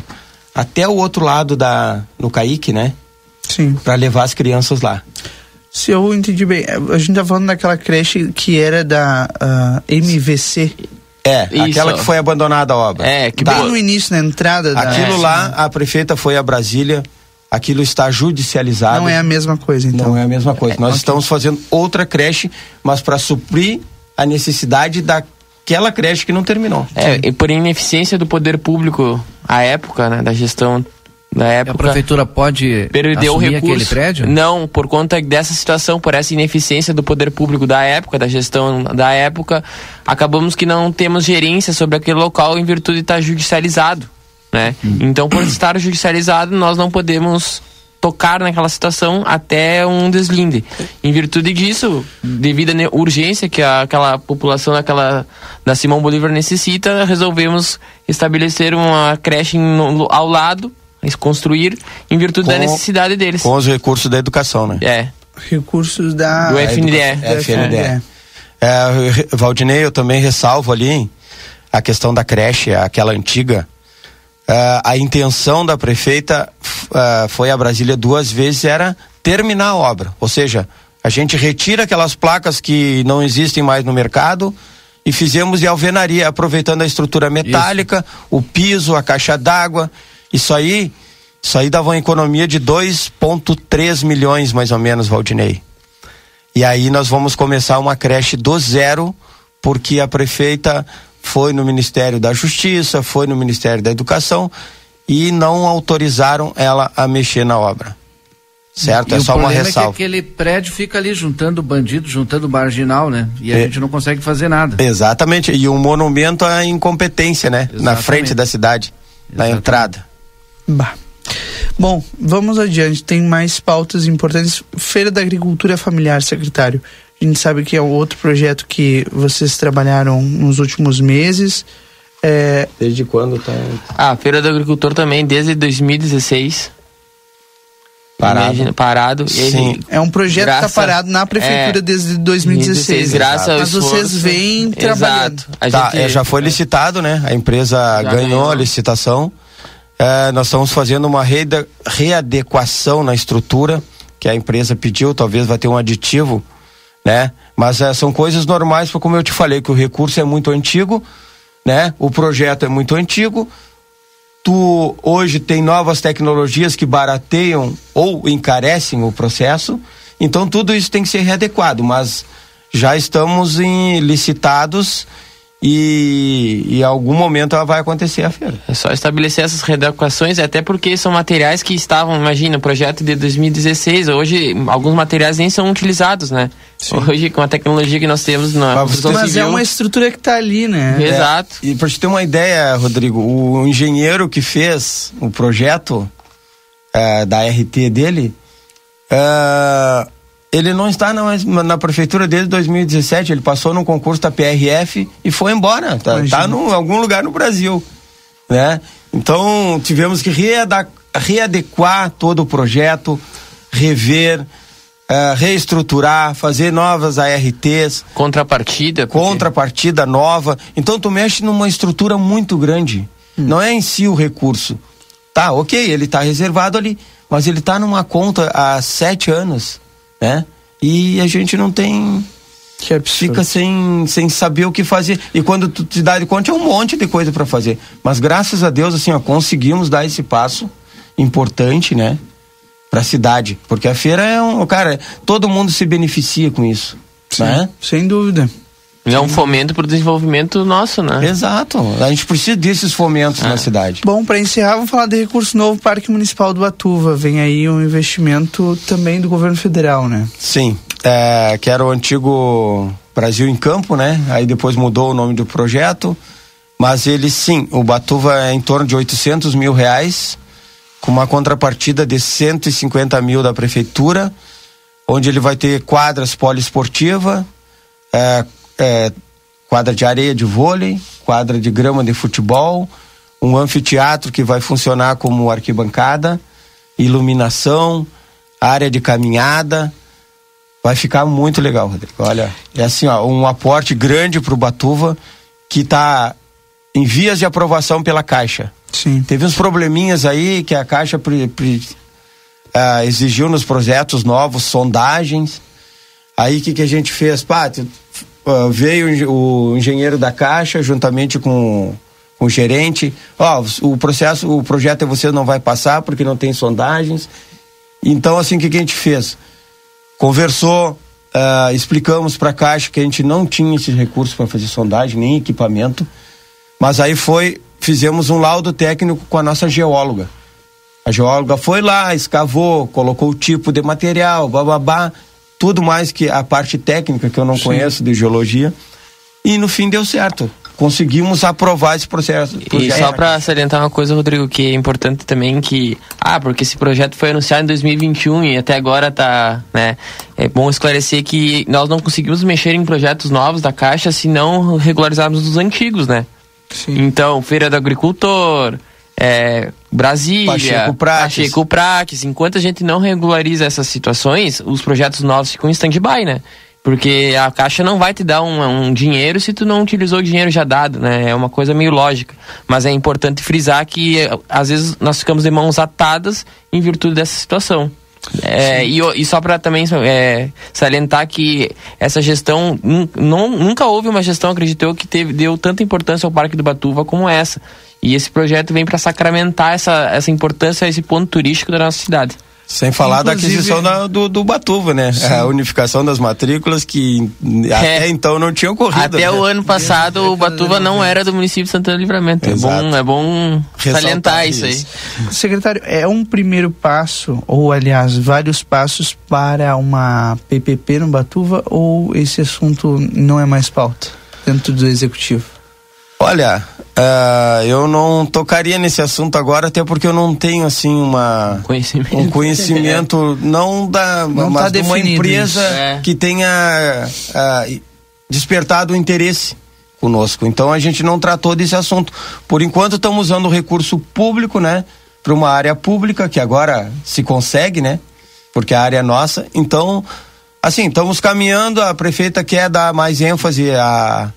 até o outro lado da no Caique, né? Sim. Para levar as crianças lá. Se eu entendi bem, a gente tá falando daquela creche que era da ah, MVC. É, aquela que foi abandonada a obra. É, que bem no início, na entrada da. Aquilo lá, a prefeita foi a Brasília, aquilo está judicializado. Não é a mesma coisa, então. Não é a mesma coisa. Nós estamos fazendo outra creche, mas para suprir a necessidade daquela creche que não terminou. É, e por ineficiência do poder público à época, né, da gestão da época. A prefeitura pode perdeu assumir recurso. aquele prédio? Não, por conta dessa situação, por essa ineficiência do poder público da época, da gestão da época, acabamos que não temos gerência sobre aquele local em virtude de estar judicializado, né? Hum. Então, por estar judicializado, nós não podemos tocar naquela situação até um deslinde. Em virtude disso, devido à urgência que a- aquela população daquela da Simão Bolívar necessita, resolvemos estabelecer uma creche em- ao lado, construir em virtude da Com- necessidade deles. Com os recursos da educação, né? É. Recursos da. Do FNDE. FNDE. É, re- Valdinei, eu também ressalvo ali a questão da creche, aquela antiga. Ah, a intenção da prefeita ah, foi a Brasília duas vezes, era terminar a obra. Ou seja, a gente retira aquelas placas que não existem mais no mercado e fizemos de alvenaria, aproveitando a estrutura metálica, o piso, a caixa d'água. Isso aí, isso aí dava uma economia de 2,3 milhões, mais ou menos, Valdinei. E aí nós vamos começar uma creche do zero, porque a prefeita foi no Ministério da Justiça, foi no Ministério da Educação e não autorizaram ela a mexer na obra. Certo? E é o só uma problema ressalva. é que aquele prédio fica ali juntando bandido, juntando marginal, né? E a É. gente não consegue fazer nada. Exatamente. E um monumento à incompetência, né? Na frente da cidade, na entrada. Bah. Bom, vamos adiante. Tem mais pautas importantes. Feira da Agricultura Familiar, secretário. A gente sabe que é outro projeto que vocês trabalharam nos últimos meses. É... Desde quando tá? Ah, a Feira do Agricultor também, desde 2016. Parado. Imagina, parado. Sim. É um projeto que graça- está parado na prefeitura é, desde 2016. graças ao Mas vocês vêm trabalhando. Exato. A Tá, gente- é, já foi licitado, né? A empresa Já ganhou, ganhou. a licitação. É, nós estamos fazendo uma readequação na estrutura que a empresa pediu, talvez vai ter um aditivo, né? Mas é, são coisas normais, porque como eu te falei, que o recurso é muito antigo, né? O projeto é muito antigo. Tu hoje tem novas tecnologias que barateiam ou encarecem o processo. Então tudo isso tem que ser readequado, mas já estamos em licitados e em algum momento ela vai acontecer a feira. É só estabelecer essas readequações, até porque são materiais que estavam, imagina, o projeto de 2016, hoje alguns materiais nem são utilizados, né? Hoje, com a tecnologia que nós temos na construção Mas é uma estrutura que está ali, né? Exato. É, e para te ter uma ideia, Rodrigo, o engenheiro que fez o projeto eh, da RT dele, eh, ele não está na, na prefeitura desde 2017, ele passou num concurso da PRF e foi embora, tá, Imagina. tá em algum lugar no Brasil, né? Então tivemos que readequar todo o projeto, rever, eh, reestruturar, fazer novas ARTs. Contrapartida. Contrapartida nova. Então tu mexe numa estrutura muito grande. Não é em si o recurso. Tá, ok, ele está reservado ali. mas ele está numa conta há sete anos, né? E a gente não tem fica sem, sem saber o que fazer. E quando tu te dá de conta, é um monte de coisa para fazer. Mas graças a Deus, assim, ó, conseguimos dar esse passo importante, né? Pra cidade. Porque a feira é um. Cara, todo mundo se beneficia com isso. Sim, né? Sem dúvida. É um fomento para o desenvolvimento nosso, né? Exato. A gente precisa desses fomentos na cidade. Bom, para encerrar, vamos falar de recurso novo Parque Municipal do Batuva. Vem aí um investimento também do governo federal, né? Sim. É, que era o antigo Brasil em Campo, né? Aí depois mudou o nome do projeto. Mas ele sim, o Batuva é em torno de 800 mil reais, com uma contrapartida de 150 mil da prefeitura, onde ele vai ter quadras poliesportiva, é, é, quadra de areia de vôlei, quadra de grama de futebol, um anfiteatro que vai funcionar como arquibancada, iluminação, área de caminhada. Vai ficar muito legal, Rodrigo. Olha, é assim, ó, um aporte grande para o Batuva que está em vias de aprovação pela Caixa. Sim. Teve uns probleminhas aí que a Caixa pre, pre, ah, exigiu nos projetos novos, sondagens. Aí o que, que a gente fez? Pá, ah, veio o engenheiro da Caixa juntamente com, o gerente. Ó, o processo, o projeto você não vai passar porque não tem sondagens. Então, assim, o que, que a gente fez? Conversou, ah, explicamos para a Caixa que a gente não tinha esses recursos para fazer sondagem, nem equipamento. Mas aí foi, fizemos um laudo técnico com a nossa geóloga. A geóloga foi lá, escavou, colocou o tipo de material, bababá, tudo mais que a parte técnica que eu não Sim. conheço de geologia. E no fim deu certo. Conseguimos aprovar esse processo. E só para salientar uma coisa, Rodrigo, que é importante também que ah, porque esse projeto foi anunciado em 2021 e até agora tá, né? É bom esclarecer que nós não conseguimos mexer em projetos novos da Caixa se não regularizarmos os antigos, né? Então, Feira do Agricultor, é, Brasília, Pacheco Prates. Pacheco Prates. Enquanto a gente não regulariza essas situações, os projetos novos ficam em stand-by, né? Porque a Caixa não vai te dar um, um dinheiro se tu não utilizou o dinheiro já dado, né? É uma coisa meio lógica. Mas é importante frisar que às vezes nós ficamos de mãos atadas em virtude dessa situação. É, e, e só para também é, salientar que essa gestão não, nunca houve uma gestão, acredito eu, que teve, deu tanta importância ao Parque do Batuva como essa. E esse projeto vem para sacramentar essa, essa importância, esse ponto turístico da nossa cidade. Sem falar da Inclusive- aquisição da- do, do Batuva, né? Sim. A unificação das matrículas que até então não tinha ocorrido. Até né? o ano passado o Batuva não era do município de Santana do Livramento. É bom, é bom Ressaltar salientar isso aí. Secretário, é um primeiro passo, ou aliás, vários passos para uma PPP no Batuva, ou esse assunto não é mais pauta dentro do executivo? Olha, ah, eu não tocaria nesse assunto agora, até porque eu não tenho assim uma conhecimento. um conhecimento <laughs> não da Não mas tá de uma empresa. É. que tenha ah, despertado o interesse conosco. Então a gente não tratou desse assunto. Por enquanto estamos usando o recurso público, né, para uma área pública que agora se consegue, né? Porque a área é nossa. Então, assim, estamos caminhando, a prefeita quer dar mais ênfase a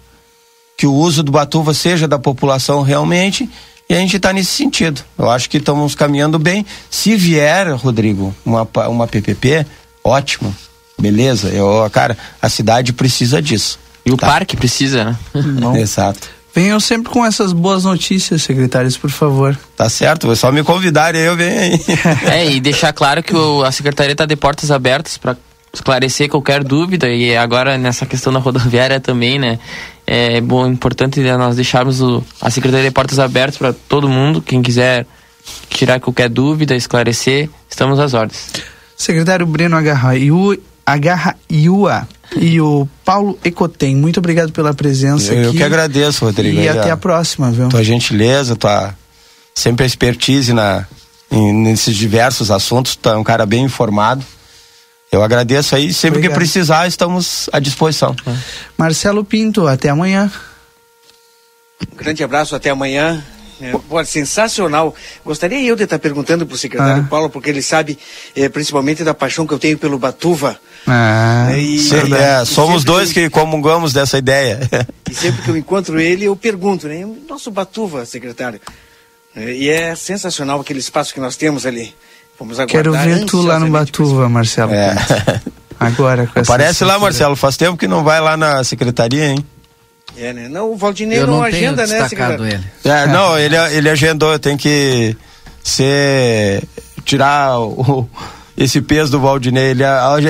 que o uso do Batuva seja da população realmente e a gente está nesse sentido. Eu acho que estamos caminhando bem. Se vier, Rodrigo, uma, uma PPP, ótimo, beleza. Eu, cara, a cidade precisa disso. E o parque precisa, né? <laughs> Exato. Venham sempre com essas boas notícias, secretários, por favor. Tá certo, é só me convidarem aí, eu venho aí. <laughs> É, e deixar claro que o- a secretaria está de portas abertas para esclarecer qualquer dúvida e agora nessa questão da rodoviária também, né? É bom, importante né, nós deixarmos o, a secretaria de portas abertas para todo mundo, quem quiser tirar qualquer dúvida, esclarecer, estamos às ordens. Secretário Breno Agarra Iu- Agarra Iua e o Paulo Ecotem, muito obrigado pela presença Eu aqui. que agradeço, Rodrigo. E aí, até ó. a próxima, viu? Tua gentileza, tua sempre a expertise na, em- nesses diversos assuntos, tu é um cara bem informado. Eu agradeço aí, sempre Obrigado. que precisar, estamos à disposição. Marcelo Pinto, até amanhã. Um grande abraço, até amanhã. É, pô, sensacional. Gostaria eu de estar perguntando para o secretário Ah. Paulo, porque ele sabe eh, principalmente da paixão que eu tenho pelo Batuva. Ah, E- Se- verdade. é, somos dois que comungamos dessa ideia. <laughs> E sempre que eu encontro ele, eu pergunto, né? Nosso Batuva, secretário. É, E é sensacional aquele espaço que nós temos ali. Vamos aguardar Quero ver tu lá no Batuva, Marcelo. É. Agora com essa Aparece lá. Marcelo. Faz tempo que não vai lá na secretaria, hein? É, né? Não, o Valdinei Eu não, não tenho agenda, né, secretário? ele. É, <laughs> não, ele, ele agendou. Eu tenho que ser. tirar o, esse peso do Valdinei. Ele,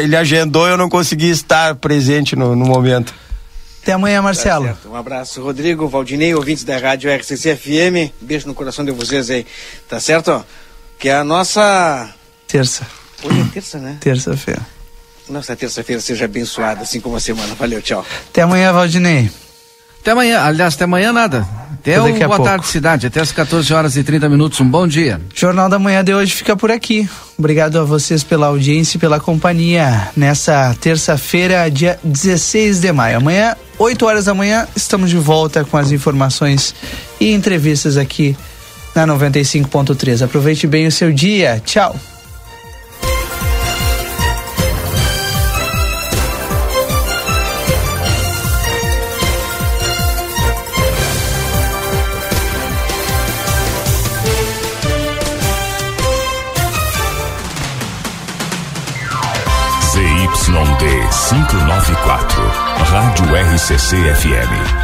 ele agendou e eu não consegui estar presente no, no momento. Até amanhã, Marcelo. Tá. Um abraço, Rodrigo, Valdinei, ouvintes da Rádio RCC FM. Beijo no coração de vocês aí. Tá certo? Que é a nossa. Terça. Hoje é terça, né? Terça-feira. Nossa terça-feira seja abençoada, assim como a semana. Valeu, tchau. Até amanhã, Valdinei. Até amanhã, aliás, até amanhã nada. Até Até o daqui a Boa pouco. Tarde Cidade, até as 14 horas e 30 minutos. Um bom dia. Jornal da Manhã de hoje fica por aqui. Obrigado a vocês pela audiência e pela companhia nessa terça-feira, dia 16 de maio. Amanhã, 8 horas da manhã, estamos de volta com as informações e entrevistas aqui na 95.3. Aproveite bem o seu dia. Tchau. ZYD 594, Rádio RCC FM.